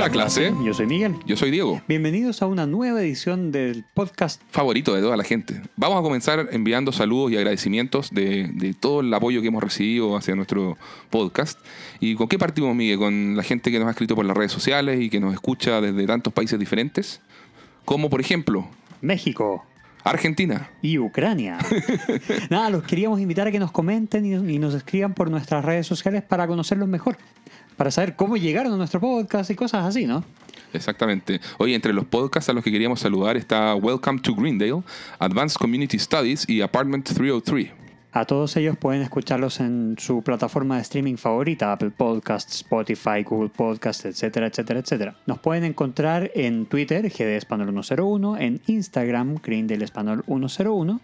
Hola clase, Yo soy Miguel. yo soy Diego, Bienvenidos a una nueva edición del podcast. favorito de toda la gente. Vamos a comenzar enviando saludos y agradecimientos de, de todo el apoyo que hemos recibido hacia nuestro podcast. ¿Y con qué partimos, Miguel? Con la gente que nos ha escrito por las redes sociales y que nos escucha desde tantos países diferentes, como por ejemplo México Argentina. y Ucrania. Nada, los queríamos invitar a que nos comenten y, y nos escriban por nuestras redes sociales para conocerlos mejor. Para saber cómo llegaron a nuestro podcast y cosas así, ¿no? Exactamente. Hoy entre los podcasts a los que queríamos saludar está Welcome to Greendale, Advanced Community Studies y Apartment 303. A todos ellos pueden escucharlos en su plataforma de streaming favorita, Apple Podcasts, Spotify, Google Podcasts, etcétera, etcétera, etcétera. Nos pueden encontrar en Twitter, GD Español 101, en Instagram, Green Español 101,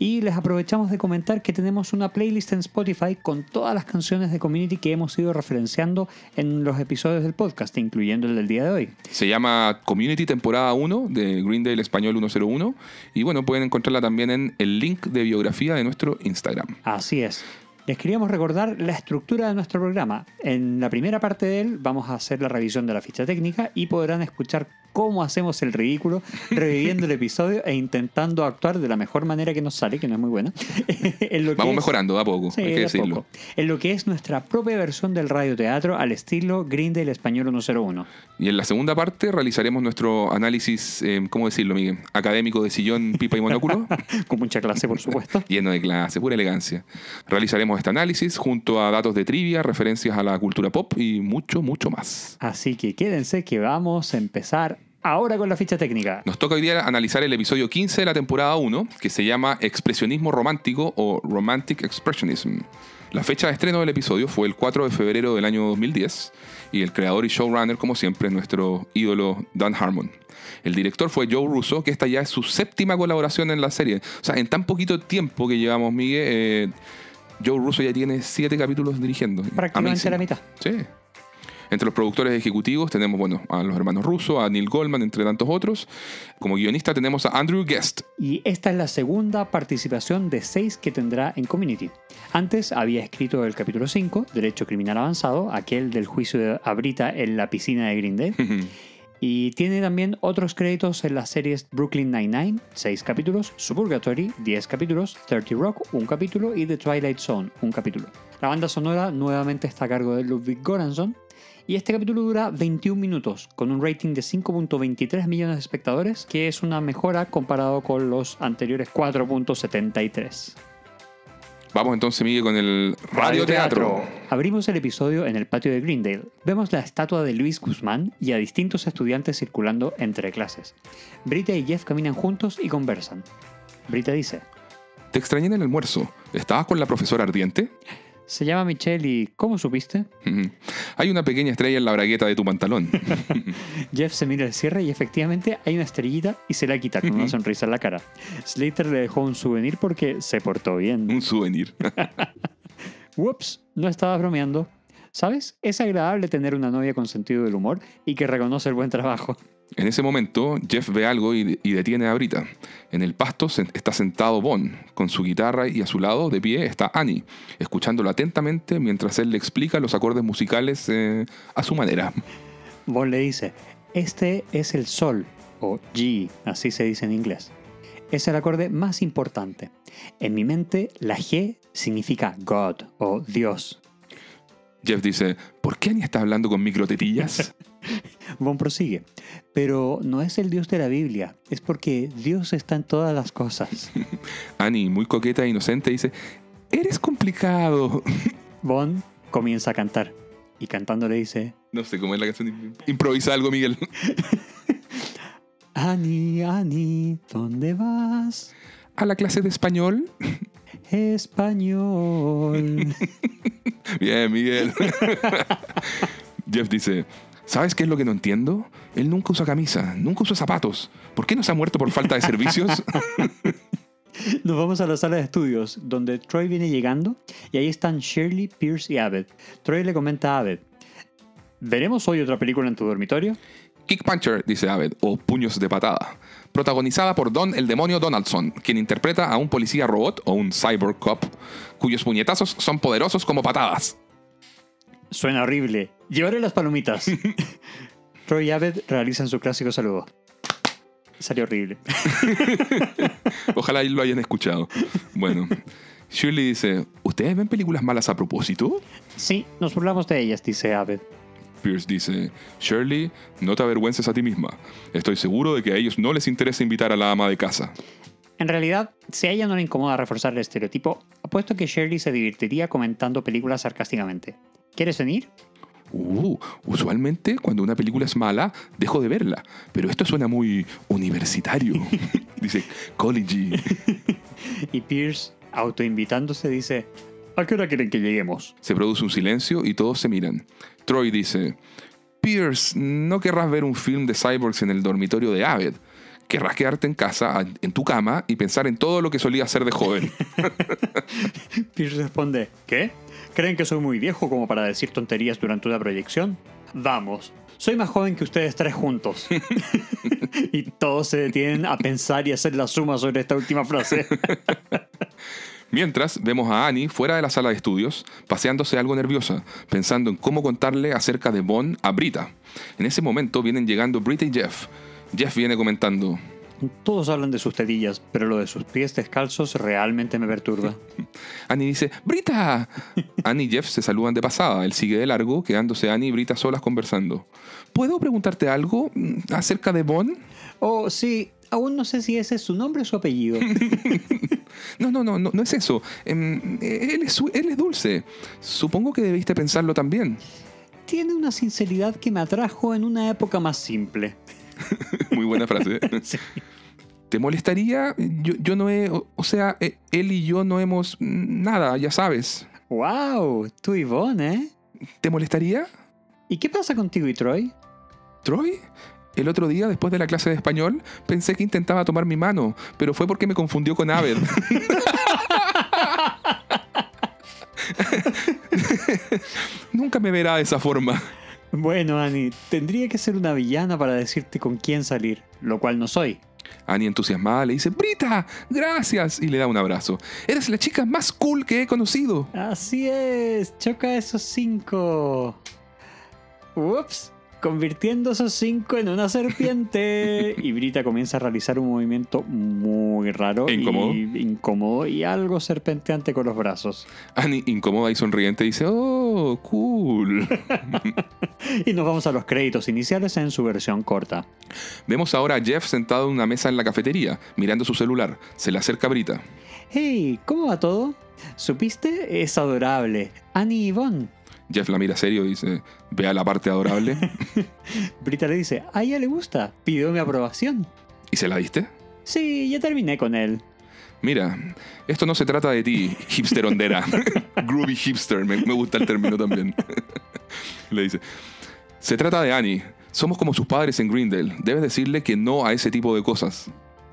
y les aprovechamos de comentar que tenemos una playlist en Spotify con todas las canciones de Community que hemos ido referenciando en los episodios del podcast, incluyendo el del día de hoy. Se llama Community Temporada 1 de Greendale Español 101 y bueno, pueden encontrarla también en el link de biografía de nuestro Instagram. Así es. Les queríamos recordar la estructura de nuestro programa. En la primera parte de él vamos a hacer la revisión de la ficha técnica y podrán escuchar cómo hacemos el ridículo reviviendo el episodio e intentando actuar de la mejor manera que nos sale, que no es muy buena. En lo que Vamos es- mejorando a poco, Sí, hay que decirlo. poco. En lo que es nuestra propia versión del radioteatro al estilo Grindel Español 101. Y en la segunda parte realizaremos nuestro análisis, eh, ¿cómo decirlo, Miguel? Académico de sillón, pipa y monóculo. Con mucha clase, por supuesto. lleno de clase, pura elegancia. Realizaremos este análisis junto a datos de trivia, referencias a la cultura pop y mucho, mucho más. Así que quédense que vamos a empezar ahora con la ficha técnica. Nos toca hoy día analizar el episodio 15 de la temporada 1, que se llama Expresionismo Romántico o Romantic Expressionism. La fecha de estreno del episodio fue el 4 de febrero del año 2010 y el creador y showrunner, como siempre, es nuestro ídolo Dan Harmon. El director fue Joe Russo, que esta ya es su séptima colaboración en la serie. O sea, en tan poquito tiempo que llevamos, Miguel, eh, Joe Russo ya tiene siete capítulos dirigiendo. Prácticamente la mitad. Sí. Entre los productores ejecutivos tenemos, bueno, a los hermanos Russo, a Neil Goldman, entre tantos otros. Como guionista tenemos a Andrew Guest. Y esta es la segunda participación de seis que tendrá en Community. Antes había escrito el capítulo 5, Derecho Criminal Avanzado, aquel del juicio de Abrita en la piscina de Grindel. Y tiene también otros créditos en las series Brooklyn Nine-Nine, 6 capítulos, Suburgatory, 10 capítulos, 30 Rock, un capítulo y The Twilight Zone, un capítulo. La banda sonora nuevamente está a cargo de Ludwig Göransson y este capítulo dura 21 minutos con un rating de 5.23 millones de espectadores, que es una mejora comparado con los anteriores 4.73. Vamos entonces, Miguel, con el radioteatro. Abrimos el episodio en el patio de Greendale. Vemos la estatua de Luis Guzmán y a distintos estudiantes circulando entre clases. Brita y Jeff caminan juntos y conversan. Brita dice, Te extrañé en el almuerzo. ¿Estabas con la profesora ardiente? Se llama Michelle y ¿cómo supiste? Hay una pequeña estrella en la bragueta de tu pantalón. Jeff se mira el cierre y efectivamente hay una estrellita y se la quita con una sonrisa en la cara. Slater le dejó un souvenir porque se portó bien. Un souvenir. Ups, no estaba bromeando. ¿Sabes? Es agradable tener una novia con sentido del humor y que reconoce el buen trabajo. En ese momento, Jeff ve algo y, y detiene a Brita. En el pasto se- está sentado Bon, con su guitarra y a su lado, de pie, está Annie, escuchándolo atentamente mientras él le explica los acordes musicales eh, a su manera. Bon le dice, este es el sol, o G, así se dice en inglés. Es el acorde más importante. En mi mente, la G significa God o Dios. Jeff dice, ¿por qué Annie está hablando con microtetillas? Bon prosigue, pero no es el Dios de la Biblia, es porque Dios está en todas las cosas. Annie, muy coqueta e inocente, dice, eres complicado. Bon comienza a cantar y cantando le dice, No sé cómo es la canción. Improvisa algo, Miguel. Ani, Ani, ¿dónde vas? ¿A la clase de español? Español. Bien, Miguel. Jeff dice, ¿sabes qué es lo que no entiendo? Él nunca usa camisa, nunca usa zapatos. ¿Por qué no se ha muerto por falta de servicios? Nos vamos a la sala de estudios, donde Troy viene llegando y ahí están Shirley, Pierce y Abed. Troy le comenta a Abed, ¿veremos hoy otra película en tu dormitorio? Kick Puncher, dice Abed, o Puños de Patada, protagonizada por Don el Demonio Donaldson, quien interpreta a un policía robot o un cyborg cop, cuyos puñetazos son poderosos como patadas. Suena horrible. Llevaré las palomitas. Troy y Abed realizan su clásico saludo. Salió horrible. Ojalá lo hayan escuchado. Bueno, Shirley dice, ¿ustedes ven películas malas a propósito? Sí, nos burlamos de ellas, dice Abed. Pierce dice, Shirley, no te avergüences a ti misma. Estoy seguro de que a ellos no les interesa invitar a la ama de casa. En realidad, si a ella no le incomoda reforzar el estereotipo, apuesto que Shirley se divertiría comentando películas sarcásticamente. ¿Quieres venir? Uh, usualmente cuando una película es mala, dejo de verla. Pero esto suena muy universitario. dice, college. y Pierce, autoinvitándose, dice, ¿a qué hora quieren que lleguemos? Se produce un silencio y todos se miran. Troy dice, Pierce, ¿no querrás ver un film de cyborgs en el dormitorio de Aved? Querrás quedarte en casa, en tu cama, y pensar en todo lo que solía hacer de joven. Pierce responde, ¿qué? ¿Creen que soy muy viejo como para decir tonterías durante una proyección? Vamos, soy más joven que ustedes tres juntos. y todos se detienen a pensar y hacer la suma sobre esta última frase. Mientras vemos a Annie fuera de la sala de estudios, paseándose algo nerviosa, pensando en cómo contarle acerca de Bond a Brita. En ese momento vienen llegando Brita y Jeff. Jeff viene comentando, todos hablan de sus tetillas, pero lo de sus pies descalzos realmente me perturba. Annie dice, ¡Brita! Annie y Jeff se saludan de pasada. Él sigue de largo, quedándose Annie y Brita solas conversando. ¿Puedo preguntarte algo mm, acerca de Bond? Oh, sí. Aún no sé si ese es su nombre o su apellido. no, no, no, no, no es eso. Em, él, es, él es dulce. Supongo que debiste pensarlo también. Tiene una sinceridad que me atrajo en una época más simple. Muy buena frase. ¿Te molestaría? Yo, no he. O, sea, e, él y yo no hemos. Nada, ya sabes. ¡Wow! Tú y Von, ¿eh? ¿Te molestaría? ¿Y qué pasa contigo y Troy? ¿Troy? El otro día, después de la clase de español, pensé que intentaba tomar mi mano, pero fue porque me confundió con Abed. Nunca me verá de esa forma. Bueno, Annie, tendría que ser una villana para decirte con quién salir, lo cual no soy. Annie entusiasmada le dice, Brita, gracias, y le da un abrazo. Eres la chica más cool que he conocido. Así es, choca esos cinco. Ups, convirtiendo esos cinco en una serpiente. y Brita comienza a realizar un movimiento muy raro. ¿E incómodo? Y, incómodo y algo serpenteante con los brazos. Annie, incómoda y sonriente, dice, oh, cool. y nos vamos a los créditos iniciales en su versión corta. Vemos ahora a Jeff sentado en una mesa en la cafetería, mirando su celular. Se le acerca a Brita. Hey, ¿cómo va todo? ¿Supiste? Es adorable. Annie y Yvonne. Jeff la mira serio y dice, vea la parte adorable. Brita le dice, a ella le gusta, pidió mi aprobación. ¿Y se la diste? Sí, ya terminé con él. Mira, esto no se trata de ti, hipster hondera. Groovy hipster, me, me, gusta el término también. le dice, se trata de Annie. Somos como sus padres en Greendale. Debes decirle que no a ese tipo de cosas.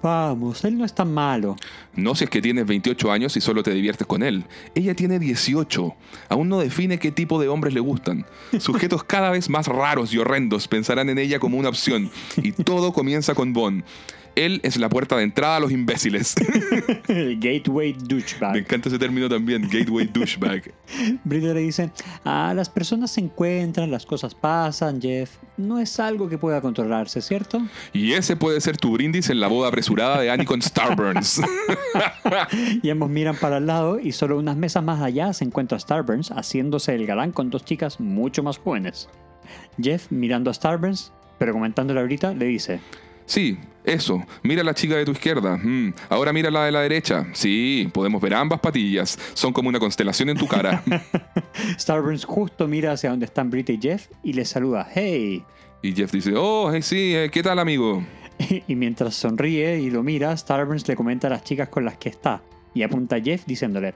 Vamos, él no es tan malo. No si es que tienes 28 años y solo te diviertes con él. Ella tiene 18. Aún no define qué tipo de hombres le gustan. Sujetos cada vez más raros y horrendos pensarán en ella como una opción. Y todo comienza con Bond. Él es la puerta de entrada a los imbéciles. gateway douchebag. Me encanta ese término también, gateway douchebag. Brita le dice, ah, las personas se encuentran, las cosas pasan, Jeff. No es algo que pueda controlarse, ¿cierto? Y ese puede ser tu brindis en la boda apresurada de Annie con Starburns. y ambos miran para el lado y solo unas mesas más allá se encuentra Starburns haciéndose el galán con dos chicas mucho más jóvenes. Jeff, mirando a Starburns, pero comentándole ahorita, le dice... Sí, eso. Mira la chica de tu izquierda. Mm. Ahora mira la de la derecha. Sí, podemos ver ambas patillas. Son como una constelación en tu cara. Starburns justo mira hacia donde están Brit y Jeff y les saluda. ¡Hey! Y Jeff dice, oh, sí, eh, ¿qué tal, amigo? y mientras sonríe y lo mira, Starburns le comenta a las chicas con las que está y apunta a Jeff diciéndole,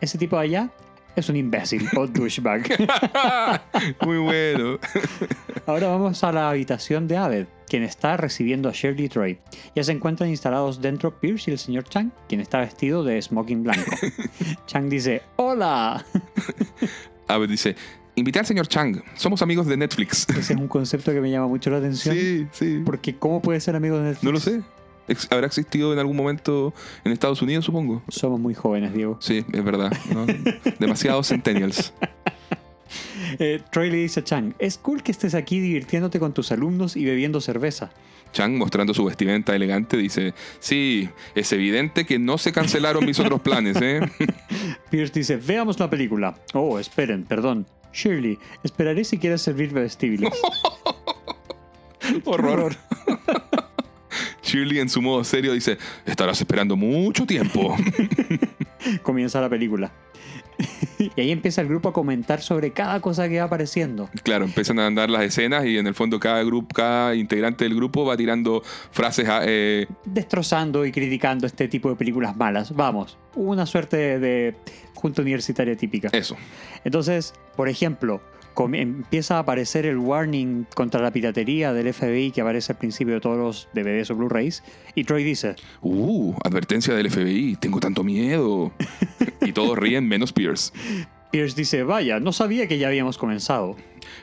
ese tipo de allá es un imbécil o douchebag. Muy bueno. Ahora vamos a la habitación de Aved, quien está recibiendo a Shirley Troy. Ya se encuentran instalados dentro Pierce y el señor Chang, quien está vestido de smoking blanco. Chang dice, ¡Hola! Aved dice, Invité al señor Chang. Somos amigos de Netflix. Ese es un concepto que me llama mucho la atención. Sí, sí. Porque ¿cómo puede ser amigo de Netflix? No lo sé. ¿Habrá existido en algún momento en Estados Unidos, supongo? Somos muy jóvenes, Diego. Sí, es verdad. Demasiados centennials. Eh, Troy le dice a Chang, es cool que estés aquí divirtiéndote con tus alumnos y bebiendo cerveza. Chang, mostrando su vestimenta elegante, dice, sí, es evidente que no se cancelaron mis otros planes, ¿eh? Pierce dice, veamos la película. Oh, esperen, perdón. Shirley, esperaré si quieres servir vestibles. Horror. Shirley en su modo serio dice, estarás esperando mucho tiempo. Comienza la película. y ahí empieza el grupo a comentar sobre cada cosa que va apareciendo. Claro, empiezan a andar las escenas y en el fondo cada grupo, cada integrante del grupo va tirando frases a, eh, Destrozando y criticando este tipo de películas malas. Vamos, una suerte de, de junta universitaria típica. eso. Entonces, por ejemplo, empieza a aparecer el warning contra la piratería del FBI que aparece al principio de todos los DVDs o Blu-rays. Y Troy dice, Uh, advertencia del FBI, tengo tanto miedo. y todos ríen menos Pierce. Pierce dice, vaya, no sabía que ya habíamos comenzado.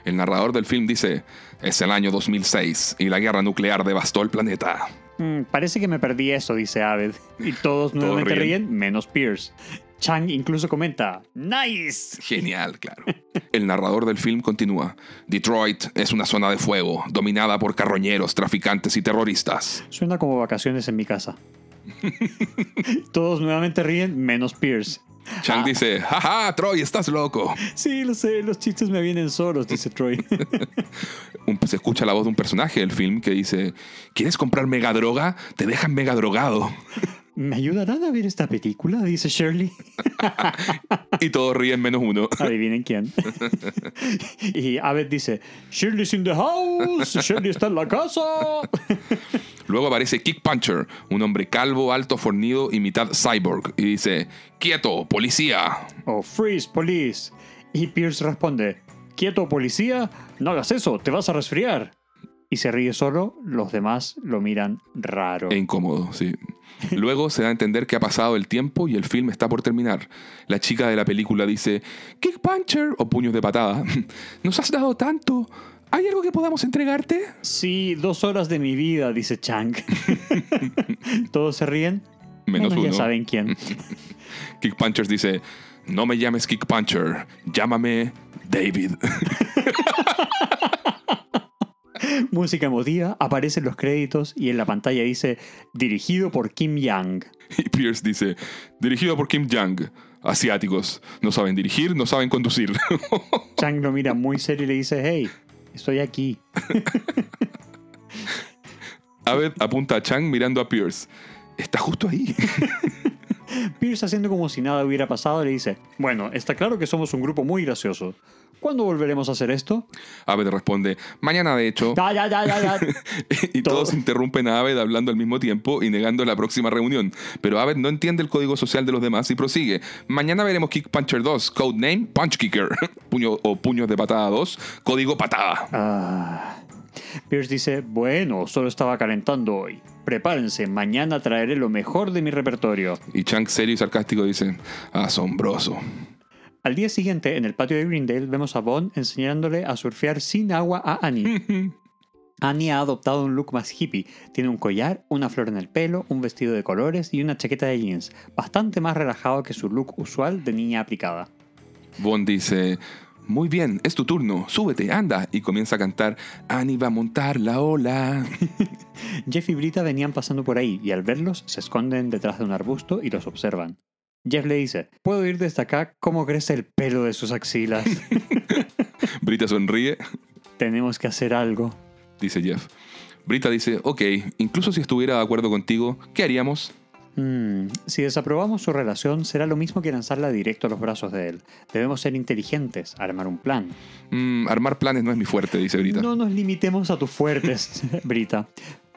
El narrador del film dice, es el año 2006 y la guerra nuclear devastó el planeta. "Mm, parece que me perdí eso, dice Aved. Y todos nuevamente ríen. ríen, menos Pierce. Chang incluso comenta, ¡Nice! Genial, claro. El narrador del film continúa. Detroit es una zona de fuego, dominada por carroñeros, traficantes y terroristas. Suena como vacaciones en mi casa. Todos nuevamente ríen, menos Pierce. Chang dice, jaja, Troy, estás loco. Sí, lo sé, los chistes me vienen solos, dice Troy. Se escucha la voz de un personaje del film que dice, ¿quieres comprar mega droga? Te dejan mega drogado. ¿Me ayudarán a ver esta película? Dice Shirley. Y todos ríen menos uno. Adivinen quién. y Abed dice, Shirley's in the house, Shirley está en la casa. Luego aparece Kick Puncher, un hombre calvo, alto, fornido y mitad cyborg, y dice, quieto, policía. Oh, freeze, police. Y Pierce responde, quieto, policía, no hagas eso, te vas a resfriar. Y se ríe solo, los demás lo miran raro. E incómodo, sí. Luego se da a entender que ha pasado el tiempo y el film está por terminar. La chica de la película dice, Kick Puncher, o puños de patada, nos has dado tanto. ¿Hay algo que podamos entregarte? Sí, dos horas de mi vida, dice Chang. Todos se ríen. Menos uno. ya saben quién. Kick Puncher dice, no me llames Kick Puncher, llámame David. Música emotiva, aparecen los créditos y en la pantalla dice dirigido por Kim Yang. y Pierce dice, dirigido por Kim Jong. Asiáticos, no saben dirigir, no saben conducir. Chang lo mira muy serio y le dice, hey, estoy aquí. Abed apunta a Chang mirando a Pierce. Está justo ahí. Pierce haciendo como si nada hubiera pasado le dice, bueno, está claro que somos un grupo muy gracioso. ¿Cuándo volveremos a hacer esto? Abed responde, mañana de hecho. Ya, ya, ya, ya, ya. y Todo. todos interrumpen a Abed hablando al mismo tiempo y negando la próxima reunión. Pero Abed no entiende el código social de los demás y prosigue. Mañana veremos Kick Puncher 2, codename Punch Kicker, Puño, o Puños de Patada 2, código Patada. Ah. Pierce dice, bueno, solo estaba calentando hoy. Prepárense, mañana traeré lo mejor de mi repertorio. Y Chang serio y sarcástico dice, asombroso. Al día siguiente, en el patio de Greendale, vemos a Bond enseñándole a surfear sin agua a Annie. Annie ha adoptado un look más hippie. Tiene un collar, una flor en el pelo, un vestido de colores y una chaqueta de jeans, bastante más relajado que su look usual de niña aplicada. Bond dice, muy bien, es tu turno, súbete, anda. Y comienza a cantar, Annie va a montar la ola. Jeff y Brita venían pasando por ahí y al verlos se esconden detrás de un arbusto y los observan. Jeff le dice, puedo ir desde acá cómo crece el pelo de sus axilas. Brita sonríe, Tenemos que hacer algo. dice Jeff. Brita dice, ok, incluso si estuviera de acuerdo contigo, ¿qué haríamos? Hmm, si desaprobamos su relación, será lo mismo que lanzarla directo a los brazos de él. Debemos ser inteligentes, armar un plan. "Mm, armar planes no es mi fuerte, dice Brita. No nos limitemos a tus fuertes, Brita.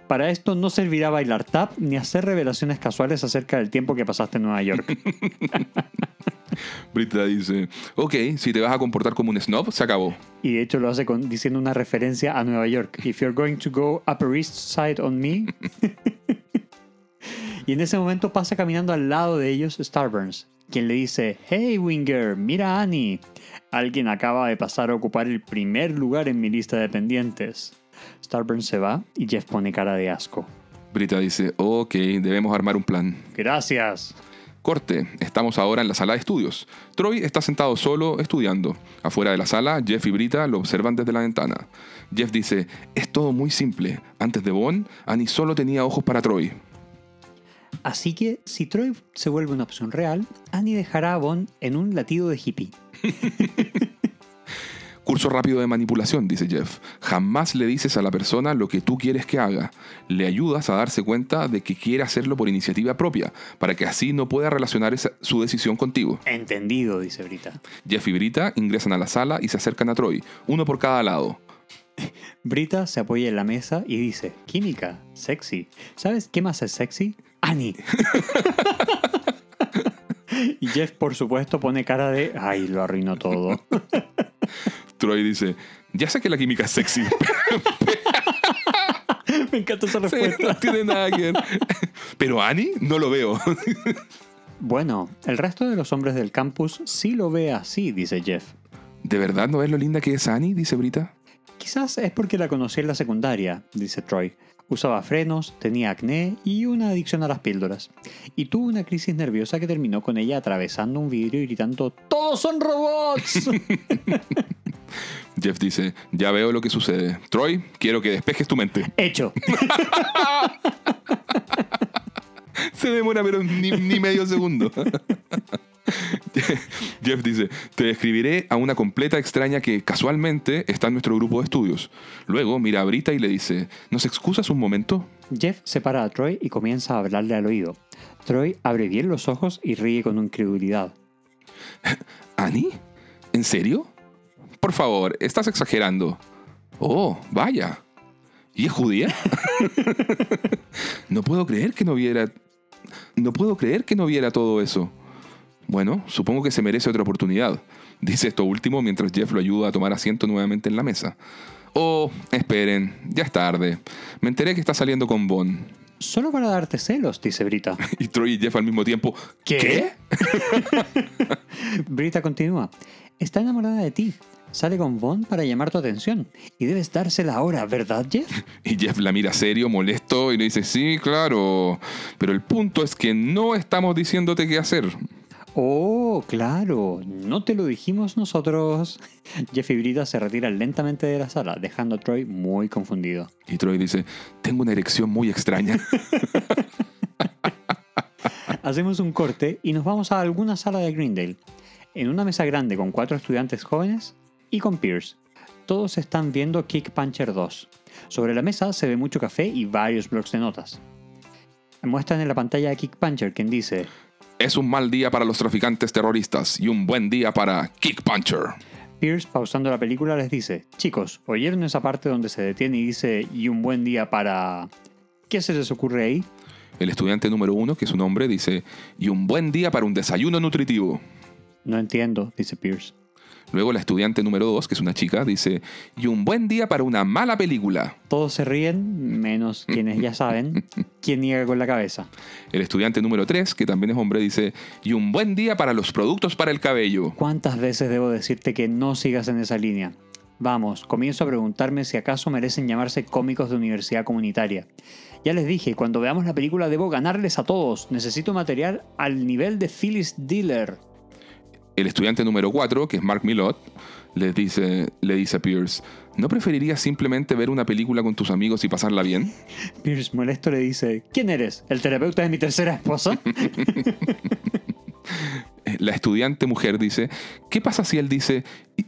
Para esto no servirá bailar tap ni hacer revelaciones casuales acerca del tiempo que pasaste en Nueva York. Brita dice, ok, si te vas a comportar como un snob, se acabó. Y de hecho lo hace con- diciendo una referencia a Nueva York. If you're going to go Upper East Side on me. y en ese momento pasa caminando al lado de ellos Starburns, quien le dice, Hey Winger, mira a Annie. Alguien acaba de pasar a ocupar el primer lugar en mi lista de pendientes. Starburns se va y Jeff pone cara de asco. Brita dice, ok, debemos armar un plan. Gracias. Corte, estamos ahora en la sala de estudios. Troy está sentado solo estudiando. Afuera de la sala, Jeff y Brita lo observan desde la ventana. Jeff dice, es todo muy simple. Antes de Bond, Annie solo tenía ojos para Troy. Así que, si Troy se vuelve una opción real, Annie dejará a Bond en un latido de hippie. Curso rápido de manipulación, dice Jeff. Jamás le dices a la persona lo que tú quieres que haga. Le ayudas a darse cuenta de que quiere hacerlo por iniciativa propia, para que así no pueda relacionar esa- su decisión contigo. Entendido, dice Brita. Jeff y Brita ingresan a la sala y se acercan a Troy, uno por cada lado. Brita se apoya en la mesa y dice, química, sexy. ¿Sabes qué más es sexy? Annie. y Jeff, por supuesto, pone cara de, ay, lo arruinó todo. Troy dice, ya sé que la química es sexy. Me encanta esa Sí, respuesta. no tiene nada que ver. Pero Annie no lo veo. Bueno, el resto de los hombres del campus sí lo ve así, dice Jeff. ¿De verdad no ves lo linda que es Annie? dice Brita. Quizás es porque la conocí en la secundaria, dice Troy. Usaba frenos, tenía acné y una adicción a las píldoras. Y tuvo una crisis nerviosa que terminó con ella atravesando un vidrio y gritando ¡Todos son robots! Jeff dice, ya veo lo que sucede. Troy, quiero que despejes tu mente. Hecho. Se demora pero ni, ni medio segundo. Jeff dice, te describiré a una completa extraña que casualmente está en nuestro grupo de estudios. Luego mira a Brita y le dice, ¿nos excusas un momento? Jeff separa a Troy y comienza a hablarle al oído. Troy abre bien los ojos y ríe con incredulidad. ¿Annie? ¿En serio? Por favor, estás exagerando. Oh, vaya. ¿Y es judía? no puedo creer que no viera... No puedo creer que no viera todo eso. Bueno, supongo que se merece otra oportunidad. Dice esto último mientras Jeff lo ayuda a tomar asiento nuevamente en la mesa. Oh, esperen, ya es tarde. Me enteré que está saliendo con Bond. Solo para darte celos, dice Brita. Y Troy y Jeff al mismo tiempo. ¿Qué? Brita continúa. Está enamorada de ti. Sale con Bond para llamar tu atención. Y debes dársela ahora, ¿verdad, Jeff? Y Jeff la mira serio, molesto, y le dice, sí, claro. Pero el punto es que no estamos diciéndote qué hacer. Oh, claro. No te lo dijimos nosotros. Jeff y Brita se retiran lentamente de la sala, dejando a Troy muy confundido. Y Troy dice, tengo una erección muy extraña. Hacemos un corte y nos vamos a alguna sala de Greendale. En una mesa grande con cuatro estudiantes jóvenes y con Pierce. Todos están viendo Kick Puncher 2. Sobre la mesa se ve mucho café y varios blocs de notas. Muestran en la pantalla a Kick Puncher quien dice, es un mal día para los traficantes terroristas y un buen día para Kick Puncher. Pierce, pausando la película, les dice, chicos, ¿oyeron esa parte donde se detiene y dice, y un buen día para... ¿Qué se les ocurre ahí? El estudiante número uno, que es un hombre, dice, y un buen día para un desayuno nutritivo. No entiendo, dice Pierce. Luego la estudiante número dos, que es una chica, dice, y un buen día para una mala película. Todos se ríen, menos quienes ya saben, quien niega con la cabeza. El estudiante número tres, que también es hombre, dice, y un buen día para los productos para el cabello. ¿Cuántas veces debo decirte que no sigas en esa línea? Vamos, comienzo a preguntarme si acaso merecen llamarse cómicos de universidad comunitaria. Ya les dije, cuando veamos la película debo ganarles a todos. Necesito material al nivel de Phyllis Diller. El estudiante número 4, que es Mark Millot, le dice, le dice a Pierce, ¿no preferirías simplemente ver una película con tus amigos y pasarla bien? Pierce molesto le dice, ¿quién eres? ¿El terapeuta de mi tercera esposa? La estudiante mujer dice, ¿qué pasa si él dice,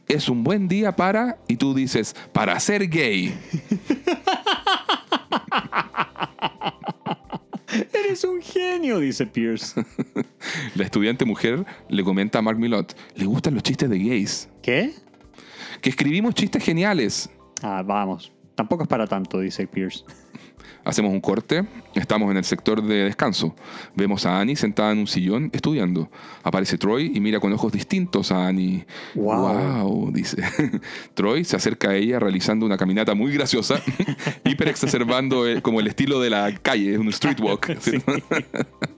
es un buen día para, y tú dices, para ser gay? Eres un genio, dice Pierce. La estudiante mujer le comenta a Mark Millot, le gustan los chistes de gays, ¿Qué? que escribimos chistes geniales. Ah, vamos. Tampoco es para tanto, dice Pierce. Hacemos un corte, estamos en el sector de descanso. Vemos a Annie sentada en un sillón estudiando. Aparece Troy y mira con ojos distintos a Annie. Wow. Wow, dice. Troy se acerca a ella realizando una caminata muy graciosa, hiper exacerbando eh, como el estilo de la calle, un street walk. ¿cierto?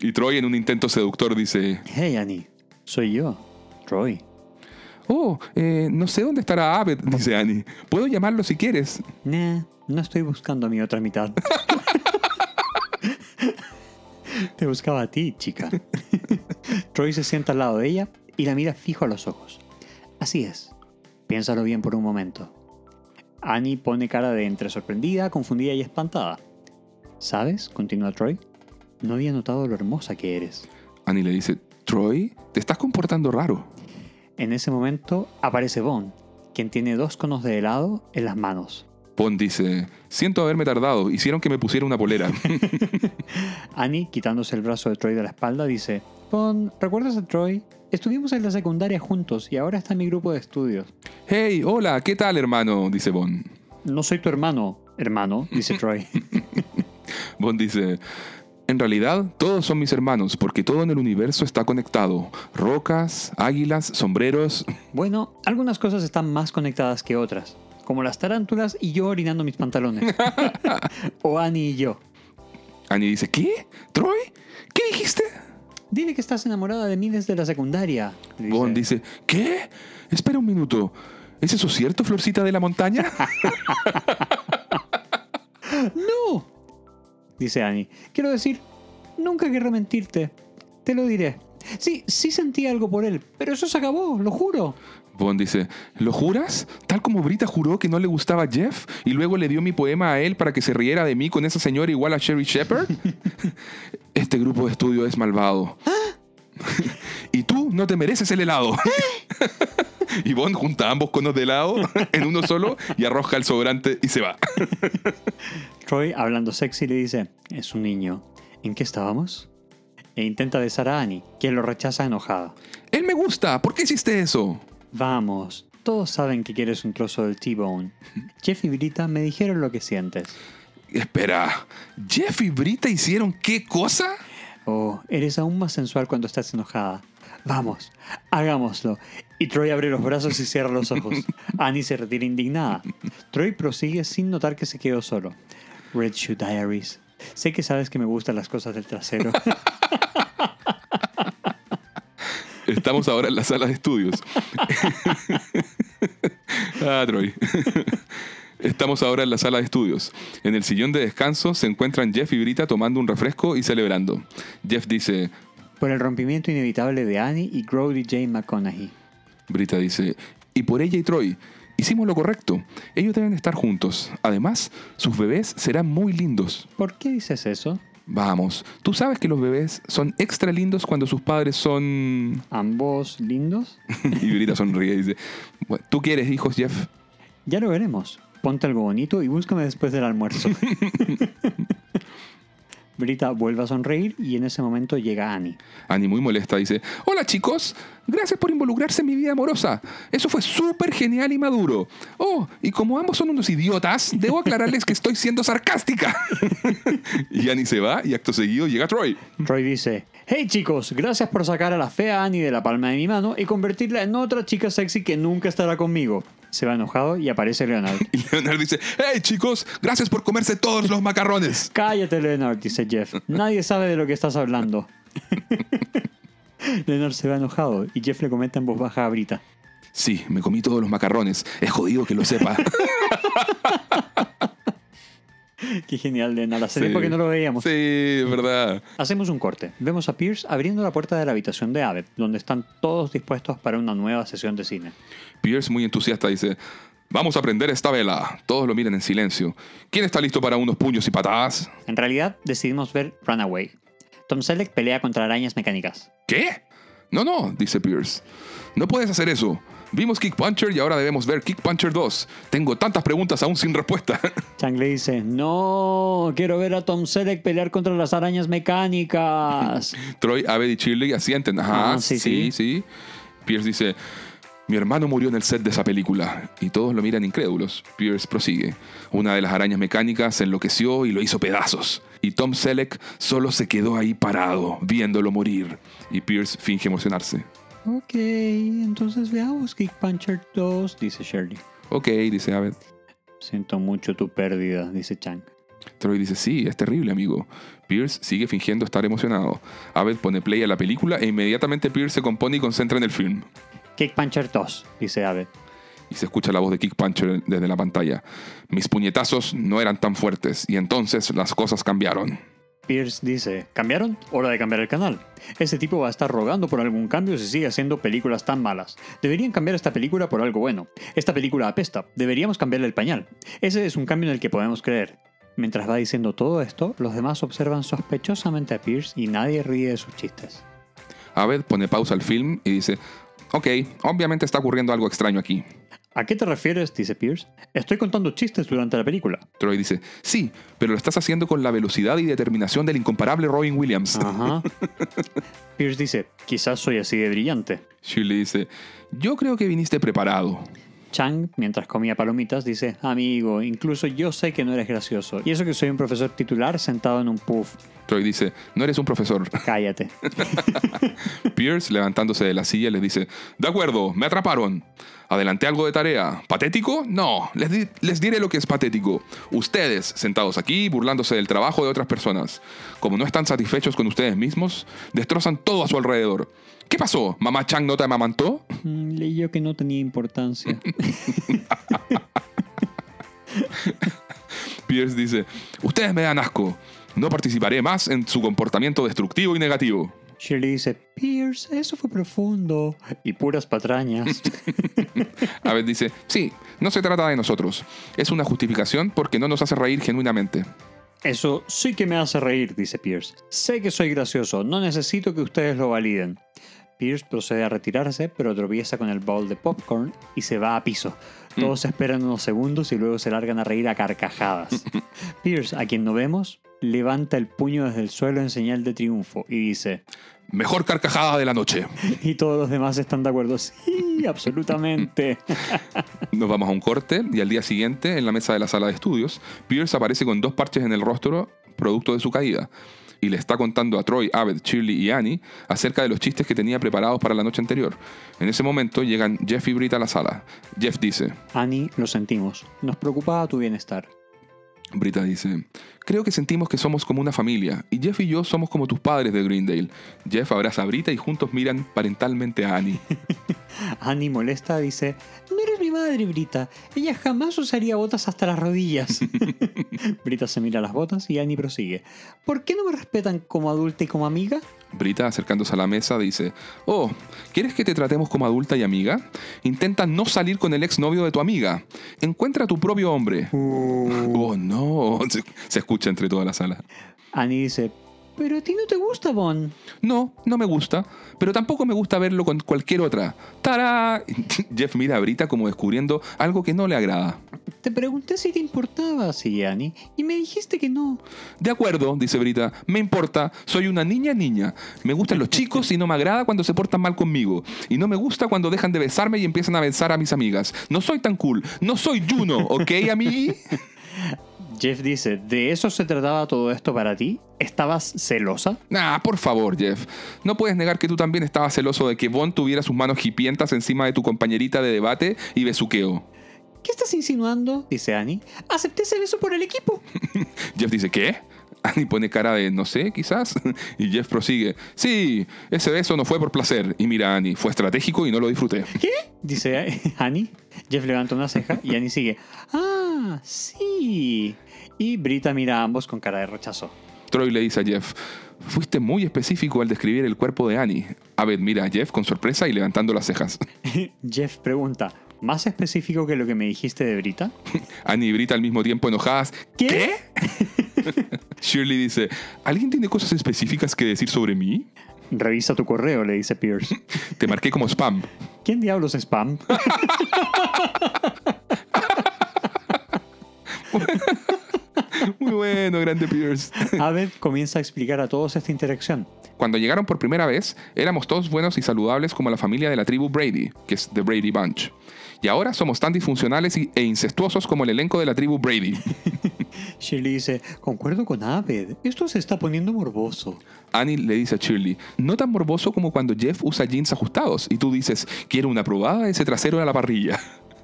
y Troy en un intento seductor dice, Hey, Annie. Soy yo, Troy. oh, eh, no sé dónde estará Abed, dice Annie. Puedo llamarlo si quieres. Nah, no estoy buscando a mi otra mitad. Te buscaba a ti, chica. Troy se sienta al lado de ella y la mira fijo a los ojos. Así es. Piénsalo bien por un momento. Annie pone cara de entre sorprendida, confundida y espantada. ¿Sabes? continúa Troy. No había notado lo hermosa que eres. Annie le dice, Troy, te estás comportando raro. En ese momento aparece Bond, quien tiene dos conos de helado en las manos. Bond dice, siento haberme tardado, hicieron que me pusiera una polera. Annie, quitándose el brazo de Troy de la espalda, dice, Bond, ¿recuerdas a Troy? Estuvimos en la secundaria juntos y ahora está en mi grupo de estudios. hey, hola, ¿qué tal hermano? dice Bond. No soy tu hermano, hermano, dice Troy. Bond dice, en realidad todos son mis hermanos porque todo en el universo está conectado. Rocas, águilas, sombreros. Bueno, algunas cosas están más conectadas que otras, como las tarántulas y yo orinando mis pantalones. o Annie y yo. Annie dice, ¿qué? ¿Troy? ¿Qué dijiste? Dile que estás enamorada de mí desde la secundaria. dice. Dice, ¿qué? Espera un minuto. ¿Es eso cierto, Florcita de la Montaña? ¡No! Dice Annie. Quiero decir, nunca querré mentirte. Te lo diré. Sí, sí sentí algo por él, pero eso se acabó, lo juro. Bond dice, ¿lo juras? Tal como Brita juró que no le gustaba Jeff y luego le dio mi poema a él para que se riera de mí con esa señora igual a Sherry Shepard. Este grupo de estudio es malvado. y tú no te mereces el helado. y Bond junta ambos conos de helado en uno solo y arroja el sobrante y se va. Troy, hablando sexy, le dice, es un niño. ¿En qué estábamos? E intenta besar a Annie, quien lo rechaza enojada. Él me gusta. ¿Por qué hiciste eso? Vamos, todos saben que quieres un trozo del T-Bone. Jeff y Brita me dijeron lo que sientes. Espera, ¿Jeff y Brita hicieron qué cosa? Oh, eres aún más sensual cuando estás enojada. Vamos, hagámoslo. Y Troy abre los brazos y cierra los ojos. Annie se retira indignada. Troy prosigue sin notar que se quedó solo. Red Shoe Diaries. Sé que sabes que me gustan las cosas del trasero. Estamos ahora en la sala de estudios. ah, Troy. Estamos ahora en la sala de estudios. En el sillón de descanso se encuentran Jeff y Brita tomando un refresco y celebrando. Jeff dice, Por el rompimiento inevitable de Annie y Grody J. McConaughey. Brita dice, y por ella y Troy, hicimos lo correcto. Ellos deben estar juntos. Además, sus bebés serán muy lindos. ¿Por qué dices eso? Vamos, tú sabes que los bebés son extra lindos cuando sus padres son... ¿Ambos lindos? y Brita sonríe y dice, "Bueno, ¿tú quieres hijos, Jeff? Ya lo veremos. Ponte algo bonito y búscame después del almuerzo. Brita vuelve a sonreír y en ese momento llega Annie. Annie muy molesta dice, hola chicos, gracias por involucrarse en mi vida amorosa. Eso fue súper genial y maduro. Oh, y como ambos son unos idiotas, debo aclararles que estoy siendo sarcástica. y Annie se va y acto seguido llega Troy. Troy dice, hey chicos, gracias por sacar a la fea Annie de la palma de mi mano y convertirla en otra chica sexy que nunca estará conmigo. Se va enojado y aparece Leonard. Y Leonard dice, hey chicos, gracias por comerse todos los macarrones. Cállate Leonard, dice Jeff. Nadie sabe de lo que estás hablando. Leonard se va enojado y Jeff le comenta en voz baja a Brita. Sí, me comí todos los macarrones. Es jodido que lo sepa. Qué genial, Leonard. Hace Sí. tiempo que no lo veíamos. sí, es verdad. Hacemos un corte. Vemos a Pierce abriendo la puerta de la habitación de Abed, donde están todos dispuestos para una nueva sesión de cine. Pierce, muy entusiasta, dice, vamos a prender esta vela. Todos lo miran en silencio. ¿Quién está listo para unos puños y patadas? En realidad, decidimos ver Runaway. Tom Selleck pelea contra arañas mecánicas. ¿Qué? No, no, dice Pierce. No puedes hacer eso. Vimos Kick Puncher y ahora debemos ver Kick Puncher 2. Tengo tantas preguntas aún sin respuesta. Chang le dice, no, quiero ver a Tom Selleck pelear contra las arañas mecánicas. Troy, Abed y Shirley asienten. Ajá, Ah, sí, sí, sí. Pierce dice, mi hermano murió en el set de esa película. Y todos lo miran incrédulos. Pierce prosigue. Una de las arañas mecánicas se enloqueció y lo hizo pedazos. Y Tom Selleck solo se quedó ahí parado, viéndolo morir. Y Pierce finge emocionarse. ok, entonces veamos Kick Puncher 2, dice Shirley. Ok, dice Abed. Siento mucho tu pérdida, dice Chang. Troy dice, sí, es terrible, amigo. Pierce sigue fingiendo estar emocionado. Abed pone play a la película e inmediatamente Pierce se compone y concentra en el film. Kick Puncher 2, dice Abed. Y se escucha la voz de Kick Puncher desde la pantalla. Mis puñetazos no eran tan fuertes y entonces las cosas cambiaron. Pierce dice, ¿cambiaron? Hora de cambiar el canal. Ese tipo va a estar rogando por algún cambio si sigue haciendo películas tan malas. Deberían cambiar esta película por algo bueno. Esta película apesta. Deberíamos cambiarle el pañal. Ese es un cambio en el que podemos creer. Mientras va diciendo todo esto, los demás observan sospechosamente a Pierce y nadie ríe de sus chistes. Abed pone pausa al film y dice, ok, obviamente está ocurriendo algo extraño aquí. ¿A qué te refieres? dice Pierce. Estoy contando chistes durante la película. Troy dice, sí, pero lo estás haciendo con la velocidad y determinación del incomparable Robin Williams. Ajá. Pierce dice, quizás soy así de brillante. Shirley dice, yo creo que viniste preparado. Chang, mientras comía palomitas, dice, amigo, incluso yo sé que no eres gracioso. Y eso que soy un profesor titular sentado en un puff. Troy dice, no eres un profesor. Cállate. Pierce, levantándose de la silla, les dice, de acuerdo, me atraparon. Adelanté algo de tarea. ¿Patético? No, les, di- les diré lo que es patético. Ustedes, sentados aquí, burlándose del trabajo de otras personas. Como no están satisfechos con ustedes mismos, destrozan todo a su alrededor. ¿Qué pasó? ¿Mamá Chang no te amamantó? Mm, Leyó que no tenía importancia. Pierce dice, ustedes me dan asco. No participaré más en su comportamiento destructivo y negativo. Shirley dice, Pierce, eso fue profundo. Y puras patrañas. Abed dice, sí, no se trata de nosotros. Es una justificación porque no nos hace reír genuinamente. Eso sí que me hace reír, dice Pierce. Sé que soy gracioso, no necesito que ustedes lo validen. Pierce procede a retirarse, pero tropieza con el bowl de popcorn y se va a piso. Todos esperan unos segundos y luego se largan a reír a carcajadas. Pierce, a quien no vemos, levanta el puño desde el suelo en señal de triunfo y dice, Mejor carcajada de la noche. y todos los demás están de acuerdo, sí, absolutamente. Nos vamos a un corte y al día siguiente, en la mesa de la sala de estudios, Pierce aparece con dos parches en el rostro producto de su caída. Y le está contando a Troy, Abed, Shirley y Annie acerca de los chistes que tenía preparados para la noche anterior. En ese momento llegan Jeff y Britta a la sala. Jeff dice, Annie, lo sentimos, nos preocupaba tu bienestar. Brita dice, creo que sentimos que somos como una familia, y Jeff y yo somos como tus padres de Greendale. Jeff abraza a Brita y juntos miran parentalmente a Annie. Annie molesta dice, no eres mi madre, Brita. Ella jamás usaría botas hasta las rodillas. Brita se mira las botas y Annie prosigue. ¿Por qué no me respetan como adulta y como amiga? Brita, acercándose a la mesa, dice, oh, ¿quieres que te tratemos como adulta y amiga? Intenta no salir con el exnovio de tu amiga. Encuentra a tu propio hombre. Oh, no, se, se escucha entre toda la sala. Annie dice, pero a ti no te gusta, Bon. No, no me gusta, pero tampoco me gusta verlo con cualquier otra. ¡Tara! Jeff mira a Brita como descubriendo algo que no le agrada. Te pregunté si te importaba, Annie, y me dijiste que no. De acuerdo, dice Brita, me importa, soy una niña niña. Me gustan los chicos y no me agrada cuando se portan mal conmigo. Y no me gusta cuando dejan de besarme y empiezan a besar a mis amigas. No soy tan cool, no soy Juno, ¿ok, amigui? Jeff dice, ¿de eso se trataba todo esto para ti? ¿Estabas celosa? Ah, por favor, Jeff. No puedes negar que tú también estabas celoso de que Von tuviera sus manos hipientas encima de tu compañerita de debate y besuqueo. ¿Qué estás insinuando? Dice Annie. Acepté ese beso por el equipo. Jeff dice, ¿qué? Annie pone cara de no sé, quizás. Y Jeff prosigue, sí, ese beso no fue por placer. Y mira Annie, fue estratégico y no lo disfruté. ¿Qué? Dice Annie. Jeff levanta una ceja y Annie sigue. Ah, sí. Y Brita mira a ambos con cara de rechazo. Troy le dice a Jeff, fuiste muy específico al describir el cuerpo de Annie. Abed mira a Jeff con sorpresa y levantando las cejas. Jeff pregunta, ¿más específico que lo que me dijiste de Brita? Annie y Brita al mismo tiempo enojadas. ¿Qué? Shirley dice, ¿alguien tiene cosas específicas que decir sobre mí? Revisa tu correo, le dice Pierce. Te marqué como spam. ¿Quién diablos es spam? Muy bueno, grande Pierce. Abed comienza a explicar a todos esta interacción. Cuando llegaron por primera vez, éramos todos buenos y saludables como la familia de la tribu Brady, que es The Brady Bunch. Y ahora somos tan disfuncionales y- e incestuosos como el elenco de la tribu Brady. Shirley dice, concuerdo con Abed, esto se está poniendo morboso. Annie le dice a Shirley, no tan morboso como cuando Jeff usa jeans ajustados y tú dices, quiero una probada de ese trasero a la parrilla.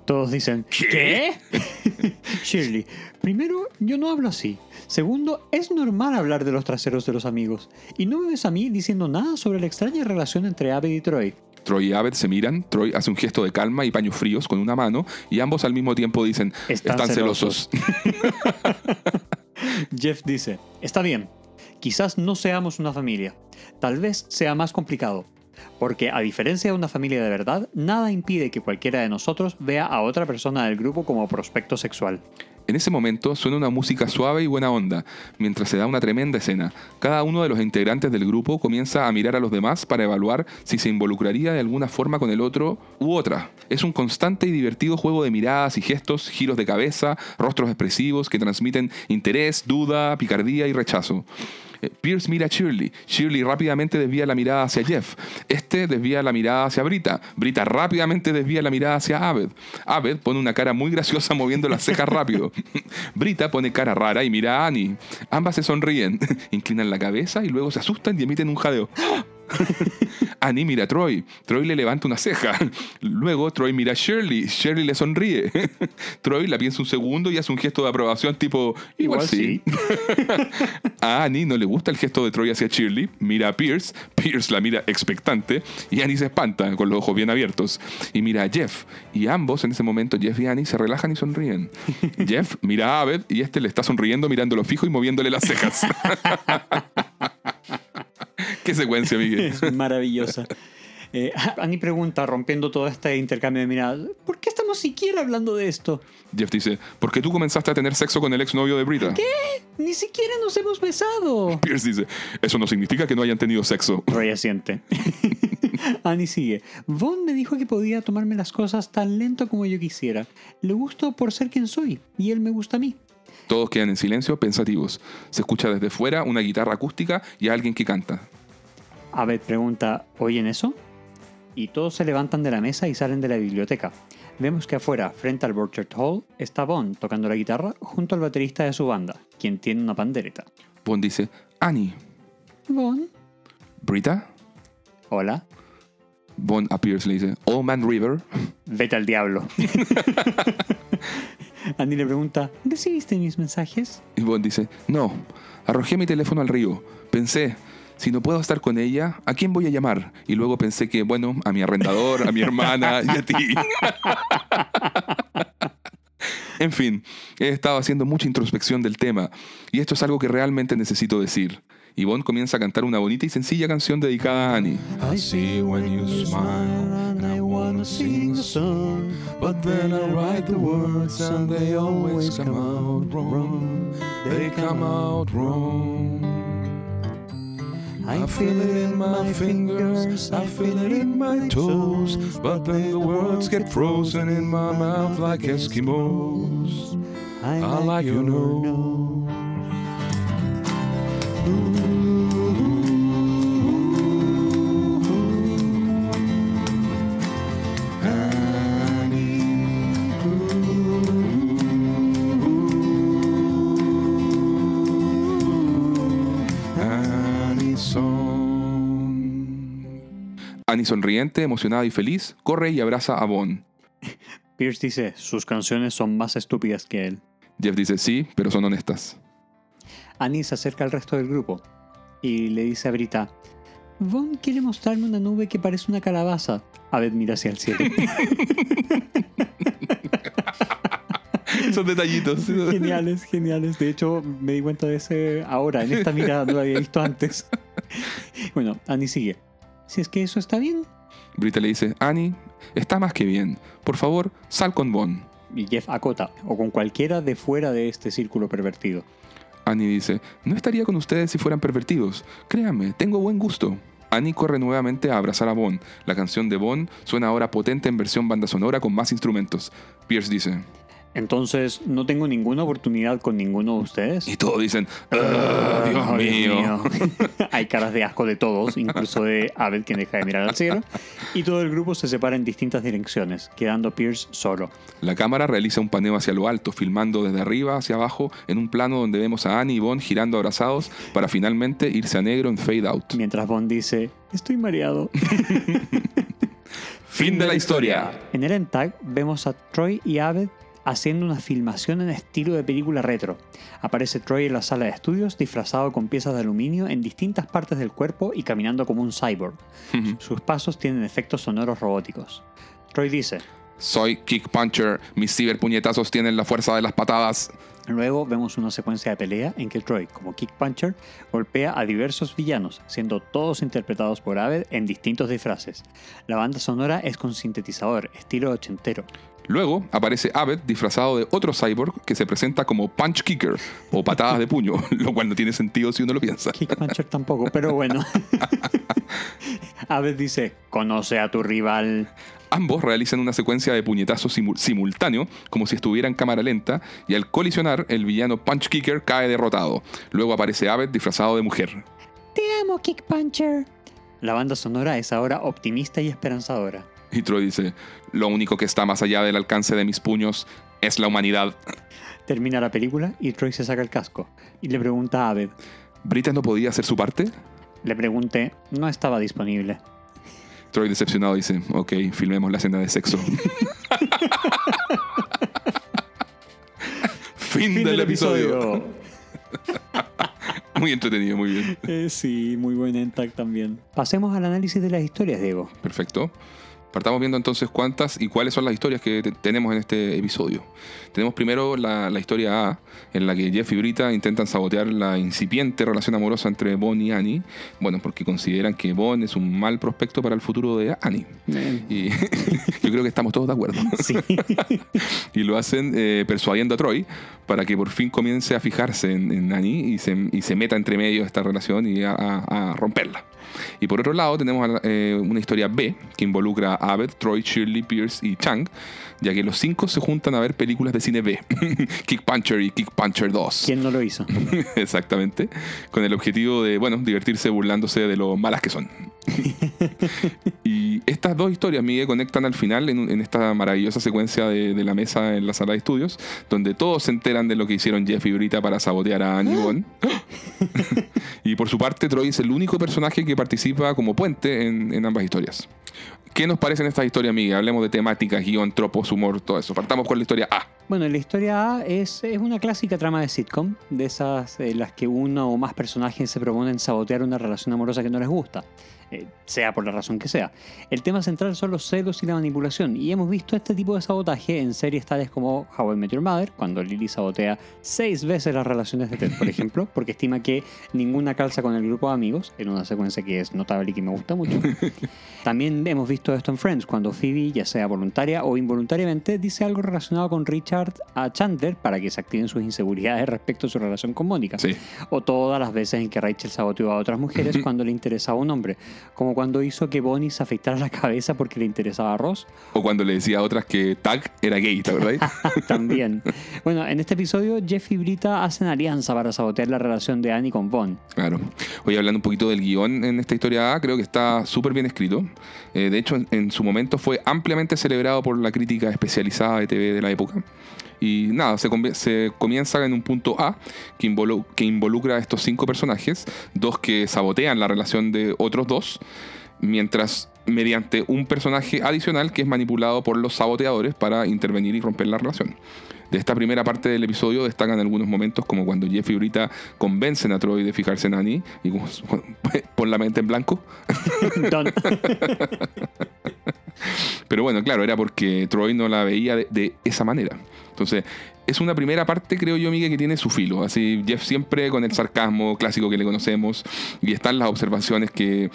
Todos dicen, ¿qué? Shirley, primero, yo no hablo así. Segundo, es normal hablar de los traseros de los amigos. Y no me ves a mí diciendo nada sobre la extraña relación entre Abed y Troy. Troy y Abed se miran, Troy hace un gesto de calma y paños fríos con una mano y ambos al mismo tiempo dicen, Están están, celosos. Jeff dice, está bien. Quizás no seamos una familia. Tal vez sea más complicado. Porque a diferencia de una familia de verdad, nada impide que cualquiera de nosotros vea a otra persona del grupo como prospecto sexual. En ese momento suena una música suave y buena onda, mientras se da una tremenda escena. Cada uno de los integrantes del grupo comienza a mirar a los demás para evaluar si se involucraría de alguna forma con el otro u otra. Es un constante y divertido juego de miradas y gestos, giros de cabeza, rostros expresivos que transmiten interés, duda, picardía y rechazo. Eh, Pierce mira a Shirley. Shirley rápidamente desvía la mirada hacia Jeff. Este desvía la mirada hacia Brita. Brita rápidamente desvía la mirada hacia Abed. Abed pone una cara muy graciosa moviendo las cejas rápido. Brita pone cara rara y mira a Annie. Ambas se sonríen, inclinan la cabeza y luego se asustan y emiten un jadeo. Annie mira a Troy. Troy le levanta una ceja. Luego Troy mira a Shirley. Shirley le sonríe. Troy la piensa un segundo y hace un gesto de aprobación tipo, igual, Igual sí. a Annie no le gusta el gesto de Troy hacia Shirley. Mira a Pierce. Pierce la mira expectante. Y Annie se espanta con los ojos bien abiertos. Y mira a Jeff. Y ambos en ese momento, Jeff y Annie, se relajan y sonríen. Jeff mira a Abed y este le está sonriendo mirándolo fijo y moviéndole las cejas. Qué secuencia, Miguel. Es maravillosa. Eh, Annie pregunta, rompiendo todo este intercambio de miradas, ¿por qué estamos siquiera hablando de esto? Jeff dice, ¿por qué tú comenzaste a tener sexo con el exnovio de Brita? ¿Qué? Ni siquiera nos hemos besado. Pierce dice, eso no significa que no hayan tenido sexo. Roy asiente. Annie sigue. Vaughn me dijo que podía tomarme las cosas tan lento como yo quisiera. Le gusto por ser quien soy y él me gusta a mí. Todos quedan en silencio, pensativos. Se escucha desde fuera una guitarra acústica y alguien que canta. Abed pregunta, ¿oyen eso? Y todos se levantan de la mesa y salen de la biblioteca. Vemos que afuera, frente al Borchert Hall, está Bond tocando la guitarra junto al baterista de su banda, quien tiene una pandereta. Bond dice, Annie, Bond. ¿Brita? Hola. Bond a Pierce le dice, Old Man River. Vete al diablo. Andy le pregunta, ¿recibiste mis mensajes? Y Bond dice, no, arrojé mi teléfono al río. Pensé, si no puedo estar con ella, ¿a quién voy a llamar? Y luego pensé que, bueno, a mi arrendador, a mi hermana y a ti. en fin, he estado haciendo mucha introspección del tema y esto es algo que realmente necesito decir. Y Bond comienza a cantar una bonita y sencilla canción dedicada a Annie. I see when you smile and I wanna sing a song, but then I write the words and they always come out wrong. They come out wrong. I feel it in my fingers, I feel it in my toes, but then the words get frozen in my mouth like Eskimos. I like you know. Annie sonriente, emocionada y feliz, corre y abraza a Bond. Pierce dice, sus canciones son más estúpidas que él. Jeff dice sí, pero son honestas. Annie se acerca al resto del grupo y le dice a Brita, Von quiere mostrarme una nube que parece una calabaza. Abed mira hacia el cielo. son detallitos. geniales, geniales. De hecho, me di cuenta de ese ahora, en esta mirada, no lo había visto antes. bueno, Annie sigue. Si es que eso está bien. Brita le dice, Annie, está más que bien. Por favor, sal con Bond. Y Jeff acota, o con cualquiera de fuera de este círculo pervertido. Annie dice, no estaría con ustedes si fueran pervertidos. Créanme, tengo buen gusto. Annie corre nuevamente a abrazar a Bond. La canción de Bond suena ahora potente en versión banda sonora con más instrumentos. Pierce dice, Entonces, ¿no tengo ninguna oportunidad con ninguno de ustedes? y todos dicen, "Ah, Dios Oh, mío. Hay caras de asco de todos, incluso de Abel, quien deja de mirar al cielo. Y todo el grupo se separa en distintas direcciones, quedando Pierce solo. La cámara realiza un paneo hacia lo alto, filmando desde arriba hacia abajo en un plano donde vemos a Annie y Bond girando abrazados para finalmente irse a negro en fade out. Mientras Bond dice, estoy mareado. Fin de la historia. En el end tag vemos a Troy y Abed haciendo una filmación en estilo de película retro. Aparece Troy en la sala de estudios disfrazado con piezas de aluminio en distintas partes del cuerpo y caminando como un cyborg. Sus pasos tienen efectos sonoros robóticos. Troy dice, Soy Kick Puncher, mis ciberpuñetazos tienen la fuerza de las patadas. Luego vemos una secuencia de pelea en que Troy, como Kick Puncher, golpea a diversos villanos, siendo todos interpretados por Aved en distintos disfraces. La banda sonora es con sintetizador, estilo ochentero. Luego aparece Abed disfrazado de otro cyborg que se presenta como Punch Kicker o patadas de puño, lo cual no tiene sentido si uno lo piensa. Kick Puncher tampoco, pero bueno. Aved dice, conoce a tu rival. Ambos realizan una secuencia de puñetazos simu- simultáneo, como si estuviera en cámara lenta, y al colisionar, el villano Punch Kicker cae derrotado. Luego aparece Abed disfrazado de mujer. Te amo, Kick Puncher. La banda sonora es ahora optimista y esperanzadora. Y Troy dice, lo único que está más allá del alcance de mis puños es la humanidad. Termina la película y Troy se saca el casco y le pregunta a Abed. ¿Brita no podía hacer su parte? Le pregunté, no estaba disponible. Troy decepcionado dice, ok, filmemos la escena de sexo. fin, del, episodio. Muy entretenido, muy bien. Eh, sí, muy buen Entac también. Pasemos al análisis de las historias, Diego. Perfecto. Partamos viendo entonces cuántas y cuáles son las historias que te- tenemos en este episodio. Tenemos primero la, la historia A, en la que Jeff y Brita intentan sabotear la incipiente relación amorosa entre Bon y Annie. Bueno, porque consideran que Bon es un mal prospecto para el futuro de Annie. Y yo creo que estamos todos de acuerdo. Sí. Y lo hacen eh, persuadiendo a Troy para que por fin comience a fijarse en, en Annie y se, y se meta entre medio de esta relación y a, a- a romperla. Y por otro lado tenemos eh, una historia B que involucra a Abed, Troy, Shirley, Pierce y Chang, ya que los cinco se juntan a ver películas de cine B, Kick Puncher y Kick Puncher 2. ¿Quién no lo hizo? Exactamente, con el objetivo de, bueno, divertirse burlándose de lo malas que son. y estas dos historias, Miguel, conectan al final en, esta maravillosa secuencia de, de la mesa en la sala de estudios, donde todos se enteran de lo que hicieron Jeff y Brita para sabotear a Annie Bond. y por su parte, Troy es el único personaje que participa como puente en, en ambas historias. ¿Qué nos parecen estas historias, Miguel? Hablemos de temática, guion, tropos, humor, todo eso. Partamos con la historia A. Bueno, la historia A es, es una clásica trama de sitcom, de esas en las que uno o más personajes se proponen sabotear una relación amorosa que no les gusta, eh, sea por la razón que sea. El tema central son los celos y la manipulación, y hemos visto este tipo de sabotaje en series tales como How I Met Your Mother, cuando Lily sabotea seis veces las relaciones de Ted, por ejemplo, porque estima que ninguna calza con el grupo de amigos, en una secuencia que es notable y que me gusta mucho. También hemos visto esto en Friends, cuando Phoebe, ya sea voluntaria o involuntariamente, dice algo relacionado con Richard a Chandler para que se activen sus inseguridades respecto a su relación con Mónica. Sí. O todas las veces en que Rachel saboteó a otras mujeres cuando le interesaba un hombre, como cuando hizo que Bonnie se afectara la cabeza porque le interesaba a Ross. O cuando le decía a otras que Tag era gay, ¿te acordás? También. bueno, en este episodio, Jeff y Brita hacen alianza para sabotear la relación de Annie con Von. Claro. Hoy hablando un poquito del guion en esta historia A, creo que está súper bien escrito. Eh, de hecho, en, en su momento fue ampliamente celebrado por la crítica especializada de TV de la época. Y nada, se, se comienza en un punto A que, involu- que involucra a estos cinco personajes, dos que sabotean la relación de otros dos, mientras mediante un personaje adicional que es manipulado por los saboteadores para intervenir y romper la relación. De esta primera parte del episodio destacan algunos momentos como cuando Jeff y Brita convencen a Troy de fijarse en Annie y como, pon la mente en blanco. Pero bueno, claro, era porque Troy no la veía de, de esa manera. Entonces, es una primera parte, creo yo, Miguel, que tiene su filo. Así, Jeff siempre con el sarcasmo clásico que le conocemos y están las observaciones que,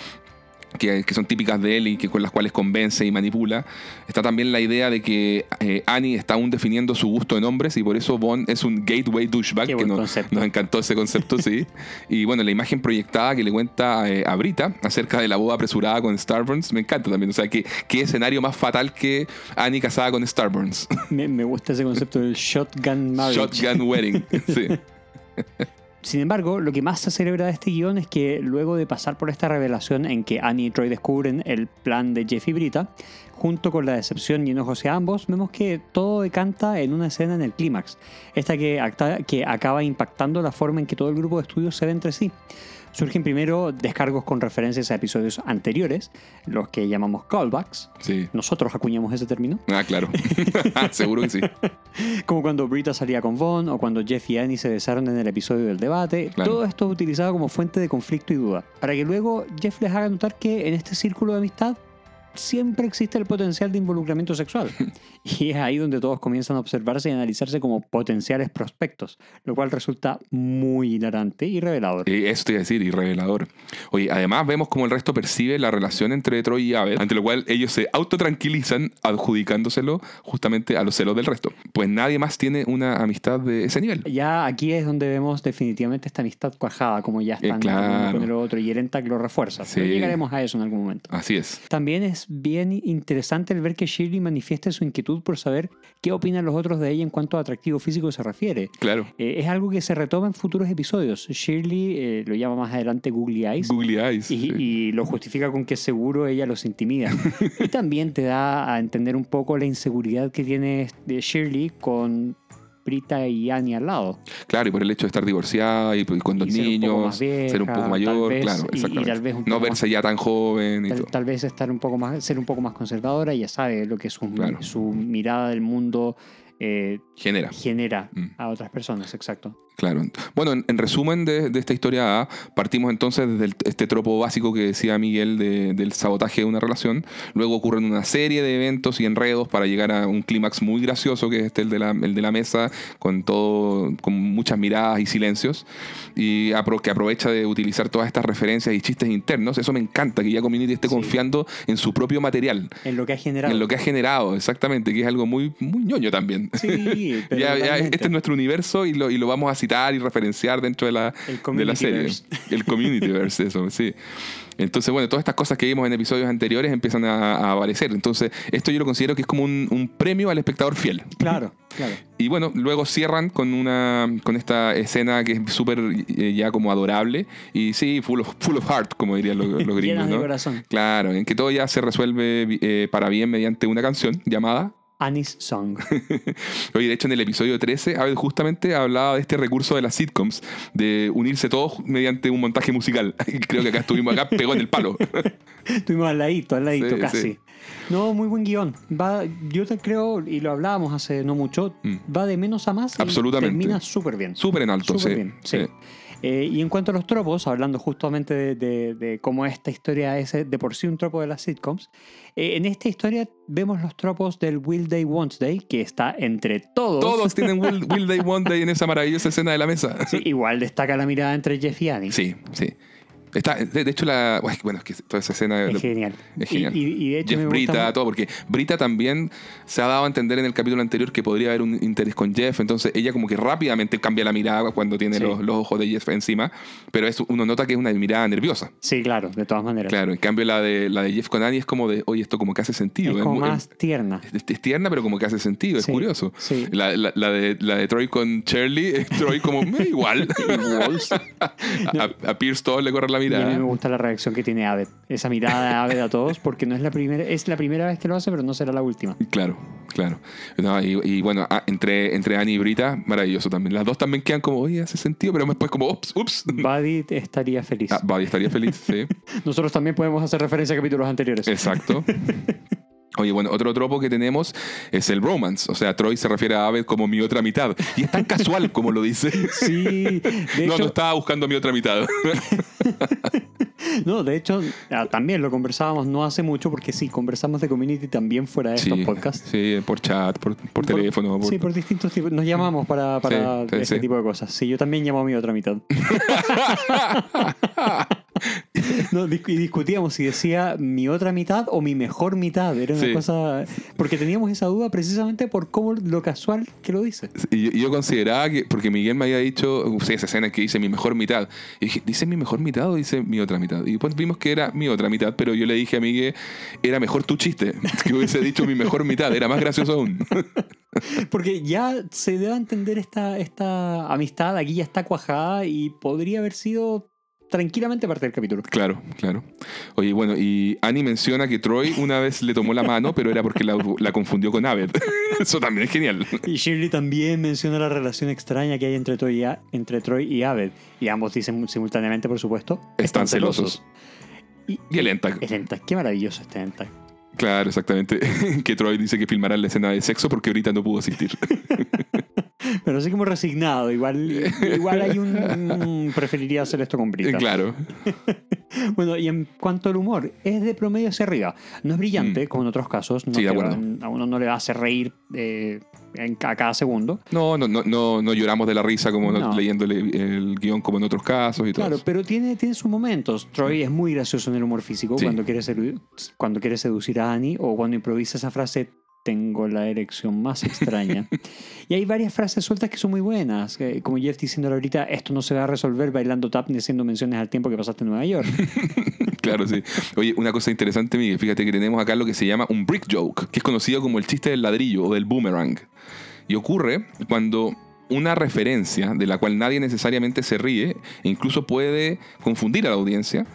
que, que son típicas de él y que con las cuales convence y manipula. Está también la idea de que eh, Annie está aún definiendo su gusto en hombres y por eso Bond es un gateway douchebag, Qué que nos, nos encantó ese concepto, sí. Y bueno, la imagen proyectada que le cuenta eh, a Brita acerca de la boda apresurada con Starburns me encanta también. O sea, ¿qué, qué escenario más fatal que Annie casada con Starburns? Me, me gusta ese concepto del shotgun marriage. Shotgun wedding. Sí. Sin embargo, lo que más se celebra de este guion es que luego de pasar por esta revelación en que Annie y Troy descubren el plan de Jeff y Brita, junto con la decepción y enojo hacia ambos, vemos que todo decanta en una escena en el clímax, esta que, que acaba impactando la forma en que todo el grupo de estudios se ve entre sí. Surgen primero descargos con referencias a episodios anteriores, los que llamamos callbacks. sí. Nosotros acuñamos ese término. Ah, claro. Seguro que sí. Como cuando Brita salía con Vaughn o cuando Jeff y Annie se besaron en el episodio del debate. Claro. Todo esto es utilizado como fuente de conflicto y duda. Para que luego Jeff les haga notar que en este círculo de amistad siempre existe el potencial de involucramiento sexual. Y es ahí donde todos comienzan a observarse y analizarse como potenciales prospectos, lo cual resulta muy hilarante y revelador. Y eso te iba a decir, y revelador. Oye, además vemos cómo el resto percibe la relación entre Troy y Abed, ante lo cual ellos se autotranquilizan adjudicándoselo justamente a los celos del resto. Pues nadie más tiene una amistad de ese nivel. Ya aquí es donde vemos definitivamente esta amistad cuajada, como ya están Eh, claro. el uno con el otro, y Erentag lo refuerza. Pero Sí. llegaremos a eso en algún momento. Así es. También es bien interesante el ver que Shirley manifieste su inquietud por saber qué opinan los otros de ella en cuanto a atractivo físico se refiere. Claro. Eh, es algo que se retoma en futuros episodios. Shirley eh, lo llama más adelante Googly Eyes. Googly Eyes. Y, sí. y lo justifica con que seguro ella los intimida. y también te da a entender un poco la inseguridad que tiene de Shirley con Brita y Annie al lado. Claro, y por el hecho de estar divorciada y, con dos Y ser un poco niños, vieja, ser un poco mayor, vez, claro, y- y exactamente. tal vez un no verse ya tan joven y Tal, todo. tal vez estar un poco más, ser un poco más conservadora, ya sabe lo que su, Claro. su mirada del mundo eh, Genera. genera Mm. a otras personas, exacto. Claro. Bueno, en, en resumen de, de esta historia A, partimos entonces desde este tropo básico que decía Miguel de- del sabotaje de una relación. Luego ocurren una serie de eventos y enredos para llegar a un clímax muy gracioso, que es este, el de la, el de la mesa, con todo, con muchas miradas y silencios. Y apro- que aprovecha de utilizar todas estas referencias y chistes internos. Eso me encanta, que ya Community esté Sí. confiando en su propio material. En lo que ha generado. En lo que ha generado, exactamente, que es algo muy, muy ñoño también. Sí, pero Ya, ya, este es nuestro universo y lo, y lo vamos a citar y referenciar dentro de la, de la serie. Communityverse. El Communityverse, eso, sí. Entonces, bueno, todas estas cosas que vimos en episodios anteriores empiezan a, a aparecer. Entonces, esto yo lo considero que es como un, un premio al espectador fiel. Claro, claro. Y bueno, luego cierran con una con esta escena que es súper eh, ya como adorable y sí, full of, full of heart, como dirían los, los gringos, Llenas de ¿no? corazón. Claro, en que todo ya se resuelve eh, para bien mediante una canción llamada Annie's Song. Oye, de hecho, en el episodio 13, Abel justamente hablaba de este recurso de las sitcoms, de unirse todos mediante un montaje musical. Y Creo que acá estuvimos, acá pegó en el palo. Estuvimos al ladito, al ladito, Sí, casi. sí. No, muy buen guion. Va, yo te creo, y lo hablábamos hace no mucho, Mm. va de menos a más y Absolutamente. termina súper bien. Súper en alto, Súper sí. bien, sí. Eh, y en cuanto a los tropos, hablando justamente de, de- de cómo esta historia es eh, de por sí un tropo de las sitcoms, eh, en esta historia vemos los tropos del Will Day, Won't Day, que está entre todos. Todos tienen Will, Will Day, One Day en esa maravillosa escena de la mesa. Sí, igual destaca la mirada entre Jeff y Annie. Sí, sí. Está, de, de hecho, la, bueno, es que toda esa escena... Es genial. Es genial. Y, y- y de hecho Jeff me Brita, gusta, todo, porque Brita también se ha dado a entender en el capítulo anterior que podría haber un interés con Jeff, entonces ella como que rápidamente cambia la mirada cuando tiene Sí. los, los ojos de Jeff encima, pero es, uno nota que es una mirada nerviosa. Sí, claro, de todas maneras. Claro, en cambio la de, la de Jeff con Annie es como de, oye, esto como que hace sentido. es como más tierna. es, tierna, pero como que hace sentido, es curioso. sí. La, la- la de, la de Troy con Shirley, es Troy como, "Me igual. a, a Pierce todos le corre la Y a mí me mirada. gusta la reacción que tiene Aved. Esa mirada de Aved a todos, porque no es la primera, es la primera vez que lo hace, pero no será la última. Claro, claro. No, y, y bueno, ah, entre, entre Annie y Brita, maravilloso también. Las dos también quedan como, oye, hace sentido, pero después como, ups, ups. Buddy estaría feliz. Ah, Buddy estaría feliz, sí. Nosotros también podemos hacer referencia a capítulos anteriores. Exacto. Oye, bueno, otro tropo que tenemos es el romance. O sea, Troy se refiere a Abed como mi otra mitad. Y es tan casual como lo dice. Sí, de no, hecho, no estaba buscando mi otra mitad. no, de hecho ah, también lo conversábamos no hace mucho, porque sí, conversamos de community también fuera de estos sí, podcasts. sí, por chat, por, por teléfono. por- Sí, por distintos tipos. Nos llamamos para, para sí, este sí. tipo de cosas. Sí, yo también llamo a mi otra mitad. No, y discutíamos si decía mi otra mitad o mi mejor mitad. Era una Sí. cosa. Porque teníamos esa duda precisamente por cómo lo casual que lo dice. Y yo, yo consideraba que, porque Miguel me había dicho, uh, sí, esa escena que dice mi mejor mitad. Y dije, ¿dice mi mejor mitad o dice mi otra mitad? Y después vimos que era mi otra mitad, pero yo le dije a Miguel, era mejor tu chiste, que hubiese dicho mi mejor mitad, era más gracioso aún. Porque ya se debe entender esta, esta amistad, aquí ya está cuajada y podría haber sido tranquilamente parte del capítulo. claro, claro. Oye, bueno, y Annie menciona que Troy una vez le tomó la mano, pero era porque la, la confundió con Abed. Eso también es genial. Y Shirley también menciona la relación extraña que hay entre Troy y, A- entre Troy y Abed. Y ambos dicen simultáneamente, por supuesto, Están celosos. Y, Y el Entag. el Entag, qué maravilloso este Entag. Claro, exactamente. que Troy dice que filmará la escena de sexo porque ahorita no pudo asistir. Pero así como resignado, igual, igual hay un, preferiría hacer esto con Eh, Brita. claro. Bueno, y en cuanto al humor, es de promedio hacia arriba. No es brillante, como en otros casos. No Mm. Sí, de va- acuerdo. a uno no le hacer reír eh, en, a cada segundo. No, no, no, no, no lloramos de la risa como No. leyendo el, el guion como en otros casos y todo. Claro, eso. pero tiene, tiene sus momentos. Troy es muy gracioso en el humor físico Sí. cuando, quiere cuando quiere seducir a Annie o cuando improvisa esa frase tengo la erección más extraña. y hay varias frases sueltas que son muy buenas, eh, como Jeff diciéndole ahorita, esto no se va a resolver bailando tap ni haciendo menciones al tiempo que pasaste en Nueva York. Claro, sí. Oye, una cosa interesante, Miguel, fíjate que tenemos acá lo que se llama un brick joke, que es conocido como el chiste del ladrillo o del boomerang. Y ocurre cuando una referencia de la cual nadie necesariamente se ríe e incluso puede confundir a la audiencia,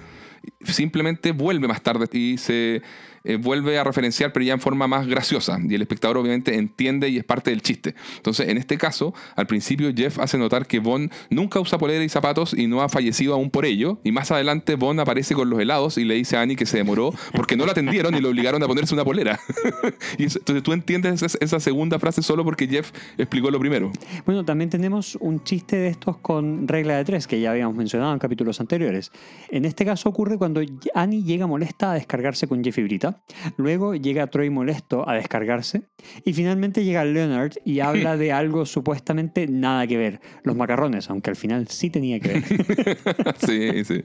simplemente vuelve más tarde y se eh, vuelve a referenciar, pero ya en forma más graciosa. Y el espectador obviamente entiende y es parte del chiste. Entonces, en este caso, al principio Jeff hace notar que Bond nunca usa polera y zapatos y no ha fallecido aún por ello. Y más adelante Bond aparece con los helados y le dice a Annie que se demoró porque no lo atendieron y le obligaron a ponerse una polera. y entonces tú entiendes esa, esa segunda frase solo porque Jeff explicó lo primero. Bueno, también tenemos un chiste de estos con regla de tres, que ya habíamos mencionado en capítulos anteriores. En este caso ocurre cuando Annie llega molesta a descargarse con Jeff y Brita. Luego llega Troy molesto a descargarse. Y finalmente llega Leonard y habla de algo supuestamente nada que ver. Los macarrones, aunque al final sí tenía que ver. sí, sí.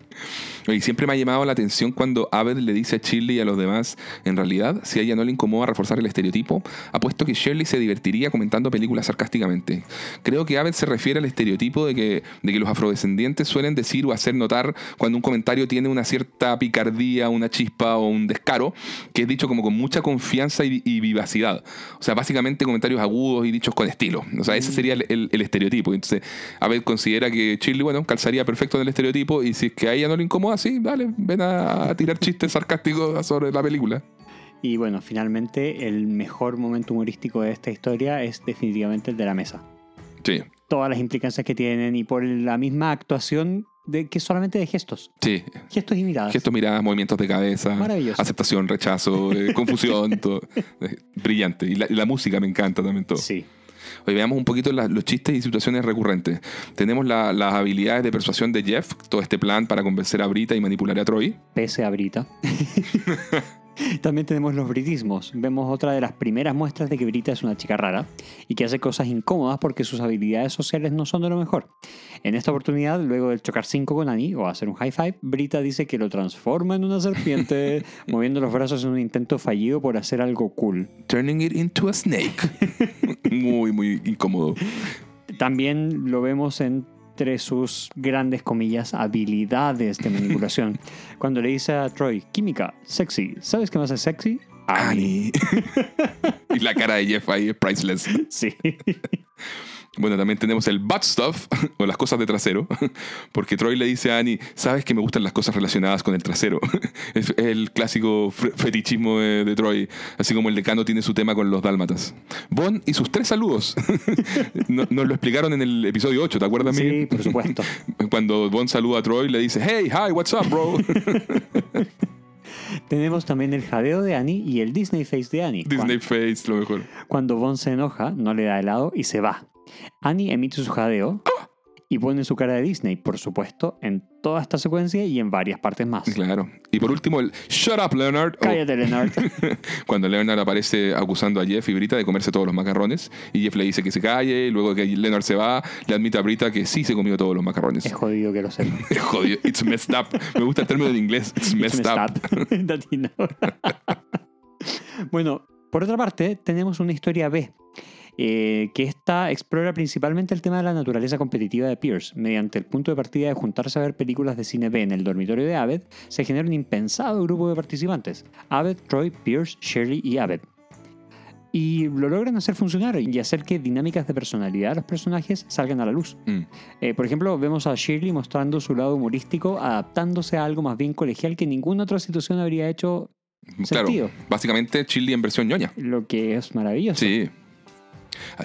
Y siempre me ha llamado la atención cuando Abed le dice a Shirley y a los demás, en realidad, si a ella no le incomoda reforzar el estereotipo, apuesto que Shirley se divertiría comentando películas sarcásticamente. Creo que Abed se refiere al estereotipo de que, de que los afrodescendientes suelen decir o hacer notar cuando un comentario tiene una cierta picardía, una chispa o un descaro, que es dicho como con mucha confianza y, y vivacidad. O sea, básicamente comentarios agudos y dichos con estilo. O sea, ese sería el, el- el estereotipo. Entonces, Abed considera que Shirley, bueno, calzaría perfecto en el estereotipo y si es que a ella no le incomoda, sí, dale, ven a, a tirar chistes sarcásticos sobre la película. y bueno, finalmente el mejor momento humorístico de esta historia es definitivamente el de la mesa. Sí, Todas las implicancias que tienen y por la misma actuación de que solamente de gestos. sí. Gestos y miradas. Gestos, miradas, movimientos de cabeza, Maravilloso. aceptación, rechazo, eh, confusión, todo. Eh, Brillante. Y la, y la música me encanta también todo. Sí. Hoy veamos un poquito la- los chistes y situaciones recurrentes. Tenemos la- las habilidades de persuasión de Jeff, todo este plan para convencer a Brita y manipular a Troy. Pese a Brita. También tenemos los britismos. Vemos otra de las primeras muestras de que Brita es una chica rara y que hace cosas incómodas porque sus habilidades sociales no son de lo mejor. En esta oportunidad, luego de chocar cinco con Annie o hacer un high five, Brita dice que lo transforma en una serpiente, moviendo los brazos en un intento fallido por hacer algo cool. Turning it into a snake. muy, muy incómodo. También lo vemos entre sus grandes comillas habilidades de manipulación. Cuando le dice a Troy, química, sexy, ¿sabes qué más es sexy? Annie. y la cara de Jeff ahí es priceless. Sí. Bueno, también tenemos el butt stuff, o las cosas de trasero, porque Troy le dice a Annie, sabes que me gustan las cosas relacionadas con el trasero. Es el clásico fe- fetichismo de, de Troy, así como el decano tiene su tema con los dálmatas. Bond y sus tres saludos. No- Nos lo explicaron en el episodio 8, ¿te acuerdas, Sí, Miguel? por supuesto. Cuando Bond saluda a Troy, le dice, hey, hi, what's up, bro? Tenemos también el jadeo de Annie y el Disney face de Annie. Disney face, lo mejor. Cuando Bond se enoja, no le da helado y se va. Annie emite su jadeo y pone su cara de Disney, por supuesto, en toda esta secuencia y en varias partes más. Claro. Y por último, el Shut up, Leonard. Cállate, Leonard. Cuando Leonard aparece acusando a Jeff y Brita de comerse todos los macarrones, y Jeff le dice que se calle, y luego que Leonard se va, le admite a Brita que sí se comió todos los macarrones. es jodido que lo sepa. Es jodido. It's messed up. Me gusta el término en inglés. It's messed, It's up. messed up. Latino. bueno, por otra parte, tenemos una historia B. eh, que esta explora principalmente el tema de la naturaleza competitiva de Pierce. Mediante el punto de partida de juntarse a ver películas de cine B en el dormitorio de Abed, se genera un impensado grupo de participantes. Abed, Troy, Pierce, Shirley y Abed. Y lo logran hacer funcionar y hacer que dinámicas de personalidad de los personajes salgan a la luz. Mm. Eh, por ejemplo, vemos a Shirley mostrando su lado humorístico, adaptándose a algo más bien colegial que ninguna otra situación habría hecho Claro. Sentido. Básicamente, Chili en versión ñoña. lo que es maravilloso. Sí.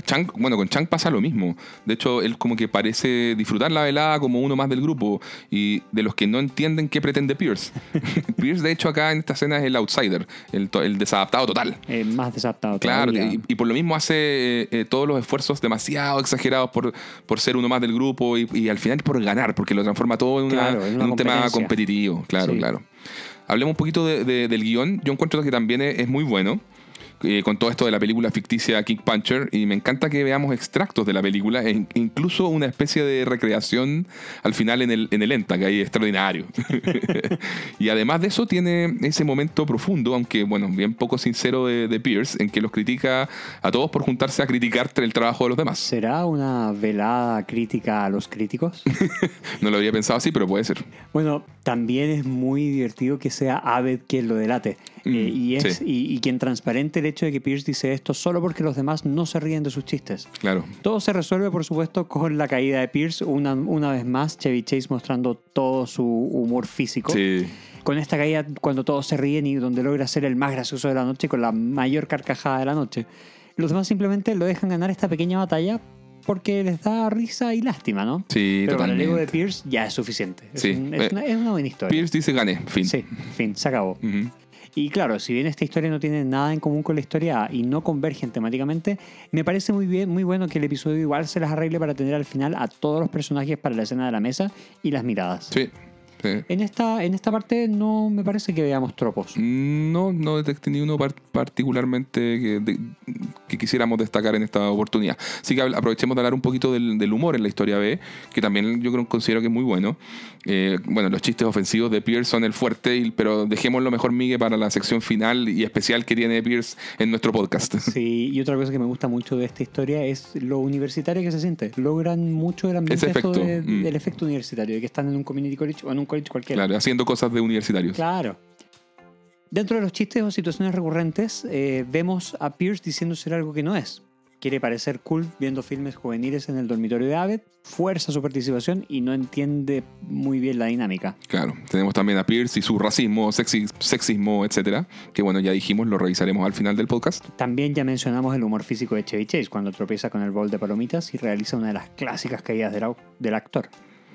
Chang, bueno, con Chang pasa lo mismo. De hecho, él como que parece disfrutar la velada como uno más del grupo y de los que no entienden qué pretende Pierce. Pierce, de hecho, acá en esta escena es el outsider, el, desadaptado total. Eh, más desadaptado. Claro, y, y por lo mismo hace eh, eh, todos los esfuerzos demasiado exagerados por, por ser uno más del grupo y, y al final por ganar, porque lo transforma todo en, una- Claro, en una en un tema competitivo. Claro, Sí. claro. Hablemos un poquito de- de- del guion. Yo encuentro que también es, es muy bueno. Eh, con todo esto de la película ficticia Kick Puncher y me encanta que veamos extractos de la película e in- incluso una especie de recreación al final en el, en el ENTA que hay extraordinario y además de eso tiene ese momento profundo aunque bueno bien poco sincero de, de Pierce en que los critica a todos por juntarse a criticar el trabajo de los demás ¿Será una velada crítica a los críticos? no lo había pensado así pero puede ser Bueno, también es muy divertido que sea Abed quien lo delate. Mm, Eh, y, es, sí. y, y quien transparente el hecho de que Pierce dice esto solo porque los demás no se ríen de sus chistes. claro Todo se resuelve, por supuesto, con la caída de Pierce. Una, una vez más, Chevy Chase mostrando todo su humor físico. sí Con esta caída, cuando todos se ríen y donde logra ser el más gracioso de la noche con la mayor carcajada de la noche. Los demás simplemente lo dejan ganar esta pequeña batalla porque les da risa y lástima, ¿no? sí Pero para el ego de Pierce ya es suficiente. Es, Sí. un- es Eh, una, es una buena historia. Pierce dice gané fin Sí, fin, se acabó. Ujú. Y claro, si bien esta historia no tiene nada en común con la historia A y no convergen temáticamente, me parece muy bien, muy bueno que el episodio igual se las arregle para tener al final a todos los personajes para la escena de la mesa y las miradas. sí, sí. En esta, en esta parte no me parece que veamos tropos. No, no detecté ni uno par- particularmente que, de- que quisiéramos destacar en esta oportunidad. Así que aprovechemos de hablar un poquito del, del humor en la historia B, que también yo creo, considero que es muy bueno. Eh, bueno, los chistes ofensivos de Pierce son el fuerte, pero dejémoslo mejor, Migue, para la sección final y especial que tiene Pierce en nuestro podcast. Sí, y otra cosa que me gusta mucho de esta historia es lo universitario que se siente. Logran mucho el ambiente Ese efecto, de- mm. del efecto universitario, de que están en un community college o en un college cualquiera. Claro, haciendo cosas de universitarios. Claro. Dentro de los chistes o situaciones recurrentes, eh, vemos a Pierce diciendo ser algo que no es. Quiere parecer cool viendo filmes juveniles en el dormitorio de Abed, fuerza su participación y no entiende muy bien la dinámica. Claro, tenemos también a Pierce y su racismo, sexi- sexismo, etcétera, que bueno, ya dijimos, lo revisaremos al final del podcast. También ya mencionamos el humor físico de Chevy Chase cuando tropieza con el bol de palomitas y realiza una de las clásicas caídas del, del actor.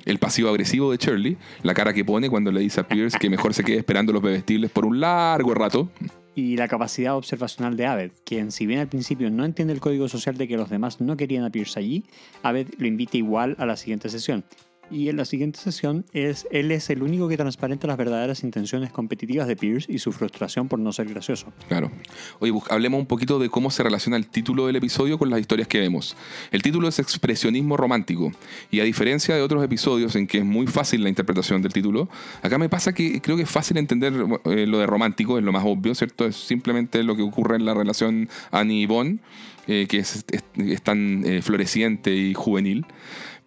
El pasivo agresivo de Shirley, la cara que pone cuando le dice a Pierce que mejor se quede esperando los bebestibles por un largo rato. Y la capacidad observacional de Abed, quien si bien al principio no entiende el código social de que los demás no querían a Pierce allí, Abed lo invita igual a la siguiente sesión. Y en la siguiente sesión es, él es el único que transparenta las verdaderas intenciones competitivas de Pierce y su frustración por no ser gracioso. Claro. Oye, hablemos un poquito de cómo se relaciona el título del episodio con las historias que vemos. El título es Expresionismo Romántico. Y a diferencia de otros episodios en que es muy fácil la interpretación del título, acá me pasa que creo que es fácil entender eh, lo de romántico, es lo más obvio, ¿cierto? Es simplemente lo que ocurre en la relación Annie y Bond, eh, que es, es- es tan eh, floreciente y juvenil.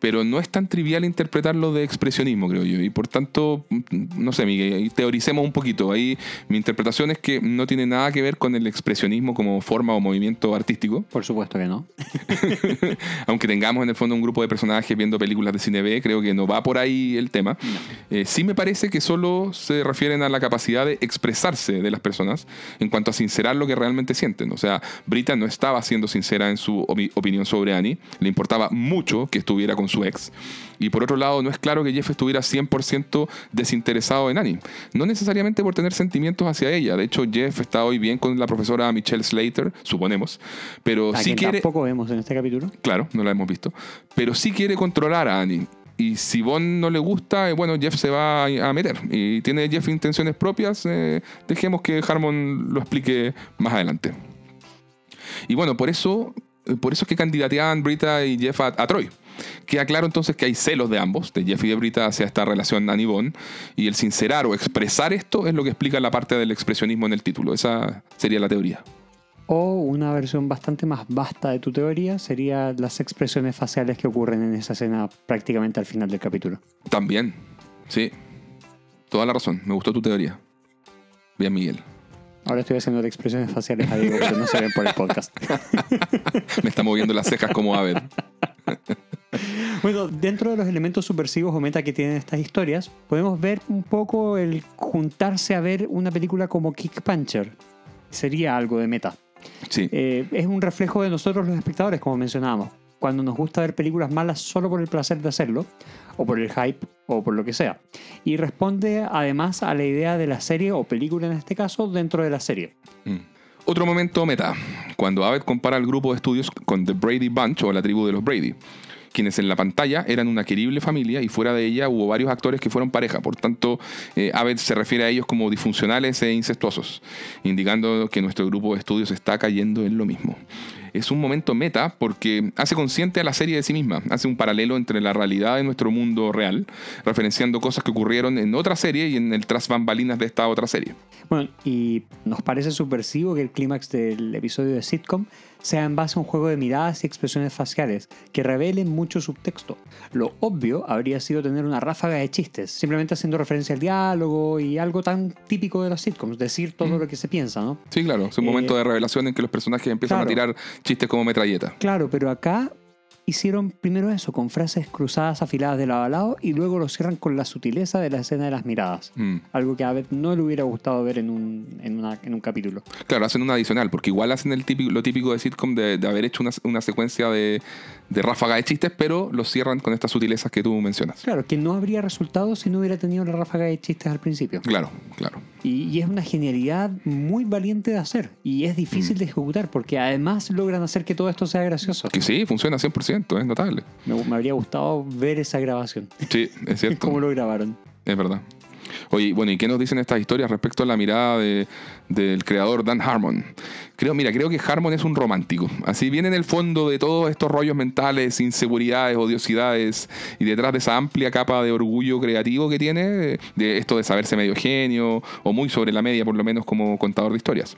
Pero no es tan trivial interpretarlo de expresionismo, creo yo. Y por tanto, no sé, Miguel, teoricemos un poquito. Ahí mi interpretación es que no tiene nada que ver con el expresionismo como forma o movimiento artístico. Por supuesto que no. Aunque tengamos en el fondo un grupo de personajes viendo películas de cine B, creo que no va por ahí el tema. Eh, sí me parece que solo se refieren a la capacidad de expresarse de las personas en cuanto a sincerar lo que realmente sienten. O sea, Brita no estaba siendo sincera en su opi- opinión sobre Annie, le importaba mucho que estuviera con su ex. Y por otro lado, no es claro que Jeff estuviera 100% desinteresado en Annie. No necesariamente por tener sentimientos hacia ella. De hecho, Jeff está hoy bien con la profesora Michelle Slater, suponemos. Pero A sí quien quiere... tampoco vemos en este capítulo. Claro, no la hemos visto. Pero sí quiere controlar a Annie. Y si Bond no le gusta, eh, bueno, Jeff se va a meter. Y tiene Jeff intenciones propias, eh, dejemos que Harmon lo explique más adelante. Y bueno, por eso, eh, por eso es que candidateaban Brita y Jeff a, a Troy. Queda claro entonces que hay celos de ambos, de Jeff y de Brita hacia esta relación Annie Bond. Y el sincerar o expresar esto es lo que explica la parte del expresionismo en el título. Esa sería la teoría. O una versión bastante más vasta de tu teoría sería las expresiones faciales que ocurren en esa escena prácticamente al final del capítulo. También, sí. Toda la razón. Me gustó tu teoría. Bien, Miguel. Ahora estoy haciendo las expresiones faciales a Diego, pero no se ven por el podcast. Me está moviendo las cejas como Aved. Bueno, dentro de los elementos subversivos o meta que tienen estas historias, podemos ver un poco el juntarse a ver una película como Kick Puncher. Sería algo de meta. Sí. Eh, es un reflejo de nosotros los espectadores, como mencionábamos. Cuando nos gusta ver películas malas solo por el placer de hacerlo, o por el hype, o por lo que sea. Y responde además a la idea de la serie, o película en este caso, dentro de la serie. Mm. Otro momento meta, cuando Abbott compara el grupo de estudios con The Brady Bunch o la tribu de los Brady, quienes en la pantalla eran una querible familia y fuera de ella hubo varios actores que fueron pareja. Por tanto, eh, Abbott se refiere a ellos como disfuncionales e incestuosos, indicando que nuestro grupo de estudios está cayendo en lo mismo. Es un momento meta porque hace consciente a la serie de sí misma, hace un paralelo entre la realidad de nuestro mundo real, referenciando cosas que ocurrieron en otra serie y en el tras bambalinas de esta otra serie. Bueno, y nos parece subversivo que el clímax del episodio de sitcom sea en base a un juego de miradas y expresiones faciales que revelen mucho subtexto. Lo obvio habría sido tener una ráfaga de chistes, simplemente haciendo referencia al diálogo y algo tan típico de las sitcoms, decir todo lo que se piensa, ¿no? Sí, claro, es un Eh, momento de revelación en que los personajes empiezan a tirar chistes como metralleta. Claro, pero acá hicieron primero eso, con frases cruzadas afiladas de lado a lado, y luego lo cierran con la sutileza de la escena de las miradas. Mm. Algo que a Abed no le hubiera gustado ver en un, en una- en un capítulo. Claro, hacen una adicional, porque igual hacen el típico, lo típico de sitcom de, de haber hecho una, una secuencia de, de ráfaga de chistes, pero lo cierran con estas sutilezas que tú mencionas. Claro, que no habría resultado si no hubiera tenido la ráfaga de chistes al principio. Claro, claro. Y, y es una genialidad muy valiente de hacer. Y es Mm. difícil de ejecutar porque además logran hacer que todo esto sea gracioso. Que sí, funciona 100%, es notable. Me, me habría gustado ver esa grabación. Sí, es cierto. Cómo lo grabaron. Es verdad. Oye, bueno, ¿y qué nos dicen estas historias respecto a la mirada de- del creador Dan Harmon? Creo, mira, creo que Harmon es un romántico. Así viene en el fondo de todos estos rollos mentales, inseguridades, odiosidades, y detrás de esa amplia capa de orgullo creativo que tiene, de- esto de saberse medio genio, o muy sobre la media, por lo menos como contador de historias.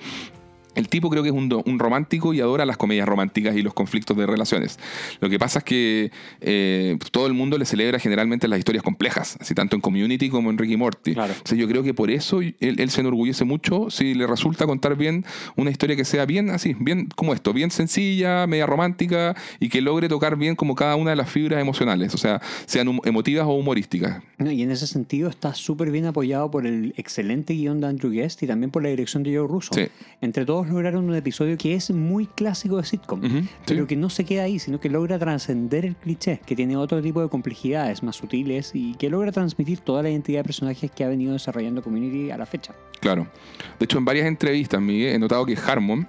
El tipo creo que es un, do- un romántico y adora las comedias románticas y los conflictos de relaciones. Lo que pasa es que eh, todo el mundo le celebra generalmente las historias complejas, así tanto en Community como en Ricky Morty. Claro. Entonces yo creo que por eso él, él se enorgullece mucho si le resulta contar bien una historia que sea bien así, bien como esto, bien sencilla, media romántica y que logre tocar bien como cada una de las fibras emocionales, o sea, sean emotivas o humorísticas. No, y en ese sentido está súper bien apoyado por el excelente guion de Andrew Guest y también por la dirección de Joe Russo. Sí. Entre todos lograron un episodio que es muy clásico de sitcom, pero sí. que no se queda ahí, sino que logra trascender el cliché, que tiene otro tipo de complejidades más sutiles y que logra transmitir toda la identidad de personajes que ha venido desarrollando Community a la fecha. Claro. De hecho, en varias entrevistas, Miguel, he notado que Harmon,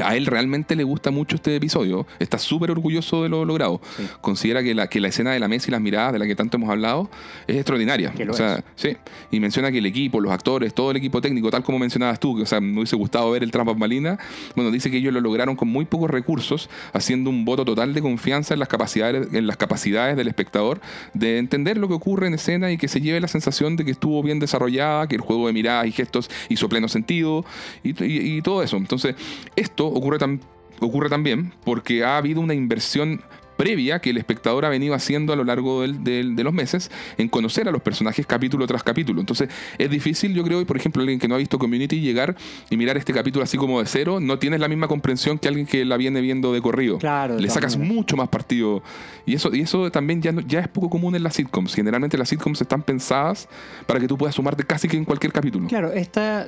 a él realmente le gusta mucho este episodio. Está súper orgulloso de lo logrado. Sí. Considera que la, que la escena de la mesa y las miradas, de la que tanto hemos hablado, es extraordinaria. O sea, sí. Y menciona que el equipo, los actores, todo el equipo técnico, tal como mencionabas tú, que o sea, me hubiese gustado ver el tras bambalinas, bueno, dice que ellos lo lograron con muy pocos recursos, haciendo un voto total de confianza en las capacidades, en las capacidades del espectador de entender lo que ocurre en escena y que se lleve la sensación de que estuvo bien desarrollada, que el juego de miradas y gestos hizo pleno sentido y, y- y todo eso. Entonces, esto ocurre, tam- ocurre también porque ha habido una inversión previa que el espectador ha venido haciendo a lo largo del- del- de los meses en conocer a los personajes capítulo tras capítulo. Entonces es difícil, yo creo, y por ejemplo, alguien que no ha visto Community llegar y mirar este capítulo así como de cero, no tienes la misma comprensión que alguien que la viene viendo de corrido. Claro, de Le sacas mucho más partido. Y eso, y eso también ya, no- ya es poco común en las sitcoms. Generalmente las sitcoms están pensadas para que tú puedas sumarte casi que en cualquier capítulo. Claro, esta,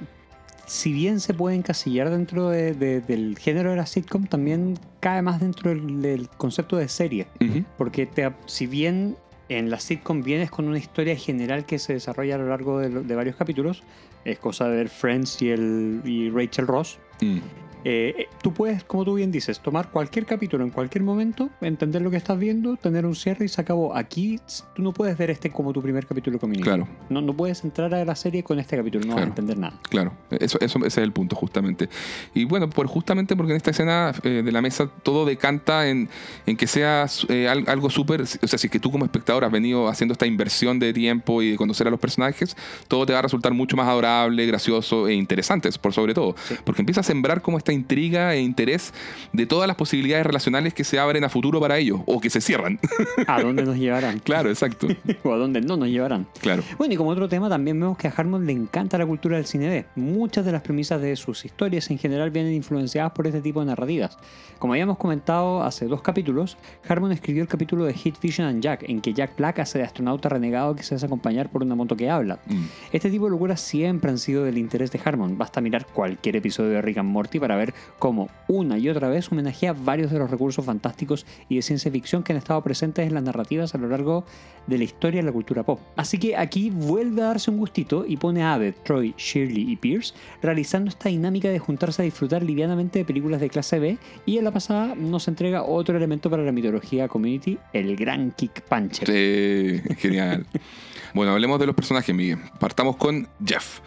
si bien se puede encasillar dentro de- de- del género de la sitcom, también cae más dentro del, del concepto de serie. Porque te, si bien en la sitcom vienes con una historia general que se desarrolla a lo largo de varios capítulos, es cosa de ver Friends y, el, y Rachel Ross, Mm. Eh, tú puedes, como tú bien dices, tomar cualquier capítulo en cualquier momento, entender lo que estás viendo, tener un cierre y se acabó. Aquí tú no puedes ver este como tu primer capítulo de Community. Claro. No, no puedes entrar a la serie con este capítulo, no vas a Claro. entender nada. Claro, eso, eso, ese es el punto, justamente. Y bueno, por justamente porque en esta escena eh, de la mesa todo decanta en, en que sea eh, al- algo súper. O sea, si es que tú como espectador has venido haciendo esta inversión de tiempo y de conocer a los personajes, todo te va a resultar mucho más adorable, gracioso e interesante, por sobre todo. Porque empieza a sembrar como esta intriga e interés de todas las posibilidades relacionales que se abren a futuro para ellos o que se cierran. ¿A dónde nos llevarán? claro, exacto. o a dónde no nos llevarán. Claro. Bueno, y como otro tema, también vemos que a Harmon le encanta la cultura del cine B. Muchas de las premisas de sus historias en general vienen influenciadas por este tipo de narrativas. Como habíamos comentado hace dos capítulos, Harmon escribió el capítulo de Hit Vision and Jack, en que Jack Black hace de astronauta renegado que se hace acompañar por una moto que habla. Mm. Este tipo de locuras siempre han sido del interés de Harmon. Basta mirar cualquier episodio de Rick and Morty para ver ver cómo una y otra vez homenajea varios de los recursos fantásticos y de ciencia ficción que han estado presentes en las narrativas a lo largo de la historia de la cultura pop. Así que aquí vuelve a darse un gustito y pone a Abed, Troy, Shirley y Pierce realizando esta dinámica de juntarse a disfrutar livianamente de películas de clase B y en la pasada nos entrega otro elemento para la mitología community, el gran Kick Puncher. Sí, genial. bueno, hablemos de los personajes, Miguel. Partamos con Jeff.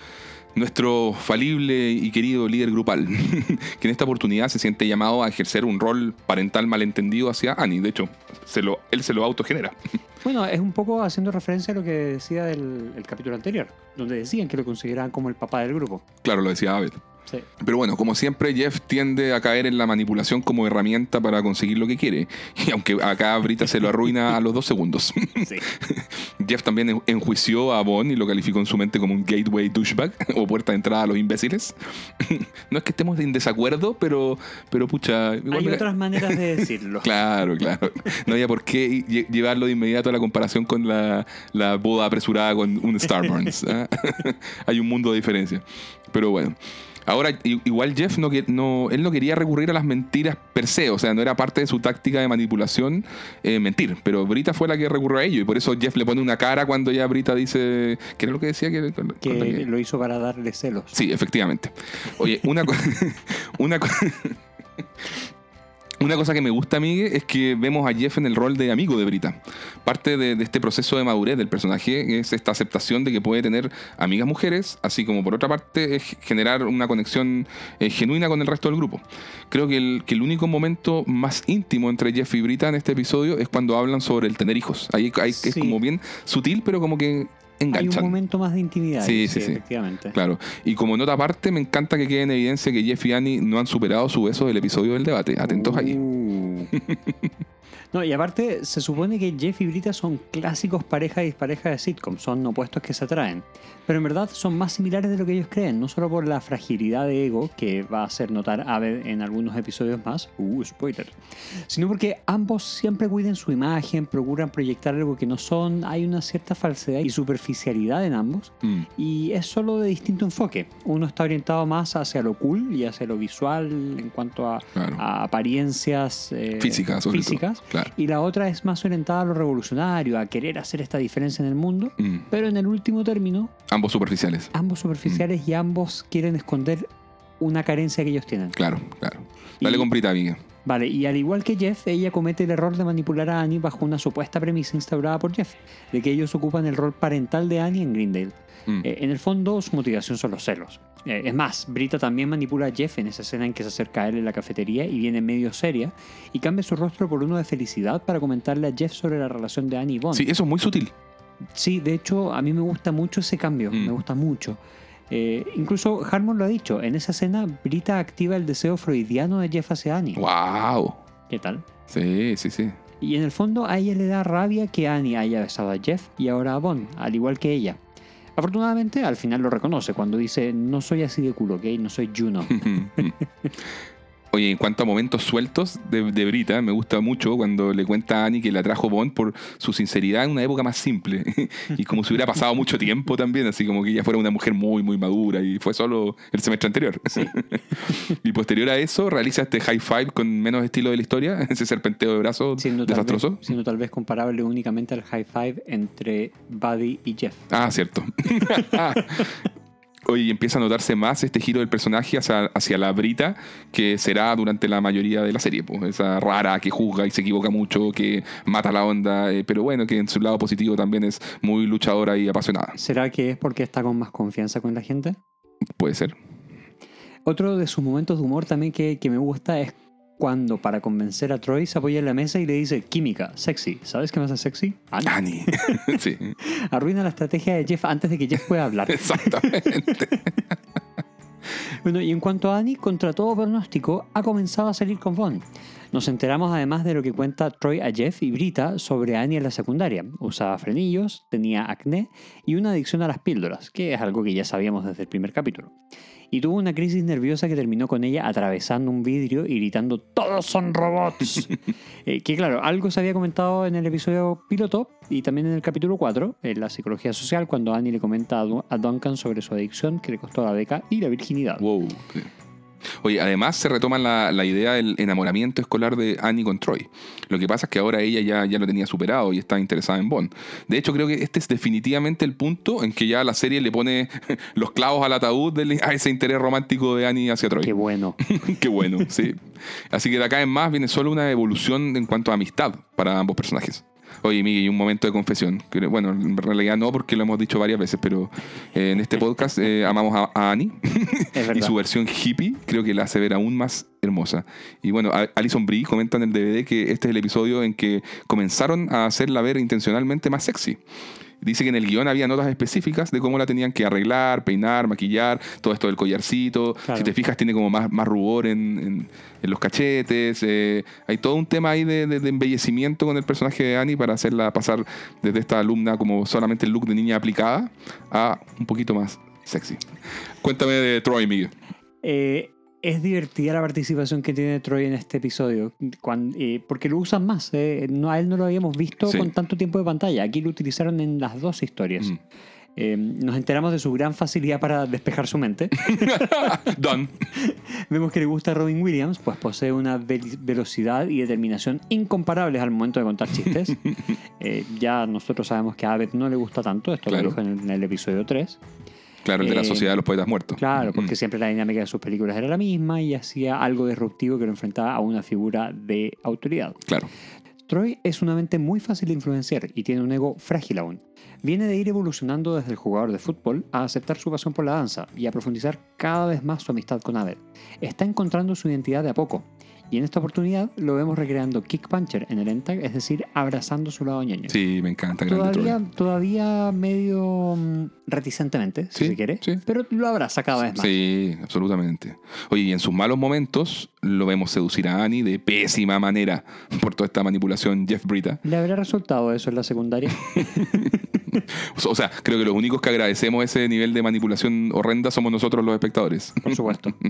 Nuestro falible y querido líder grupal, que en esta oportunidad se siente llamado a ejercer un rol parental malentendido hacia Annie. De hecho, se lo, él se lo autogenera. Bueno, es un poco haciendo referencia a lo que decía del el capítulo anterior, donde decían que lo consideraban como el papá del grupo. Claro, lo decía Abed. Sí. Pero bueno, como siempre, Jeff tiende a caer en la manipulación como herramienta para conseguir lo que quiere. Y aunque acá Brita se lo arruina a los dos segundos. Sí. Jeff también en- enjuició a Bond y lo calificó en su mente como un gateway douchebag o puerta de entrada a los imbéciles. no es que estemos en desacuerdo, pero, pero pucha. igual Hay me- otras maneras de decirlo. Claro, claro. No había por qué lle- llevarlo de inmediato a la comparación con la, la boda apresurada con un Starburns. ¿ah? Hay un mundo de diferencia. Pero bueno. Ahora, igual Jeff no, no, él no quería recurrir a las mentiras per se, o sea, no era parte de su táctica de manipulación eh, mentir, pero Brita fue la que recurrió a ello y por eso Jeff le pone una cara cuando ya Brita dice, ¿qué era lo que decía? Que, Que lo hizo para darle celos. Sí, efectivamente. Oye, una, una, una cosa que me gusta, Migue, es que vemos a Jeff en el rol de amigo de Brita. Parte de, de este proceso de madurez del personaje es esta aceptación de que puede tener amigas mujeres, así como por otra parte es generar una conexión eh, genuina con el resto del grupo. Creo que el, que el único momento más íntimo entre Jeff y Brita en este episodio es cuando hablan sobre el tener hijos. Ahí, ahí es como bien sutil, pero como que Hay un enganchan. momento más de intimidad. Sí, ahí, sí, sí. Efectivamente. Claro. Y como nota aparte, me encanta que quede en evidencia que Jeff y Annie no han superado su beso del episodio del debate. Atentos ahí. Uh. No, y aparte, se supone que Jeff y Brita son clásicos pareja y dispareja de sitcom, son opuestos que se atraen. Pero en verdad son más similares de lo que ellos creen, no solo por la fragilidad de ego que va a hacer notar Abed en algunos episodios más, uh, spoiler, sino porque ambos siempre cuiden su imagen, procuran proyectar algo que no son, hay una cierta falsedad y superficialidad en ambos, Mm. y es solo de distinto enfoque. Uno está orientado más hacia lo cool y hacia lo visual en cuanto a, Claro. a apariencias eh, Físicas, físicas. Claro. Y la otra es más orientada a lo revolucionario, a querer hacer esta diferencia en el mundo. Mm. Pero en el último término, Ambos superficiales. ambos superficiales y ambos quieren esconder una carencia que ellos tienen. Claro, claro. Dale Y- con Brita, amiga. Vale, y al igual que Jeff, ella comete el error de manipular a Annie bajo una supuesta premisa instaurada por Jeff, de que ellos ocupan el rol parental de Annie en Greendale. Mm. Eh, en el fondo, su motivación son los celos. Eh, es más, Brita también manipula a Jeff en esa escena en que se acerca a él en la cafetería y viene medio seria y cambia su rostro por uno de felicidad para comentarle a Jeff sobre la relación de Annie y Bond. Sí, eso es muy sutil. Sí, de hecho, a mí me gusta mucho ese cambio, Mm. me gusta mucho. Eh, incluso Harmon lo ha dicho, en esa escena Brita activa el deseo freudiano de Jeff hacia Annie. ¡Wow! ¿Qué tal? Sí, sí, sí. Y en el fondo a ella le da rabia que Annie haya besado a Jeff y ahora a Bond, al igual que ella. Afortunadamente, al final lo reconoce cuando dice, no soy así de culo, ¿ok? No soy Juno. Oye, en cuanto a momentos sueltos de, de Brita, me gusta mucho cuando le cuenta a Annie que la trajo Bond por su sinceridad en una época más simple. y como si hubiera pasado mucho tiempo también, así como que ella fuera una mujer muy, muy madura y fue solo el semestre anterior. y posterior a eso, realiza este high five con menos estilo de la historia, ese serpenteo de brazos Siendo tal, vez, desastroso. siendo tal vez comparable únicamente al high five entre Buddy y Jeff. Ah, cierto. Oye, y empieza a notarse más este giro del personaje hacia, hacia la Brita, que será durante la mayoría de la serie. Pues, esa rara que juzga y se equivoca mucho, que mata la onda, eh, pero bueno, que en su lado positivo también es muy luchadora y apasionada. ¿Será que es porque está con más confianza con la gente? Puede ser. Otro de sus momentos de humor también que, que me gusta es cuando para convencer a Troy se apoya en la mesa y le dice química, sexy. ¿Sabes qué me hace sexy? Annie. Annie. sí, Arruina la estrategia de Jeff antes de que Jeff pueda hablar. exactamente. Bueno, y en cuanto a Annie, contra todo pronóstico, ha comenzado a salir con Bond. Nos enteramos además de lo que cuenta Troy a Jeff y Brita sobre Annie en la secundaria. Usaba frenillos, tenía acné y una adicción a las píldoras, que es algo que ya sabíamos desde el primer capítulo. Y tuvo una crisis nerviosa que terminó con ella atravesando un vidrio y gritando ¡Todos son robots! Eh, que claro, algo se había comentado en el episodio piloto y también en el capítulo 4, en la psicología social, cuando Annie le comenta a, Du- a Duncan sobre su adicción que le costó la beca y la virginidad. wow. Oye, además se retoma la, la idea del enamoramiento escolar de Annie con Troy. Lo que pasa es que ahora ella ya, ya lo tenía superado y está interesada en Bond. De hecho, creo que este es definitivamente el punto en que ya la serie le pone los clavos al ataúd del- a ese interés romántico de Annie hacia Troy. Qué bueno. Qué bueno, sí. Así que de acá en más viene solo una evolución en cuanto a amistad para ambos personajes. Oye, Miguel, y un momento de confesión. Bueno, en realidad no, porque lo hemos dicho varias veces, pero eh, en este podcast eh, amamos a, a Annie y su versión hippie creo que la hace ver aún más hermosa. Y bueno, Alison Brie comenta en el DVD que este es el episodio en que comenzaron a hacerla ver intencionalmente más sexy. Dice que en el guion había notas específicas de cómo la tenían que arreglar, peinar, maquillar, todo esto del collarcito. Claro. Si te fijas, tiene como más, más rubor en, en- en los cachetes. eh, hay todo un tema ahí de, de- de embellecimiento con el personaje de Annie para hacerla pasar desde esta alumna como solamente el look de niña aplicada a un poquito más sexy. Cuéntame de Troy, Miguel. Eh, es divertida la participación que tiene Troy en este episodio, eh, porque lo usan más. eh, no, a él no lo habíamos visto Sí. con tanto tiempo de pantalla. Aquí lo utilizaron en las dos historias. Mm. Eh, nos enteramos de su gran facilidad para despejar su mente. Done. Vemos que le gusta a Robin Williams, pues posee una ve- velocidad y determinación incomparables al momento de contar chistes. Eh, ya nosotros sabemos que a Abed no le gusta tanto, esto Claro. lo dijo en el, en el episodio 3. Claro, el de la Eh, Sociedad de los Poetas Muertos. Claro, Mm. porque siempre la dinámica de sus películas era la misma y hacía algo disruptivo que lo enfrentaba a una figura de autoridad. Claro. Troy es una mente muy fácil de influenciar y tiene un ego frágil aún. Viene de ir evolucionando desde el jugador de fútbol a aceptar su pasión por la danza y a profundizar cada vez más su amistad con Abed. Está encontrando su identidad de a poco y en esta oportunidad lo vemos recreando Kick Puncher en el Entag, es decir, abrazando su lado ñoño. Sí, me encanta. Todavía, todavía medio mm, reticentemente, si Sí, se quiere, sí. pero lo abraza cada vez más. Sí, absolutamente. Oye, y en sus malos momentos lo vemos seducir a Annie de pésima manera por toda esta manipulación Jeff Brita. ¿Le habrá resultado eso en la secundaria? O sea, creo que los únicos que agradecemos ese nivel de manipulación horrenda somos nosotros los espectadores. Por supuesto.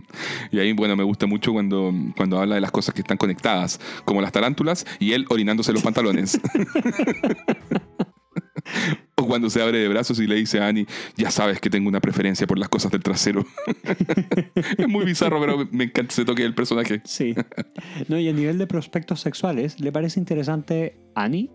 Y ahí, bueno, me gusta mucho cuando, cuando habla de las cosas que están conectadas, como las tarántulas y él orinándose los pantalones. o cuando se abre de brazos y le dice a Annie, ya sabes que tengo una preferencia por las cosas del trasero. es muy bizarro, pero me encanta ese toque del personaje. Sí. No, y a nivel de prospectos sexuales, le parece interesante Annie,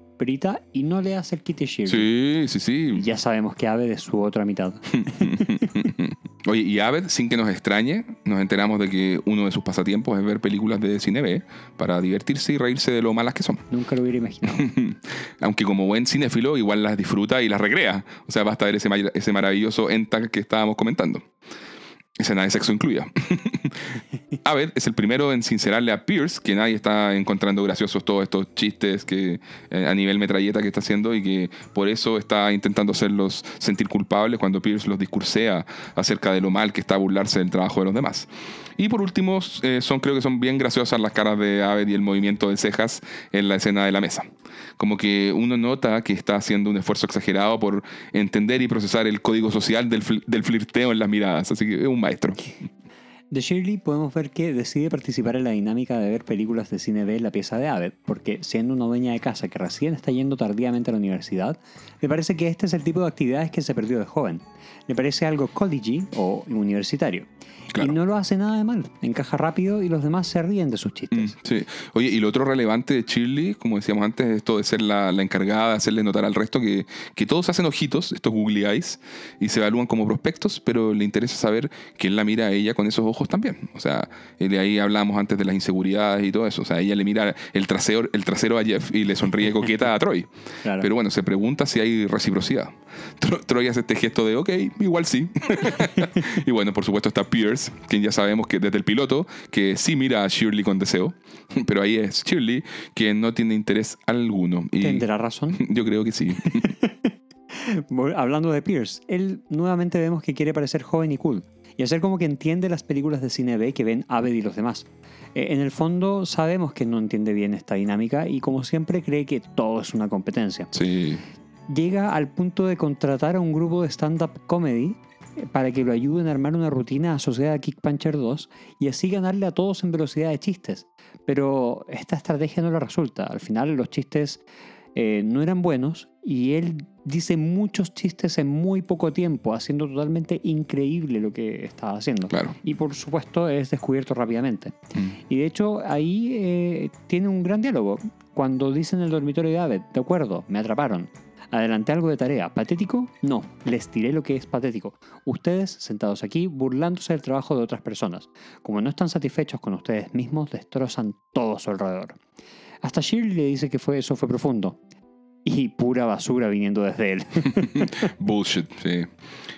Y no le hace el Kitty Shield. Sí, sí, sí. Ya sabemos que Ave de su otra mitad. Oye, y Abed, sin que nos extrañe, nos enteramos de que uno de sus pasatiempos es ver películas de cine B para divertirse y reírse de lo malas que son. Nunca lo hubiera imaginado. Aunque como buen cinéfilo, igual las disfruta y las recrea. O sea, basta ver ese, ese maravilloso ENTAG que estábamos comentando. Escena de sexo incluida. Abed es el primero en sincerarle a Pierce que nadie está encontrando graciosos todos estos chistes que eh, a nivel metralleta que está haciendo y que por eso está intentando hacerlos sentir culpables cuando Pierce los discursea acerca de lo mal que está burlarse del trabajo de los demás. Y por último, eh, son, creo que son bien graciosas las caras de Abed y el movimiento de cejas en la escena de la mesa. Como que uno nota que está haciendo un esfuerzo exagerado por entender y procesar el código social del, del flirteo en las miradas. Así que es un De Shirley podemos ver que decide participar en la dinámica de ver películas de cine B la pieza de Abed, porque siendo una dueña de casa que recién está yendo tardíamente a la universidad, le parece que este es el tipo de actividades que se perdió de joven. Le parece algo college o universitario. Claro. Y no lo hace nada de mal, encaja rápido y los demás se ríen de sus chistes. Mm, Sí. Oye, y lo otro relevante de Shirley, como decíamos antes, es esto de ser la, la encargada hacerle notar al resto que, que todos hacen ojitos, estos googly eyes, y se evalúan como prospectos, pero le interesa saber quién la mira a ella con esos ojos también. O sea, eh, de ahí hablamos antes de las inseguridades y todo eso. O sea, ella le mira el trasero, el trasero a Jeff y le sonríe coqueta a Troy. Claro. Pero bueno, se pregunta si hay reciprocidad. Tro- Troy hace este gesto de, ok, igual sí. y bueno, por supuesto está Pierce, quien ya sabemos que desde el piloto, que sí mira a Shirley con deseo, pero ahí es Shirley, quien no tiene interés alguno. Y Tendrá razón. yo creo que sí. Hablando de Pierce, él nuevamente vemos que quiere parecer joven y cool y hacer como que entiende las películas de cine B que ven Aved y los demás. Eh, en el fondo sabemos que no entiende bien esta dinámica y como siempre cree que todo es una competencia. Sí. Llega al punto de contratar a un grupo de stand-up comedy eh, para que lo ayuden a armar una rutina asociada a Kick Puncher 2 y así ganarle a todos en velocidad de chistes. Pero esta estrategia no le resulta. Al final los chistes eh, no eran buenos y él dice muchos chistes en muy poco tiempo, haciendo totalmente increíble lo que está haciendo. Claro. Y por supuesto es descubierto rápidamente. Mm. Y de hecho ahí eh, tiene un gran diálogo. Cuando dice en el dormitorio de Abed, de acuerdo, me atraparon. Adelanté algo de tarea. ¿Patético? No, les tiré lo que es patético. Ustedes, sentados aquí, burlándose del trabajo de otras personas. Como no están satisfechos con ustedes mismos, destrozan todo a su alrededor. Hasta Shirley le dice que eso fue profundo. Y pura basura viniendo desde él. Bullshit, sí.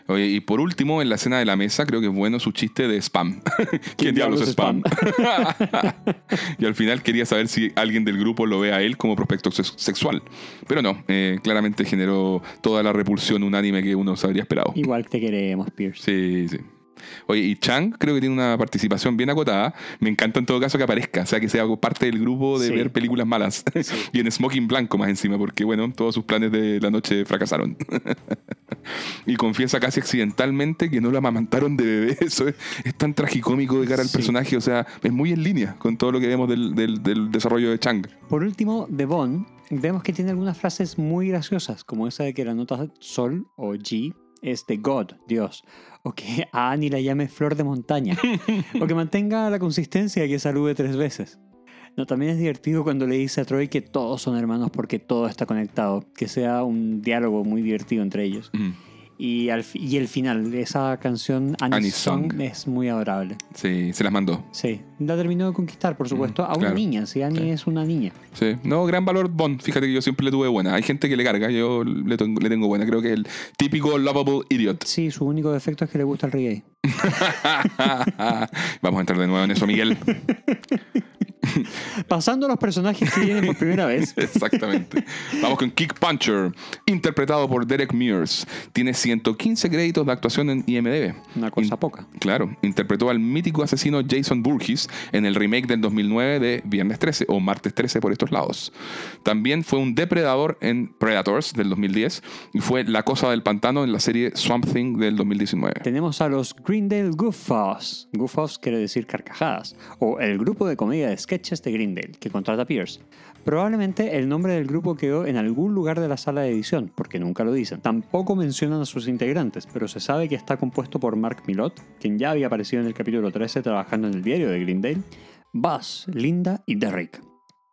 Oye, y por último, en la escena de la mesa, creo que es bueno su chiste de spam. ¿Quién diablos es spam? y al final quería saber si alguien del grupo lo ve a él como prospecto sex- sexual. Pero no, eh, claramente generó toda la repulsión unánime que uno se habría esperado. Igual te queremos, Pierce. Sí, sí. Oye, y Chang creo que tiene una participación bien acotada. Me encanta en todo caso que aparezca, o sea, que sea parte del grupo de Sí. ver películas malas. y en smoking blanco más encima, porque bueno, todos sus planes de la noche fracasaron. y confiesa casi accidentalmente que no lo amamantaron de bebé. Eso es, es tan tragicómico de cara al Sí. personaje, o sea, es muy en línea con todo lo que vemos del, del- del desarrollo de Chang. Por último, de Bond, vemos que tiene algunas frases muy graciosas, como esa de que la nota Sol o G es de God, Dios, o que a Annie la llame Flor de Montaña, o que mantenga la consistencia que salude tres veces. No, también es divertido cuando le dice a Troy que todos son hermanos porque todo está conectado, que sea un diálogo muy divertido entre ellos. Mm. Y, al, y el final, esa canción Annie's, Annie's Song, Song. es muy adorable. Sí, se las mandó. Sí, la terminó de conquistar, por supuesto, a una claro. niña, si Annie Sí. es una niña. Sí. No, gran valor Bond. Fíjate que yo siempre le tuve buena. Hay gente que le carga, yo le tengo, le tengo buena. Creo que es el típico lovable idiot. Sí, su único defecto es que le gusta el reggae. Vamos a entrar de nuevo en eso, Miguel. Pasando a los personajes que vienen por primera vez. Exactamente. Vamos con Kick Puncher, interpretado por Derek Mears. Tiene 115 créditos de actuación en IMDb. Una cosa In- poca. Claro, interpretó al mítico asesino Jason Burgess en el remake del 2009 de Viernes 13 o Martes 13 por estos lados. También fue un depredador en Predators del 2010 y fue la cosa del pantano en la serie Swamp Thing del 2019. Tenemos a los Greendale Goofoffs. Goofoffs quiere decir carcajadas. O el grupo de comedia de sketches de Greendale, que contrata Pierce. Probablemente el nombre del grupo quedó en algún lugar de la sala de edición, porque nunca lo dicen. Tampoco mencionan a sus integrantes, pero se sabe que está compuesto por Mark Milot, quien ya había aparecido en el capítulo 13 trabajando en el diario de Greendale, Buzz, Linda y Derrick.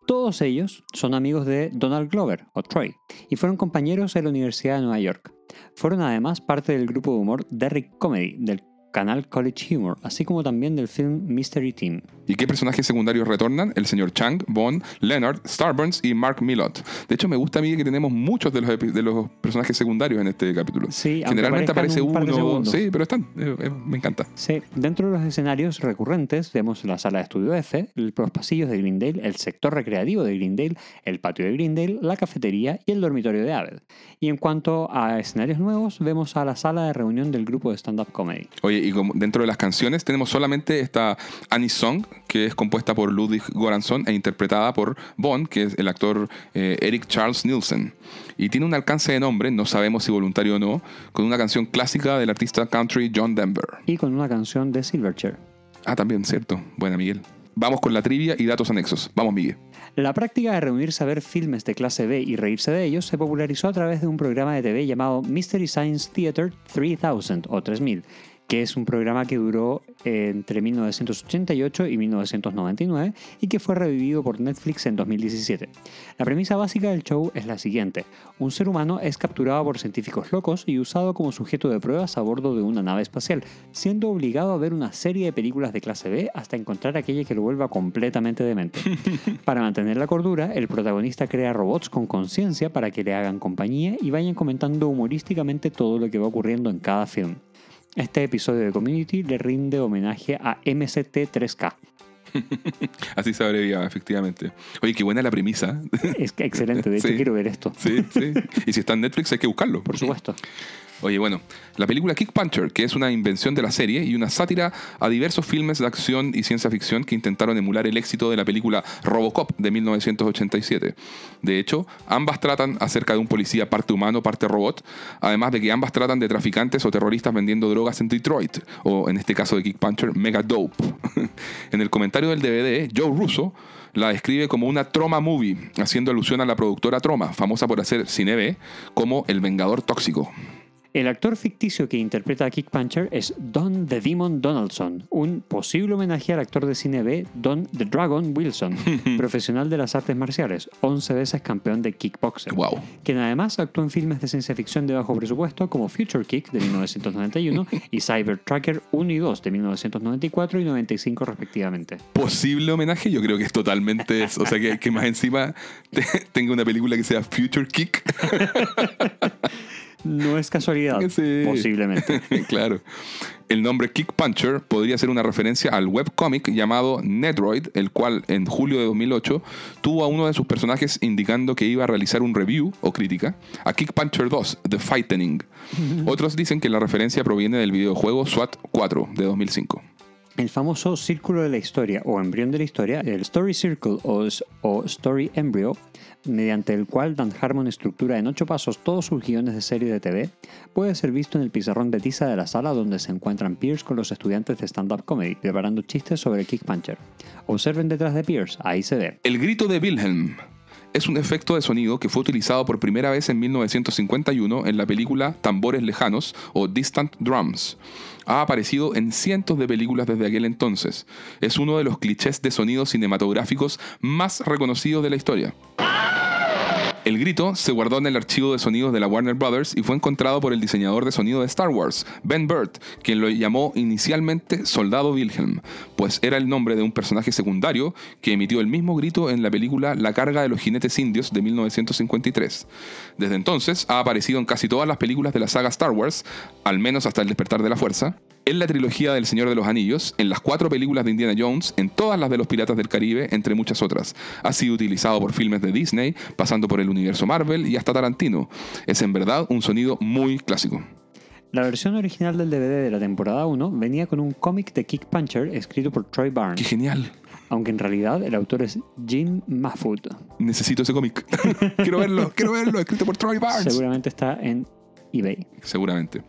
Todos ellos son amigos de Donald Glover, o Troy, y fueron compañeros en la Universidad de Nueva York. Fueron además parte del grupo de humor Derrick Comedy del canal College Humor, así como también del film Mystery Team. ¿Y qué personajes secundarios retornan? El señor Chang, Bond, Leonard, Starburns y Mark Milot. De hecho, me gusta a mí que tenemos muchos de los, de los personajes secundarios en este capítulo. Sí, Generalmente aparece un uno, sí, pero están. Eh, eh, me encanta. Sí, dentro de los escenarios recurrentes vemos la sala de estudio F, los pasillos de Greendale, el sector recreativo de Greendale, el patio de Greendale, la cafetería y el dormitorio de Aved. Y en cuanto a escenarios nuevos, vemos a la sala de reunión del grupo de stand-up comedy. Oye, y como dentro de las canciones tenemos solamente esta Annie Song, que es compuesta por Ludwig Göransson e interpretada por Bond, que es el actor eh, Eric Charles Nielsen. Y tiene un alcance de nombre, no sabemos si voluntario o no, con una canción clásica del artista country John Denver. Y con una canción de Silverchair. Ah, también, cierto. Buena, Miguel. Vamos con la trivia y datos anexos. Vamos, Miguel. La práctica de reunirse a ver filmes de clase B y reírse de ellos se popularizó a través de un programa de TV llamado Mystery Science Theater 3000 o 3000, que es un programa que duró eh, entre 1988 y 1999 y que fue revivido por Netflix en 2017. La premisa básica del show es la siguiente. Un ser humano es capturado por científicos locos y usado como sujeto de pruebas a bordo de una nave espacial, siendo obligado a ver una serie de películas de clase B hasta encontrar aquella que lo vuelva completamente demente. Para mantener la cordura, el protagonista crea robots con conciencia para que le hagan compañía y vayan comentando humorísticamente todo lo que va ocurriendo en cada film. Este episodio de Community le rinde homenaje a MST3K. Así se abreviaba, efectivamente. Oye, qué buena la premisa. Es que excelente, de hecho Sí. quiero ver esto, sí, sí. Y si está en Netflix hay que buscarlo. por supuesto. Oye, bueno, la película Kick Puncher, que es una invención de la serie y una sátira a diversos filmes de acción y ciencia ficción que intentaron emular el éxito de la película Robocop de 1987. De hecho, ambas tratan acerca de un policía parte humano, parte robot, además de que ambas tratan de traficantes o terroristas vendiendo drogas en Detroit, o en este caso de Kick Puncher, Mega Dope. en el comentario del DVD, Joe Russo la describe como una Troma movie, haciendo alusión a la productora Troma, famosa por hacer cine B, como El Vengador Tóxico. El actor ficticio que interpreta a Kick Puncher es Don the Demon Donaldson, un posible homenaje al actor de cine B Don the Dragon Wilson, profesional de las artes marciales, 11 veces campeón de kickboxer, Wow. quien además actuó en filmes de ciencia ficción de bajo presupuesto como Future Kick de 1991 y Cyber Tracker 1 y 2 de 1994 y 95 respectivamente. Posible homenaje, yo creo que es totalmente eso. O sea, que, que más encima te- tenga una película que sea Future Kick. No es casualidad, Sí. posiblemente. claro. El nombre Kick Puncher podría ser una referencia al webcómic llamado Nedroid, el cual en julio de 2008 tuvo a uno de sus personajes indicando que iba a realizar un review o crítica a Kick Puncher 2, The Fightening. Otros dicen que la referencia proviene del videojuego SWAT 4 de 2005. El famoso círculo de la historia o embrión de la historia, el Story Circle o, Story Embryo, mediante el cual Dan Harmon estructura en ocho pasos todos sus guiones de serie de TV, puede ser visto en el pizarrón de tiza de la sala donde se encuentran Pierce con los estudiantes de stand-up comedy preparando chistes sobre Kick Puncher. Observen detrás de Pierce, ahí se ve. El grito de Wilhelm es un efecto de sonido que fue utilizado por primera vez en 1951 en la película Tambores Lejanos o Distant Drums. Ha aparecido en cientos de películas desde aquel entonces. Es uno de los clichés de sonidos cinematográficos más reconocidos de la historia. El grito se guardó en el archivo de sonidos de la Warner Brothers y fue encontrado por el diseñador de sonido de Star Wars, Ben Burt, quien lo llamó inicialmente Soldado Wilhelm, pues era el nombre de un personaje secundario que emitió el mismo grito en la película La carga de los jinetes indios de 1953. Desde entonces ha aparecido en casi todas las películas de la saga Star Wars, al menos hasta el despertar de la fuerza, en la trilogía del Señor de los Anillos, en las cuatro películas de Indiana Jones, en todas las de los Piratas del Caribe, entre muchas otras. Ha sido utilizado por filmes de Disney, pasando por el universo Marvel y hasta Tarantino. Es en verdad un sonido muy clásico. La versión original del DVD de la temporada 1 venía con un cómic de Kick Puncher escrito por Troy ¡Qué Barnes, genial! aunque en realidad el autor es Jim Mahfood. Necesito ese cómic. quiero verlo, quiero verlo, escrito por Troy Barnes. Seguramente está en eBay. Seguramente.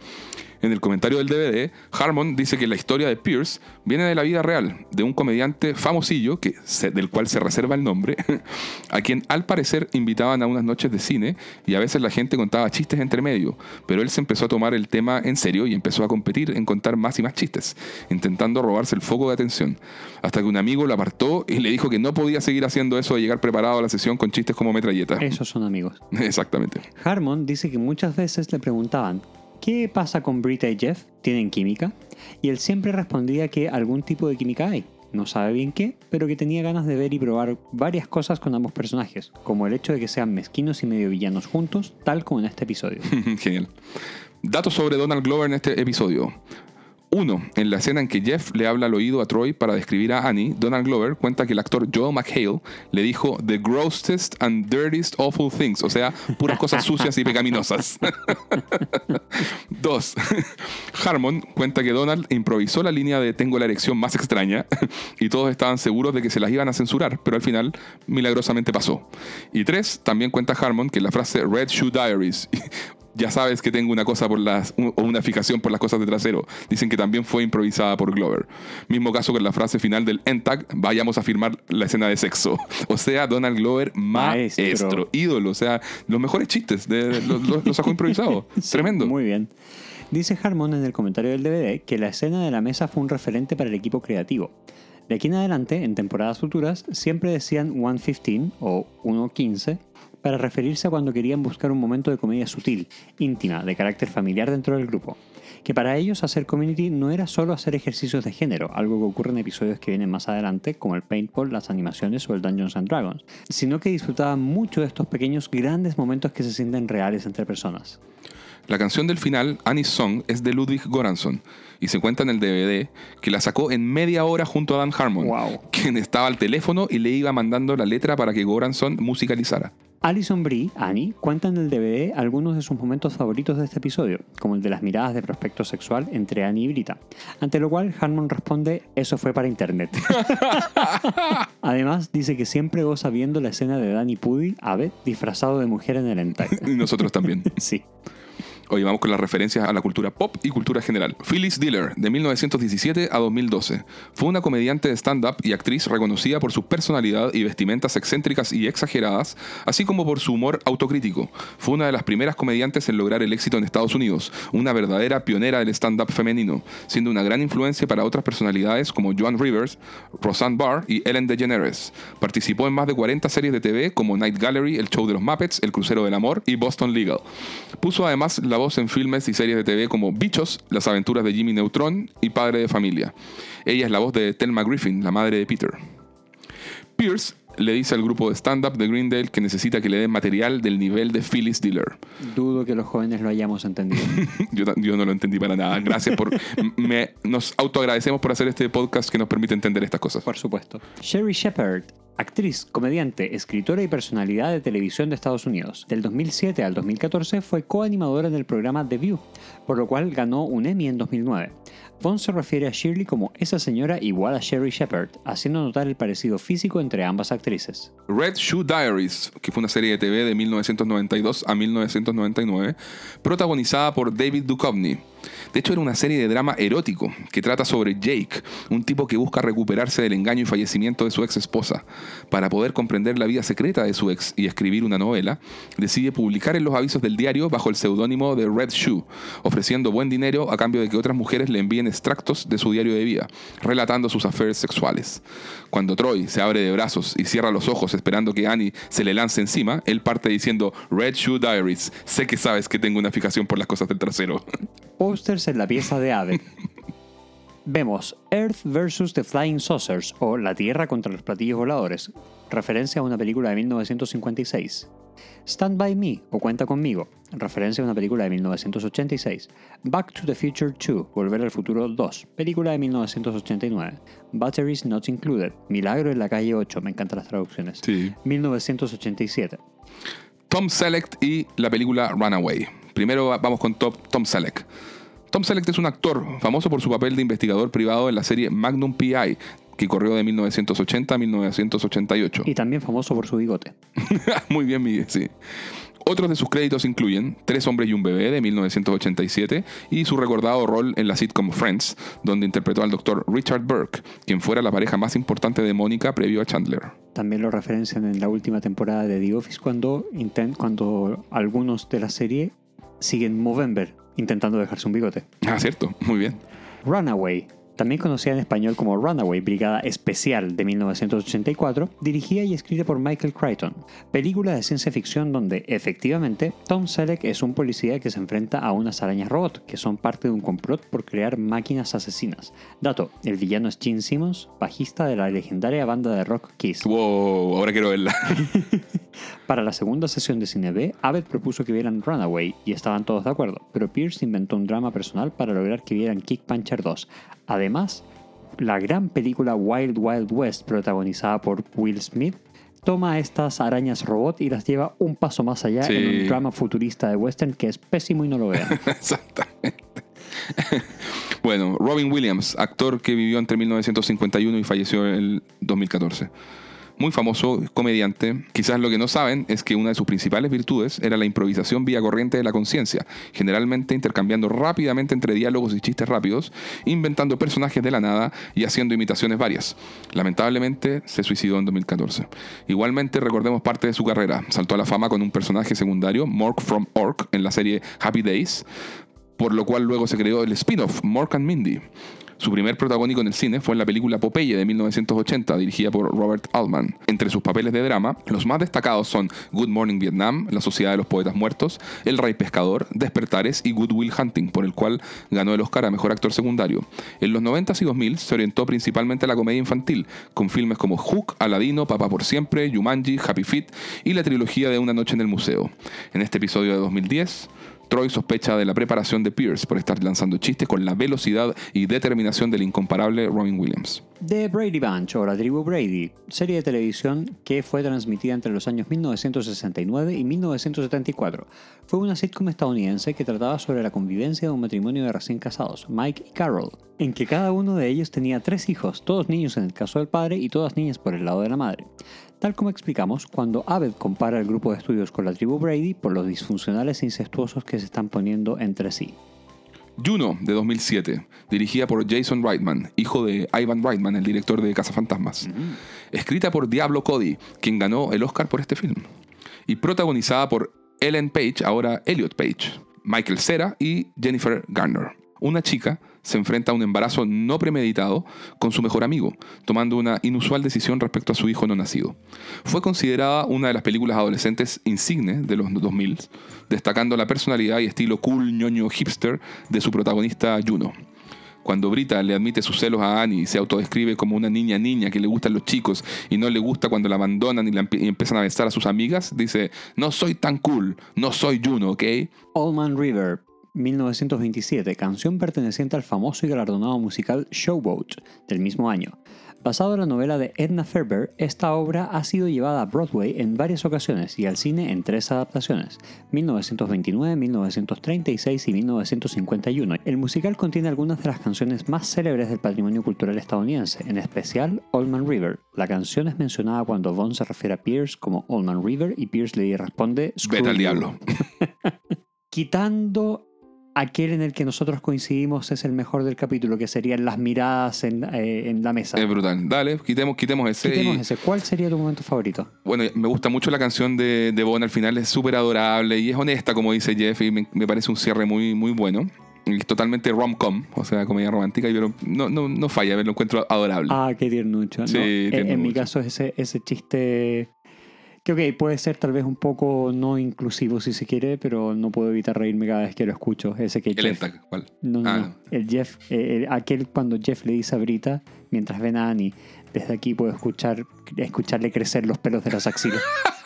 En el comentario del DVD, Harmon dice que la historia de Pierce viene de la vida real, de un comediante famosillo, que se- del cual se reserva el nombre, a quien al parecer invitaban a unas noches de cine y a veces la gente contaba chistes entre medio, pero él se empezó a tomar el tema en serio y empezó a competir en contar más y más chistes, intentando robarse el foco de atención, hasta que un amigo lo apartó y le dijo que no podía seguir haciendo eso de llegar preparado a la sesión con chistes como metralleta. Esos son amigos. Exactamente. Harmon dice que muchas veces le preguntaban, ¿qué pasa con Brita y Jeff? ¿Tienen química? Y él siempre respondía que algún tipo de química hay. No sabe bien qué, pero que tenía ganas de ver y probar varias cosas con ambos personajes, como el hecho de que sean mezquinos y medio villanos juntos, tal como en este episodio. Genial. Datos sobre Donald Glover en este episodio. Uno, en la escena en que Jeff le habla al oído a Troy para describir a Annie, Donald Glover cuenta que el actor Joel McHale le dijo The grossest and dirtiest awful things, o sea, puras cosas sucias y pecaminosas. Dos, Harmon cuenta que Donald improvisó la línea de Tengo la erección más extraña y todos estaban seguros de que se las iban a censurar, pero al final milagrosamente pasó. Y tres, también cuenta Harmon que la frase Red Shoe Diaries ya sabes que tengo una cosa por las o una fijación por las cosas de trasero. Dicen que también fue improvisada por Glover. Mismo caso con la frase final del Entag, vayamos a firmar la escena de sexo. O sea, Donald Glover maestro, Maestro. ídolo, o sea, los mejores chistes de, los, los- los sacó improvisados. Sí, Tremendo. Muy bien. Dice Harmon en el comentario del DVD que la escena de la mesa fue un referente para el equipo creativo. De aquí en adelante, en temporadas futuras, siempre decían 1.15 o 1.15 para referirse a cuando querían buscar un momento de comedia sutil, íntima, de carácter familiar dentro del grupo. Que para ellos hacer community no era solo hacer ejercicios de género, algo que ocurre en episodios que vienen más adelante, como el paintball, las animaciones o el Dungeons and Dragons, sino que disfrutaban mucho de estos pequeños grandes momentos que se sienten reales entre personas. La canción del final, Annie's Song, es de Ludwig Göransson y se cuenta en el DVD que la sacó en media hora junto a Dan Harmon, Wow. quien estaba al teléfono y le iba mandando la letra para que Göransson musicalizara. Alison Brie, Annie, cuenta en el DVD algunos de sus momentos favoritos de este episodio, como el de las miradas de prospecto sexual entre Annie y Brita, ante lo cual Harmon responde, eso fue para internet. Además, dice que siempre goza viendo la escena de Danny Pudi, Ave, disfrazado de mujer en el hentai. Y nosotros también. Sí. Hoy vamos con las referencias a la cultura pop y cultura general. Phyllis Diller, de 1917 a 2012. Fue una comediante de stand-up y actriz reconocida por su personalidad y vestimentas excéntricas y exageradas, así como por su humor autocrítico. Fue una de las primeras comediantes en lograr el éxito en Estados Unidos, una verdadera pionera del stand-up femenino, siendo una gran influencia para otras personalidades como Joan Rivers, Roseanne Barr y Ellen DeGeneres. Participó en más de 40 series de TV como Night Gallery, El Show de los Muppets, El Crucero del Amor y Boston Legal. Puso además la voz en filmes y series de TV como Bichos, Las aventuras de Jimmy Neutron y Padre de Familia. Ella es la voz de Thelma Griffin, la madre de Peter. Pierce le dice al grupo de stand-up de Greendale que necesita que le den material del nivel de Phyllis Diller. Dudo que los jóvenes lo hayamos entendido. Yo, no lo entendí para nada. Gracias por... me- nos autoagradecemos por hacer este podcast que nos permite entender estas cosas. Por supuesto. Sherry Shepard, actriz, comediante, escritora y personalidad de televisión de Estados Unidos. Del 2007 al 2014 fue coanimadora en el programa The View, por lo cual ganó un Emmy en 2009. Vaughn se refiere a Shirley como esa señora igual a Sherry Shepard, haciendo notar el parecido físico entre ambas actrices. Red Shoe Diaries, que fue una serie de TV de 1992 a 1999, protagonizada por David Duchovny. De hecho, era una serie de drama erótico que trata sobre Jake, un tipo que busca recuperarse del engaño y fallecimiento de su ex esposa. Para poder comprender la vida secreta de su ex y escribir una novela, decide publicar en los avisos del diario bajo el seudónimo de Red Shoe, ofreciendo buen dinero a cambio de que otras mujeres le envíen extractos de su diario de vida, relatando sus affairs sexuales. Cuando Troy se abre de brazos y cierra los ojos esperando que Annie se le lance encima, él parte diciendo Red Shoe Diaries, sé que sabes que tengo una fijación por las cosas del trasero. Posters en la pieza de Ave. Vemos Earth vs. The Flying Saucers o La Tierra contra los platillos voladores, referencia a una película de 1956. Stand By Me o Cuenta conmigo, referencia a una película de 1986. Back to the Future 2, Volver al Futuro 2, película de 1989. Batteries Not Included, Milagro en la calle 8, me encantan las traducciones. Sí. 1987. Tom Selleck y la película Runaway. Primero va- vamos con Tom, Tom Selleck. Tom Selleck es un actor famoso por su papel de investigador privado en la serie Magnum PI, que corrió de 1980 a 1988. Y también famoso por su bigote. Muy bien, Miguel, sí. Otros de sus créditos incluyen Tres hombres y un bebé de 1987 y su recordado rol en la sitcom Friends, donde interpretó al doctor Richard Burke, quien fuera la pareja más importante de Mónica previo a Chandler. También lo referencian en la última temporada de The Office cuando, intent- cuando algunos de la serie siguen Movember intentando dejarse un bigote. Ah, cierto, muy bien. Runaway, también conocida en español como Runaway, Brigada Especial de 1984, dirigida y escrita por Michael Crichton. Película de ciencia ficción donde, efectivamente, Tom Selleck es un policía que se enfrenta a unas arañas robot, que son parte de un complot por crear máquinas asesinas. Dato, el villano es Gene Simmons, bajista de la legendaria banda de rock Kiss. Wow, ahora quiero verla. Para la segunda sesión de Cine B, Abbott propuso que vieran Runaway y estaban todos de acuerdo, pero Pierce inventó un drama personal para lograr que vieran Kick Puncher 2. Además, la gran película Wild Wild West, protagonizada por Will Smith, toma a estas arañas robot y las lleva un paso más allá Sí. en un drama futurista de western que es pésimo y no lo vean. Exactamente. bueno, Robin Williams, actor que vivió entre 1951 y falleció en el 2014. Muy famoso, comediante. Quizás lo que no saben es que una de sus principales virtudes era la improvisación vía corriente de la conciencia, generalmente intercambiando rápidamente entre diálogos y chistes rápidos, inventando personajes de la nada y haciendo imitaciones varias. Lamentablemente se suicidó en 2014. Igualmente recordemos parte de su carrera. Saltó a la fama con un personaje secundario, Mork from Ork, en la serie Happy Days, por lo cual luego se creó el spin-off Mork and Mindy. Su primer protagónico en el cine fue en la película Popeye de 1980, dirigida por Robert Altman. Entre sus papeles de drama, los más destacados son Good Morning Vietnam, La Sociedad de los Poetas Muertos, El Rey Pescador, Despertares y Good Will Hunting, por el cual ganó el Oscar a Mejor Actor Secundario. En los 90s y 2000 se orientó principalmente a la comedia infantil, con filmes como Hook, Aladino, Papá por Siempre, Jumanji, Happy Feet y la trilogía de Una Noche en el Museo. En este episodio de 2010, Troy sospecha de la preparación de Pierce por estar lanzando chistes con la velocidad y determinación del incomparable Robin Williams. The Brady Bunch o La Tribu Brady, serie de televisión que fue transmitida entre los años 1969 y 1974. Fue una sitcom estadounidense que trataba sobre la convivencia de un matrimonio de recién casados, Mike y Carol, en que cada uno de ellos tenía tres hijos, todos niños en el caso del padre y todas niñas por el lado de la madre. Tal como explicamos cuando Abed compara el grupo de estudios con la tribu Brady por los disfuncionales e incestuosos que se están poniendo entre sí. Juno, de 2007, dirigida por Jason Reitman, hijo de Ivan Reitman, el director de Cazafantasmas. Escrita por Diablo Cody, quien ganó el Oscar por este film. Y protagonizada por Ellen Page, ahora Elliot Page, Michael Cera y Jennifer Garner. Una chica se enfrenta a un embarazo no premeditado con su mejor amigo, tomando una inusual decisión respecto a su hijo no nacido. Fue considerada una de las películas adolescentes insignes de los 2000, destacando la personalidad y estilo cool ñoño hipster de su protagonista Juno. Cuando Brita le admite sus celos a Annie y se autodescribe como una niña niña que le gustan los chicos y no le gusta cuando la abandonan y, empiezan a besar a sus amigas, dice, no soy tan cool, no soy Juno, ¿ok? Allman River, 1927, canción perteneciente al famoso y galardonado musical Showboat del mismo año. Basado en la novela de Edna Ferber, esta obra ha sido llevada a Broadway en varias ocasiones y al cine en tres adaptaciones, 1929, 1936 y 1951. El musical contiene algunas de las canciones más célebres del patrimonio cultural estadounidense, en especial Allman River. La canción es mencionada cuando Vaughn se refiere a Pierce como Allman River y Pierce le responde "Screw Vete al you". diablo. quitando aquel en el que nosotros coincidimos es el mejor del capítulo, que serían las miradas en, eh, en la mesa. Es brutal. Dale, quitemos, quitemos ese. Quitemos y- ese. ¿Cuál sería tu momento favorito? Bueno, me gusta mucho la canción de, de Bon al final, es súper adorable y es honesta, como dice Jeff, y me, me parece un cierre muy, muy bueno. Es totalmente rom-com, o sea, comedia romántica, y pero no, no, no falla, lo encuentro adorable. Ah, qué tiernucho. Sí, tierno en mi caso, ese, ese chiste que, ok, puede ser tal vez un poco no inclusivo si se quiere, pero no puedo evitar reírme cada vez que lo escucho. Ese que El Jeff- Entac, ¿cuál? No, no, Ah. no. El Jeff, eh, el- aquel cuando Jeff le dice a Brita, mientras ven a Annie, desde aquí puedo escuchar, escucharle crecer los pelos de las axilas.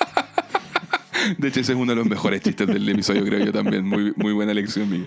De hecho, ese es uno de los mejores chistes del episodio, creo yo también. Muy, muy buena elección mía.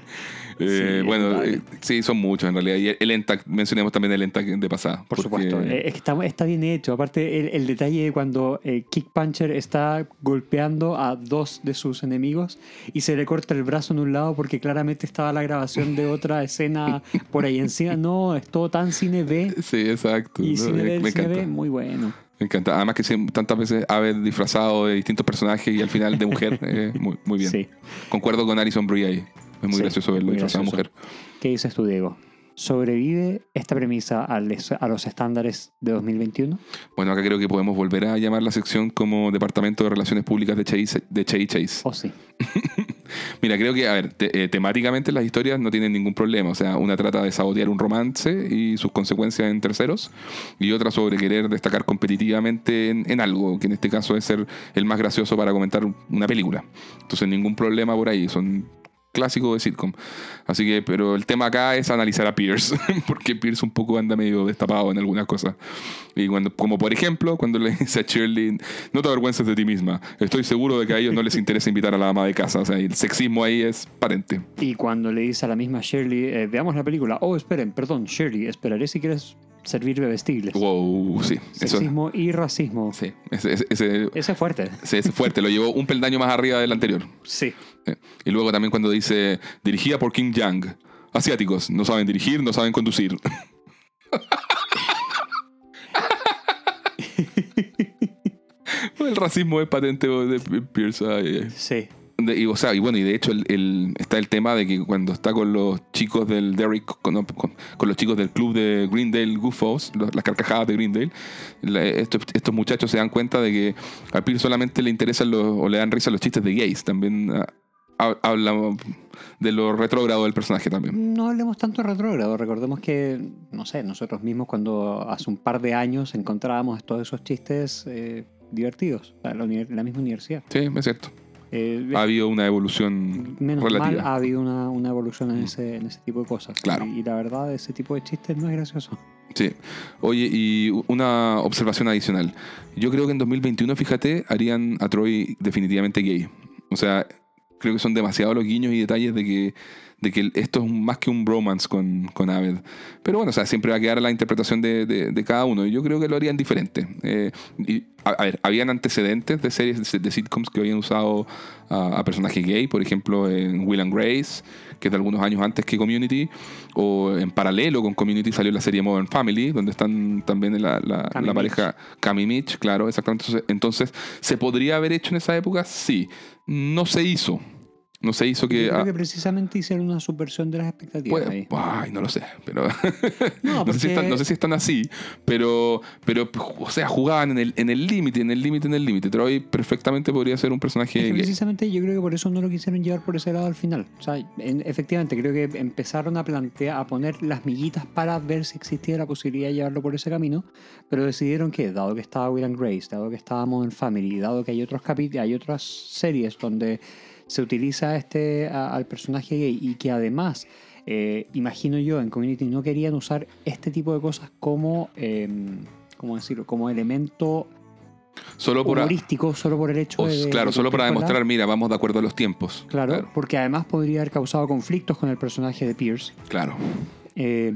Eh, Sí, bueno, vale. eh, sí, son muchos en realidad. Y el Entac, mencionemos también el Entac de pasada. Por supuesto. Eh, es que está, está bien hecho. Aparte, el, el detalle de cuando eh, Kick Puncher está golpeando a dos de sus enemigos y se le corta el brazo en un lado porque claramente estaba la grabación de otra escena por ahí encima. No, es todo tan cine B. Sí, exacto. Y No, cine B, me cine. B, muy bueno. Me encanta. Además que sí, tantas veces haber disfrazado de distintos personajes y al final de mujer. eh, muy, muy bien. Sí. Concuerdo con Alison Brie ahí. Es muy Sí, gracioso verlo disfrazado de mujer. ¿Qué dices tú, Diego? ¿Sobrevive esta premisa a los estándares de 2021? Bueno, acá creo que podemos volver a llamar la sección como Departamento de Relaciones Públicas de Chase. De Chevy Chase. ¿O sí? Mira, creo que, a ver, te- eh, temáticamente las historias no tienen ningún problema. O sea, una trata de sabotear un romance y sus consecuencias en terceros, y otra sobre querer destacar competitivamente en, en algo, que en este caso es ser el más gracioso para comentar una película. Entonces, ningún problema por ahí. Son clásicos de sitcom. Así que, pero el tema acá es analizar a Pierce, porque Pierce un poco anda medio destapado en algunas cosas. Y cuando, como por ejemplo, cuando le dice a Shirley, no te avergüences de ti misma. Estoy seguro de que a ellos no les interesa invitar a la ama de casa. O sea, el sexismo ahí es patente. Y cuando le dice a la misma Shirley, eh, veamos la película. Oh, esperen, perdón, Shirley, esperaré si quieres servir bebestibles. Wow, sí. Eso, Sexismo y racismo. sí, ese, ese, ese- Ese es fuerte. ese es fuerte. Lo llevó un peldaño más arriba del anterior. Sí. Y luego también cuando dice, dirigida por Kim Jong. Asiáticos, no saben dirigir, no saben conducir. El racismo es patente de Pierce. Sí. De- y, o sea, y bueno, y de hecho el, el- está el tema de que cuando está con los chicos del Derrick, con, no, con- con los chicos del club de Greendale Goofos, las carcajadas de Greendale, la- estos, estos muchachos se dan cuenta de que a Pierce solamente le interesan los, o le dan risa los chistes de gays. También ah, ha- habla de lo retrógrado del personaje también. No hablemos tanto de retrógrado. Recordemos que, no sé, nosotros mismos cuando hace un par de años encontrábamos todos esos chistes eh, divertidos en la, la misma universidad. Sí, es cierto. Eh, Ha habido una evolución menos mal relativa. ha habido una, una evolución en ese, en ese tipo de cosas. Claro. Y, y la verdad, ese tipo de chistes no es gracioso. Sí. Oye, y una observación adicional. Yo creo que en 2021, fíjate, harían a Troy definitivamente gay. O sea, creo que son demasiados los guiños y detalles de que, de que esto es un- más que un bromance con, con Abed. Pero bueno, o sea, siempre va a quedar la interpretación de, de- de cada uno. Y yo creo que lo harían diferente. Eh, y, a, a ver, habían antecedentes de series de, de sitcoms que habían usado a, a personajes gay, por ejemplo, en Will and Grace, que es de algunos años antes que Community, o en paralelo con Community salió la serie Modern Family, donde están también la, la- Cami la Mitch. pareja Cami Mitch, claro, exactamente. Entonces, entonces, ¿se podría haber hecho en esa época? Sí. No se hizo. No se hizo que... Yo creo que precisamente hicieron una subversión de las expectativas. puede- ahí. ay, no lo sé, pero No, no, sé si porque- están, no sé si están así, pero, pero o sea, jugaban en el en el límite, en el límite, en el límite. Troy perfectamente podría ser un personaje Es que precisamente yo creo que por eso no lo quisieron llevar por ese lado al final. O sea, en- efectivamente, creo que empezaron a plantear, a poner las miguitas para ver si existía la posibilidad de llevarlo por ese camino, pero decidieron que, dado que estaba Will and Grace, dado que estaba Modern Family, dado que hay otros hay otras series donde se utiliza este a- al personaje gay y que además, eh, imagino yo, en Community no querían usar este tipo de cosas como, eh, ¿cómo decirlo? Como elemento Solo por, a- humorístico solo por el hecho de. claro, de solo para la- demostrar, mira, vamos de acuerdo a los tiempos. Claro, porque además podría haber causado conflictos con el personaje de Pierce. Claro. Eh,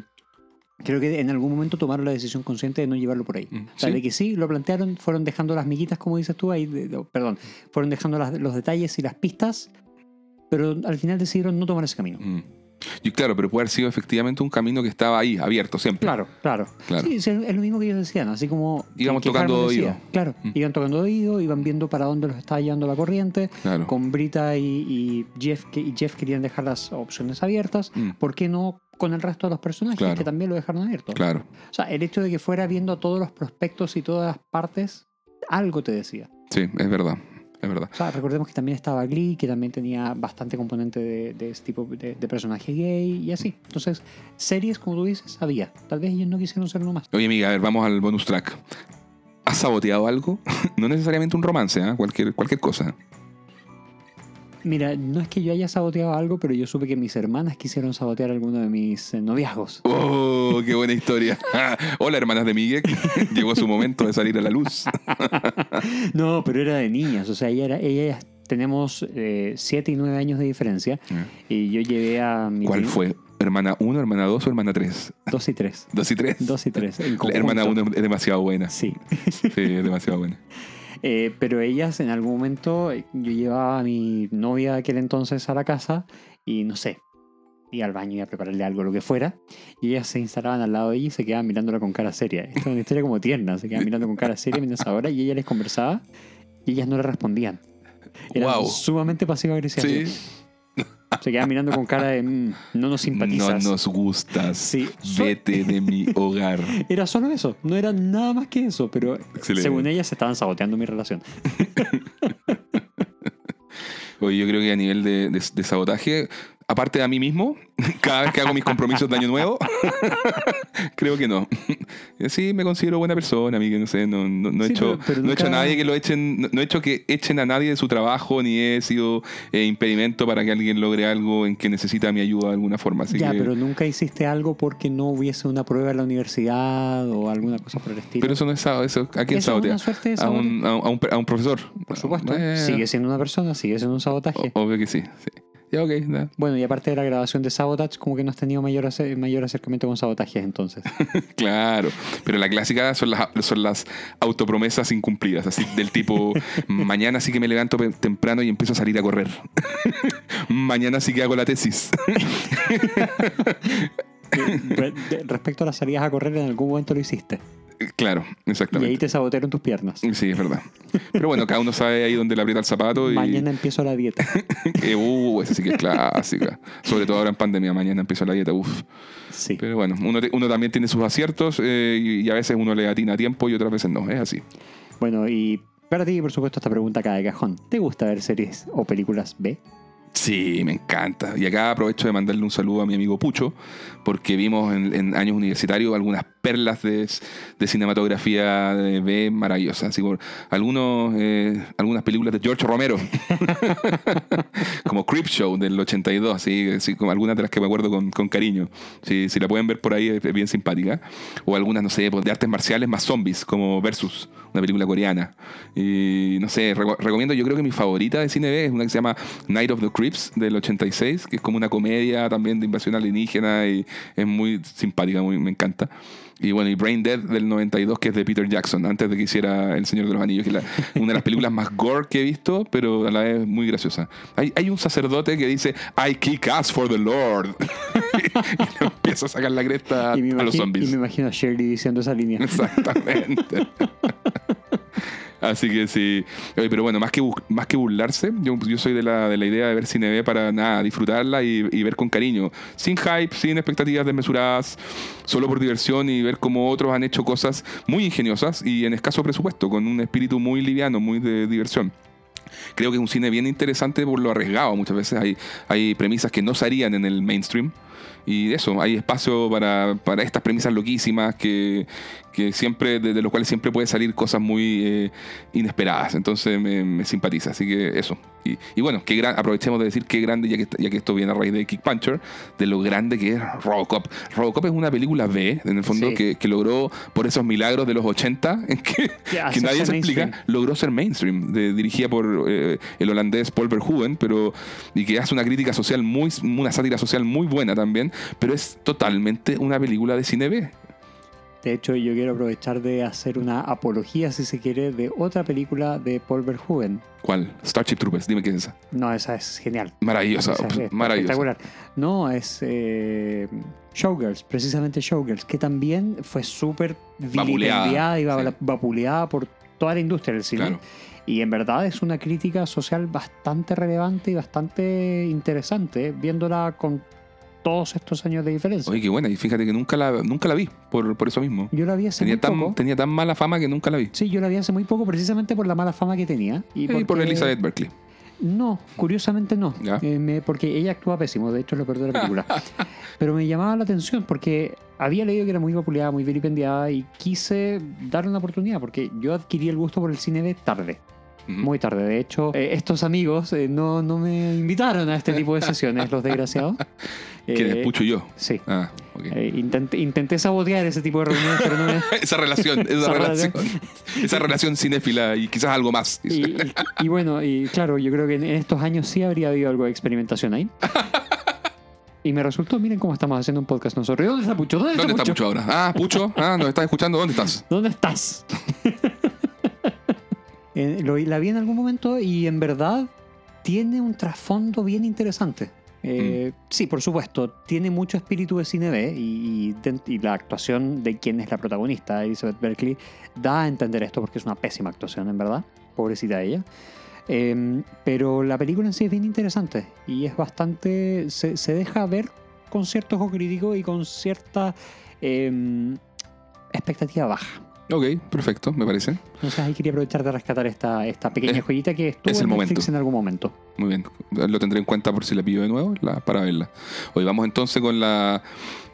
creo que en algún momento tomaron la decisión consciente de no llevarlo por ahí. Mm, O sea, sí. de que sí, lo plantearon, fueron dejando las miguitas, como dices tú, ahí, de- perdón, fueron dejando las- los detalles y las pistas, pero al final decidieron no tomar ese camino. Mm. Y claro, pero puede haber sido efectivamente un camino que estaba ahí, abierto siempre. Claro, claro. Claro. Sí, es lo mismo que ellos decían, así como... Íbamos que tocando Harmon decía. oído. Claro, Mm. iban tocando oído, iban viendo para dónde los estaba llevando la corriente. Claro. Con Brita y, y Jeff, que, y Jeff querían dejar las opciones abiertas. Mm. ¿Por qué no con el resto de los personajes Claro. que también lo dejaron abierto? Claro. O sea, el hecho de que fuera viendo todos los prospectos y todas las partes, algo te decía. Sí, es verdad. Es verdad. O sea, recordemos que también estaba Glee, que también tenía bastante componente de, de este tipo de, de personaje gay y así. Entonces, series, como tú dices, había. Tal vez ellos no quisieron ser nomás. Oye, amiga, a ver, vamos al bonus track. ¿Has saboteado algo? no necesariamente un romance, ¿ah? cualquier, cualquier cosa. Mira, no es que yo haya saboteado algo, pero yo supe que mis hermanas quisieron sabotear alguno de mis eh, noviazgos. ¡Oh, qué buena historia! Hola, hermanas de Miguel. Llegó su momento de salir a la luz. No, pero era de niñas. O sea, ella era, ella tenemos 7 y 9 años de diferencia. Y yo llevé a mi ¿Cuál fue? ¿Hermana 1, hermana 2 o hermana 3? Dos y tres. 2 y 3. Dos y tres. en La conjunto. hermana 1 es demasiado buena. Sí. Sí, es demasiado buena. Eh, pero ellas en algún momento, eh, yo llevaba a mi novia de aquel entonces a la casa y no sé, iba al baño y a prepararle algo, lo que fuera, y ellas se instalaban al lado de ella y se quedaban mirándola con cara seria. Esta es una historia como tierna, se quedaban mirando con cara seria mientras ahora y ella les conversaba y ellas no le respondían. Eran Wow. sumamente pasivo-agresivas. Sí. Se quedaban mirando con cara de "Mm, no nos No simpatizas. nos gustas. Sí. Vete de mi hogar. Era solo eso, no era nada más que eso, pero Excelente. según ellas estaban saboteando mi relación. Oye, yo creo que a nivel de, de- de sabotaje, aparte de a mí mismo, cada vez que hago mis compromisos de año nuevo, creo que no. Sí, me considero buena persona, amigo, no sé, no, no, no he hecho, pero- pero no he hecho a nadie que lo echen, no, no he hecho que echen a nadie de su trabajo, ni he sido eh, impedimento para que alguien logre algo en que necesita mi ayuda de alguna forma. Así ya, que- pero nunca hiciste algo porque no hubiese una prueba en la universidad o alguna cosa por el estilo. pero eso no es sabo- eso, ¿a quién Eso es sabotea? una suerte de a, a, un, a un- a un profesor. Por supuesto. Eh, Sigue siendo una persona, sigue siendo un sabotaje. o- Obvio que sí. sí. Ya, ok, ya. Bueno, y aparte de la grabación de Sabotage, como que no has tenido mayor, mayor acercamiento con sabotajes entonces. Claro, pero la clásica son las, son las autopromesas incumplidas, así del tipo, mañana sí que me levanto temprano y empiezo a salir a correr. mañana sí que hago la tesis. Respecto a las salidas a correr, en algún momento lo hiciste. Claro, Y ahí exactamente. te sabotearon tus piernas. Sí, es verdad. Pero bueno, cada uno sabe ahí dónde le aprieta el zapato y... Mañana empiezo la dieta. Eh, uh, esa sí que es clásica. Sobre todo ahora en pandemia, mañana empiezo la dieta, uff. Sí. Pero bueno, uno, te- uno también tiene sus aciertos eh, y, y a veces uno le atina a tiempo y otras veces no, es así. Bueno, y para ti, por supuesto, esta pregunta acá de cajón. ¿Te gusta ver series o películas B? Sí, me encanta. Y acá aprovecho de mandarle un saludo a mi amigo Pucho, porque vimos en, en años universitarios algunas perlas de, de cinematografía de B maravillosas. Así como algunos, eh, algunas películas de George Romero, como Creepshow del 82, así, así como algunas de las que me acuerdo con, con cariño. Si, si la pueden ver por ahí, es bien simpática. O algunas, no sé, pues, de artes marciales más zombies, como Versus, una película coreana. Y no sé, reco- recomiendo, yo creo que mi favorita de cine B es una que se llama Night of the Crips del 86, que es como una comedia también de invasión alienígena y es muy simpática, muy, me encanta. Y bueno, y Brain Dead del 92, que es de Peter Jackson, antes de que hiciera El Señor de los Anillos, que es la- una de las películas más gore que he visto, pero a la vez muy graciosa. Hay, hay un sacerdote que dice, I kick ass for the Lord. y empieza a sacar la cresta me, a los zombies. y me imagino a Shirley diciendo esa línea. Exactamente. Así que sí. Pero bueno, más que, más que burlarse, yo, soy de la, de la idea de ver cine B para nada, disfrutarla y, y ver con cariño. Sin hype, sin expectativas desmesuradas, solo por diversión y ver cómo otros han hecho cosas muy ingeniosas y en escaso presupuesto, con un espíritu muy liviano, muy de diversión. Creo que es un cine bien interesante por lo arriesgado. Muchas veces hay, hay premisas que no se harían en el mainstream. Y eso, hay espacio para, para estas premisas loquísimas que, que siempre, de, de los cuales siempre puede salir cosas muy eh, inesperadas. Entonces me, me simpatiza. Así que eso. Y, y bueno, qué gran, aprovechemos de decir qué grande, ya que, ya que esto viene a raíz de Kick Puncher, de lo grande que es Robocop. Robocop es una película B, en el fondo, Sí. que, que logró por esos milagros de los 80, en que, nadie se mainstream. explica logró ser mainstream, de- dirigida por eh, el holandés Paul Verhoeven, pero y que hace una crítica social muy, una sátira social muy buena también, pero es totalmente una película de cine B. De hecho, yo quiero aprovechar de hacer una apología, si se quiere, de otra película de Paul Verhoeven. ¿Cuál? Starship Troopers, dime qué es esa. No, esa es genial. Maravillosa, Esa es maravillosa. espectacular. No, es eh, Showgirls, precisamente Showgirls, que también fue súper vilipendiada y sí. vapuleada por toda la industria del cine. Claro. Y en verdad es una crítica social bastante relevante y bastante interesante, viéndola con todos estos años de diferencia. Oye, qué buena, y fíjate que nunca la, nunca la vi, por, por eso mismo. Yo la vi hace Tenía muy tan, poco. tenía tan mala fama que nunca la vi. Sí, yo la vi hace muy poco precisamente por la mala fama que tenía. Y, Y por Elizabeth Berkley. No, curiosamente no. Eh, me- porque ella actúa pésimo, de hecho es lo peor de la película. Pero me llamaba la atención porque había leído que era muy popular, muy vilipendiada y quise darle una oportunidad porque yo adquirí el gusto por el cine de tarde. Muy tarde. De hecho, eh, estos amigos eh, no, no me invitaron a este tipo de sesiones, los desgraciados. ¿Quién es? Eh, Pucho y yo. Sí. Ah, ok. Eh, intenté, intenté sabotear ese tipo de reuniones, pero no me, esa relación, esa, Esa relación. esa relación cinéfila y quizás algo más. Y, y- y bueno, y claro, yo creo que en estos años sí habría habido algo de experimentación ahí. Y me resultó, miren cómo estamos haciendo un podcast nosotros. ¿Y ¿Dónde está Pucho? ¿Dónde, ¿Dónde está Pucho? Pucho ahora? Ah, Pucho, ah, nos estás escuchando, ¿dónde estás? ¿Dónde estás? Eh, lo, la vi en algún momento y en verdad tiene un trasfondo bien interesante. Eh, Sí, por supuesto, tiene mucho espíritu de cine B y, y de- y la actuación de quien es la protagonista, Elizabeth Berkley, da a entender esto porque es una pésima actuación, en verdad. Pobrecita ella. Eh, pero la película en sí es bien interesante y es bastante. Se, se deja ver con cierto ojo crítico y con cierta eh, expectativa baja. Ok, perfecto, me parece. Entonces ahí quería aprovechar de rescatar esta, esta pequeña Es- joyita que estuvo es el en Netflix momento. en algún momento. Muy bien, lo tendré en cuenta por si la pillo de nuevo la- para verla. Hoy vamos entonces con la,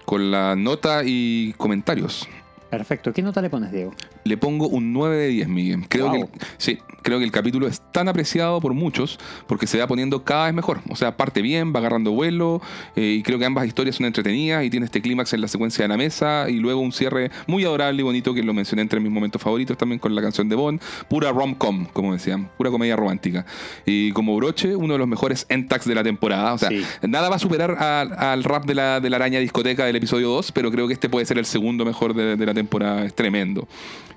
con la nota y comentarios. Perfecto. ¿Qué nota le pones, Diego? Le pongo un 9 de 10, Miguel. Creo, Wow. que, sí, creo que el capítulo es tan apreciado por muchos porque se va poniendo cada vez mejor. O sea, parte bien, va agarrando vuelo eh, y creo que ambas historias son entretenidas y tiene este clímax en la secuencia de la mesa y luego un cierre muy adorable y bonito que lo mencioné entre mis momentos favoritos también con la canción de Bond. Pura rom-com, como decían, pura comedia romántica. Y como broche, uno de los mejores entags de la temporada. O sea, Sí. nada va a superar al rap de la, de la araña discoteca del episodio 2, pero creo que este puede ser el segundo mejor de, de la temporada. Es tremendo.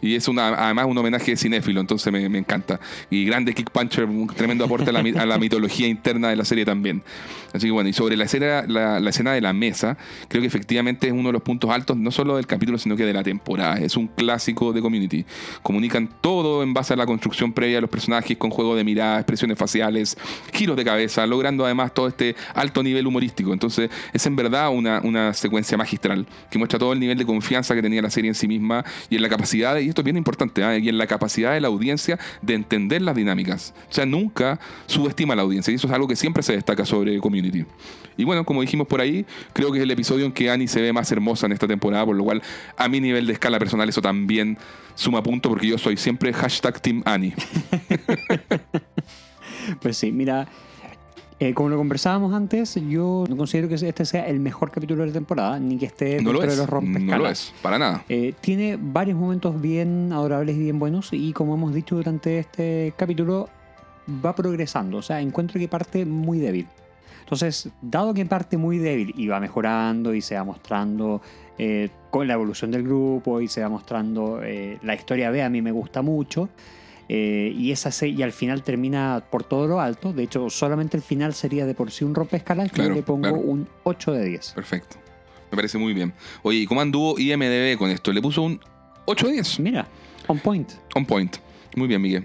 Y es una, además un homenaje cinéfilo, entonces me, me encanta. Y grande Kick Puncher, un tremendo aporte a la, a la mitología interna de la serie también. Así que bueno, y sobre la escena, la, la escena de la mesa, creo que efectivamente es uno de los puntos altos, no solo del capítulo, sino que de la temporada. Es un clásico de Community. Comunican todo en base a la construcción previa de los personajes, con juego de mirada, expresiones faciales, giros de cabeza, logrando además todo este alto nivel humorístico. Entonces, es en verdad una, una secuencia magistral que muestra todo el nivel de confianza que tenía la serie en sí misma y en la capacidad, de- esto es bien importante, ¿ah? y en la capacidad de la audiencia de entender las dinámicas. O sea, nunca subestima a la audiencia, y eso es algo que siempre se destaca sobre Community. Y bueno, como dijimos por ahí, creo que es el episodio en que Annie se ve más hermosa en esta temporada, por lo cual a mi nivel de escala personal eso también suma punto, porque yo soy siempre hashtag Team Annie. Pues sí, mira, eh, como lo conversábamos antes, yo no considero que este sea el mejor capítulo de la temporada, ni que esté No lo dentro es, de los no lo es, para nada. Eh, tiene varios momentos bien adorables y bien buenos y como hemos dicho durante este capítulo, va progresando. O sea, encuentro que parte muy débil. Entonces, dado que parte muy débil y va mejorando y se va mostrando eh, con la evolución del grupo y se va mostrando eh, la historia B, a mí me gusta mucho. Eh, y, esa se- y al final termina por todo lo alto. De hecho, solamente el final sería de por sí un rompescalas. Claro, yo le pongo claro. un 8 de 10. Perfecto. Me parece muy bien. Oye, ¿y cómo anduvo IMDB con esto? Le puso un 8 de 10. Mira, on point. On point. Muy bien, Miguel.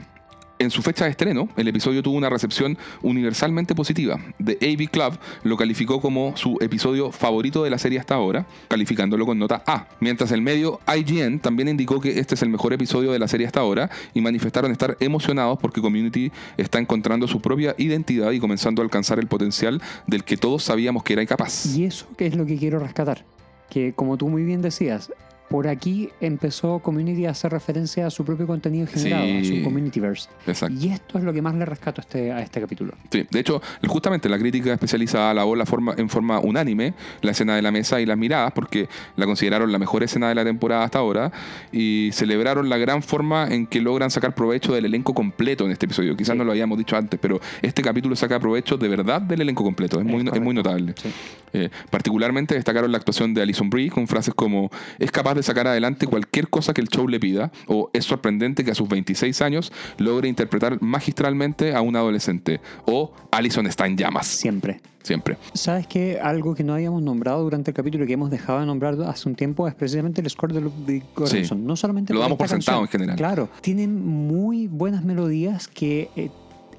En su fecha de estreno, el episodio tuvo una recepción universalmente positiva. The AV Club lo calificó como su episodio favorito de la serie hasta ahora, calificándolo con nota A. Mientras el medio IGN también indicó que este es el mejor episodio de la serie hasta ahora y manifestaron estar emocionados porque Community está encontrando su propia identidad y comenzando a alcanzar el potencial del que todos sabíamos que era incapaz. Y eso que es lo que quiero rescatar. Que como tú muy bien decías, por aquí empezó Community a hacer referencia a su propio contenido generado, a Sí. su Communityverse. Exacto. Y esto es lo que más le rescato a este, a este capítulo. Sí, de hecho, justamente la crítica especializada alabó la forma, en forma unánime la escena de la mesa y las miradas porque la consideraron la mejor escena de la temporada hasta ahora y celebraron la gran forma en que logran sacar provecho del elenco completo en este episodio. Quizás Sí. no lo habíamos dicho antes, pero este capítulo saca provecho de verdad del elenco completo. Es, Es muy, es muy notable. Sí. Eh, particularmente destacaron la actuación de Alison Brie con frases como es capaz de sacar adelante cualquier cosa que el show le pida o es sorprendente que a sus 26 años logre interpretar magistralmente a un adolescente o Alison está en llamas Siempre. siempre. ¿Sabes qué? Algo que no habíamos nombrado durante el capítulo y que hemos dejado de nombrar hace un tiempo es precisamente el score de Ludwig Göransson. No solamente Lo damos por sentado canción. en general. Claro. Tienen muy buenas melodías que eh,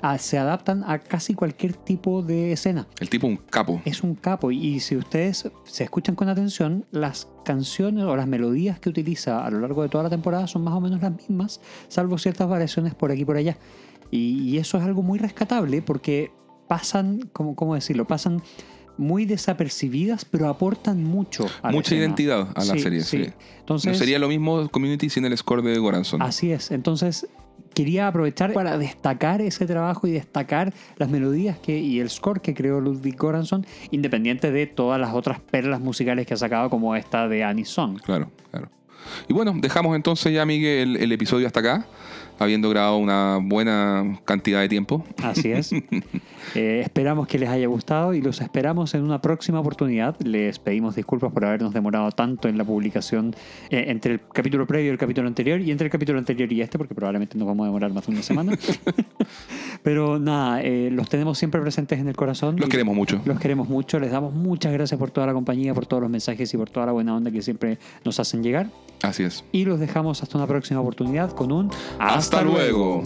a- se adaptan a casi cualquier tipo de escena. El tipo un capo. Es un capo y, y si ustedes se escuchan con atención, las canciones o las melodías que utiliza a lo largo de toda la temporada son más o menos las mismas, salvo ciertas variaciones por aquí y por allá. Y, y eso es algo muy rescatable porque pasan, ¿cómo, cómo decirlo? Pasan muy desapercibidas, pero aportan mucho. a Mucha identidad a la Sí, serie. sí. sí. Entonces, no sería lo mismo Community sin el score de Goranson. Así es. Entonces, quería aprovechar para destacar ese trabajo y destacar las melodías que, y el score que creó Ludwig Göransson, independiente de todas las otras perlas musicales que ha sacado, como esta de Anison. Claro, claro. Y bueno, dejamos entonces ya, Miguel, el, el episodio hasta acá, habiendo grabado una buena cantidad de tiempo. Así es. Eh, esperamos que les haya gustado y los esperamos en una próxima oportunidad. Les pedimos disculpas por habernos demorado tanto en la publicación eh, entre el capítulo previo y el capítulo anterior y entre el capítulo anterior y este, porque probablemente nos vamos a demorar más de una semana. Pero nada, eh, los tenemos siempre presentes en el corazón. Los queremos mucho. Los queremos mucho. Les damos muchas gracias por toda la compañía, por todos los mensajes y por toda la buena onda que siempre nos hacen llegar. Así es. Y los dejamos hasta una próxima oportunidad con un Hasta luego.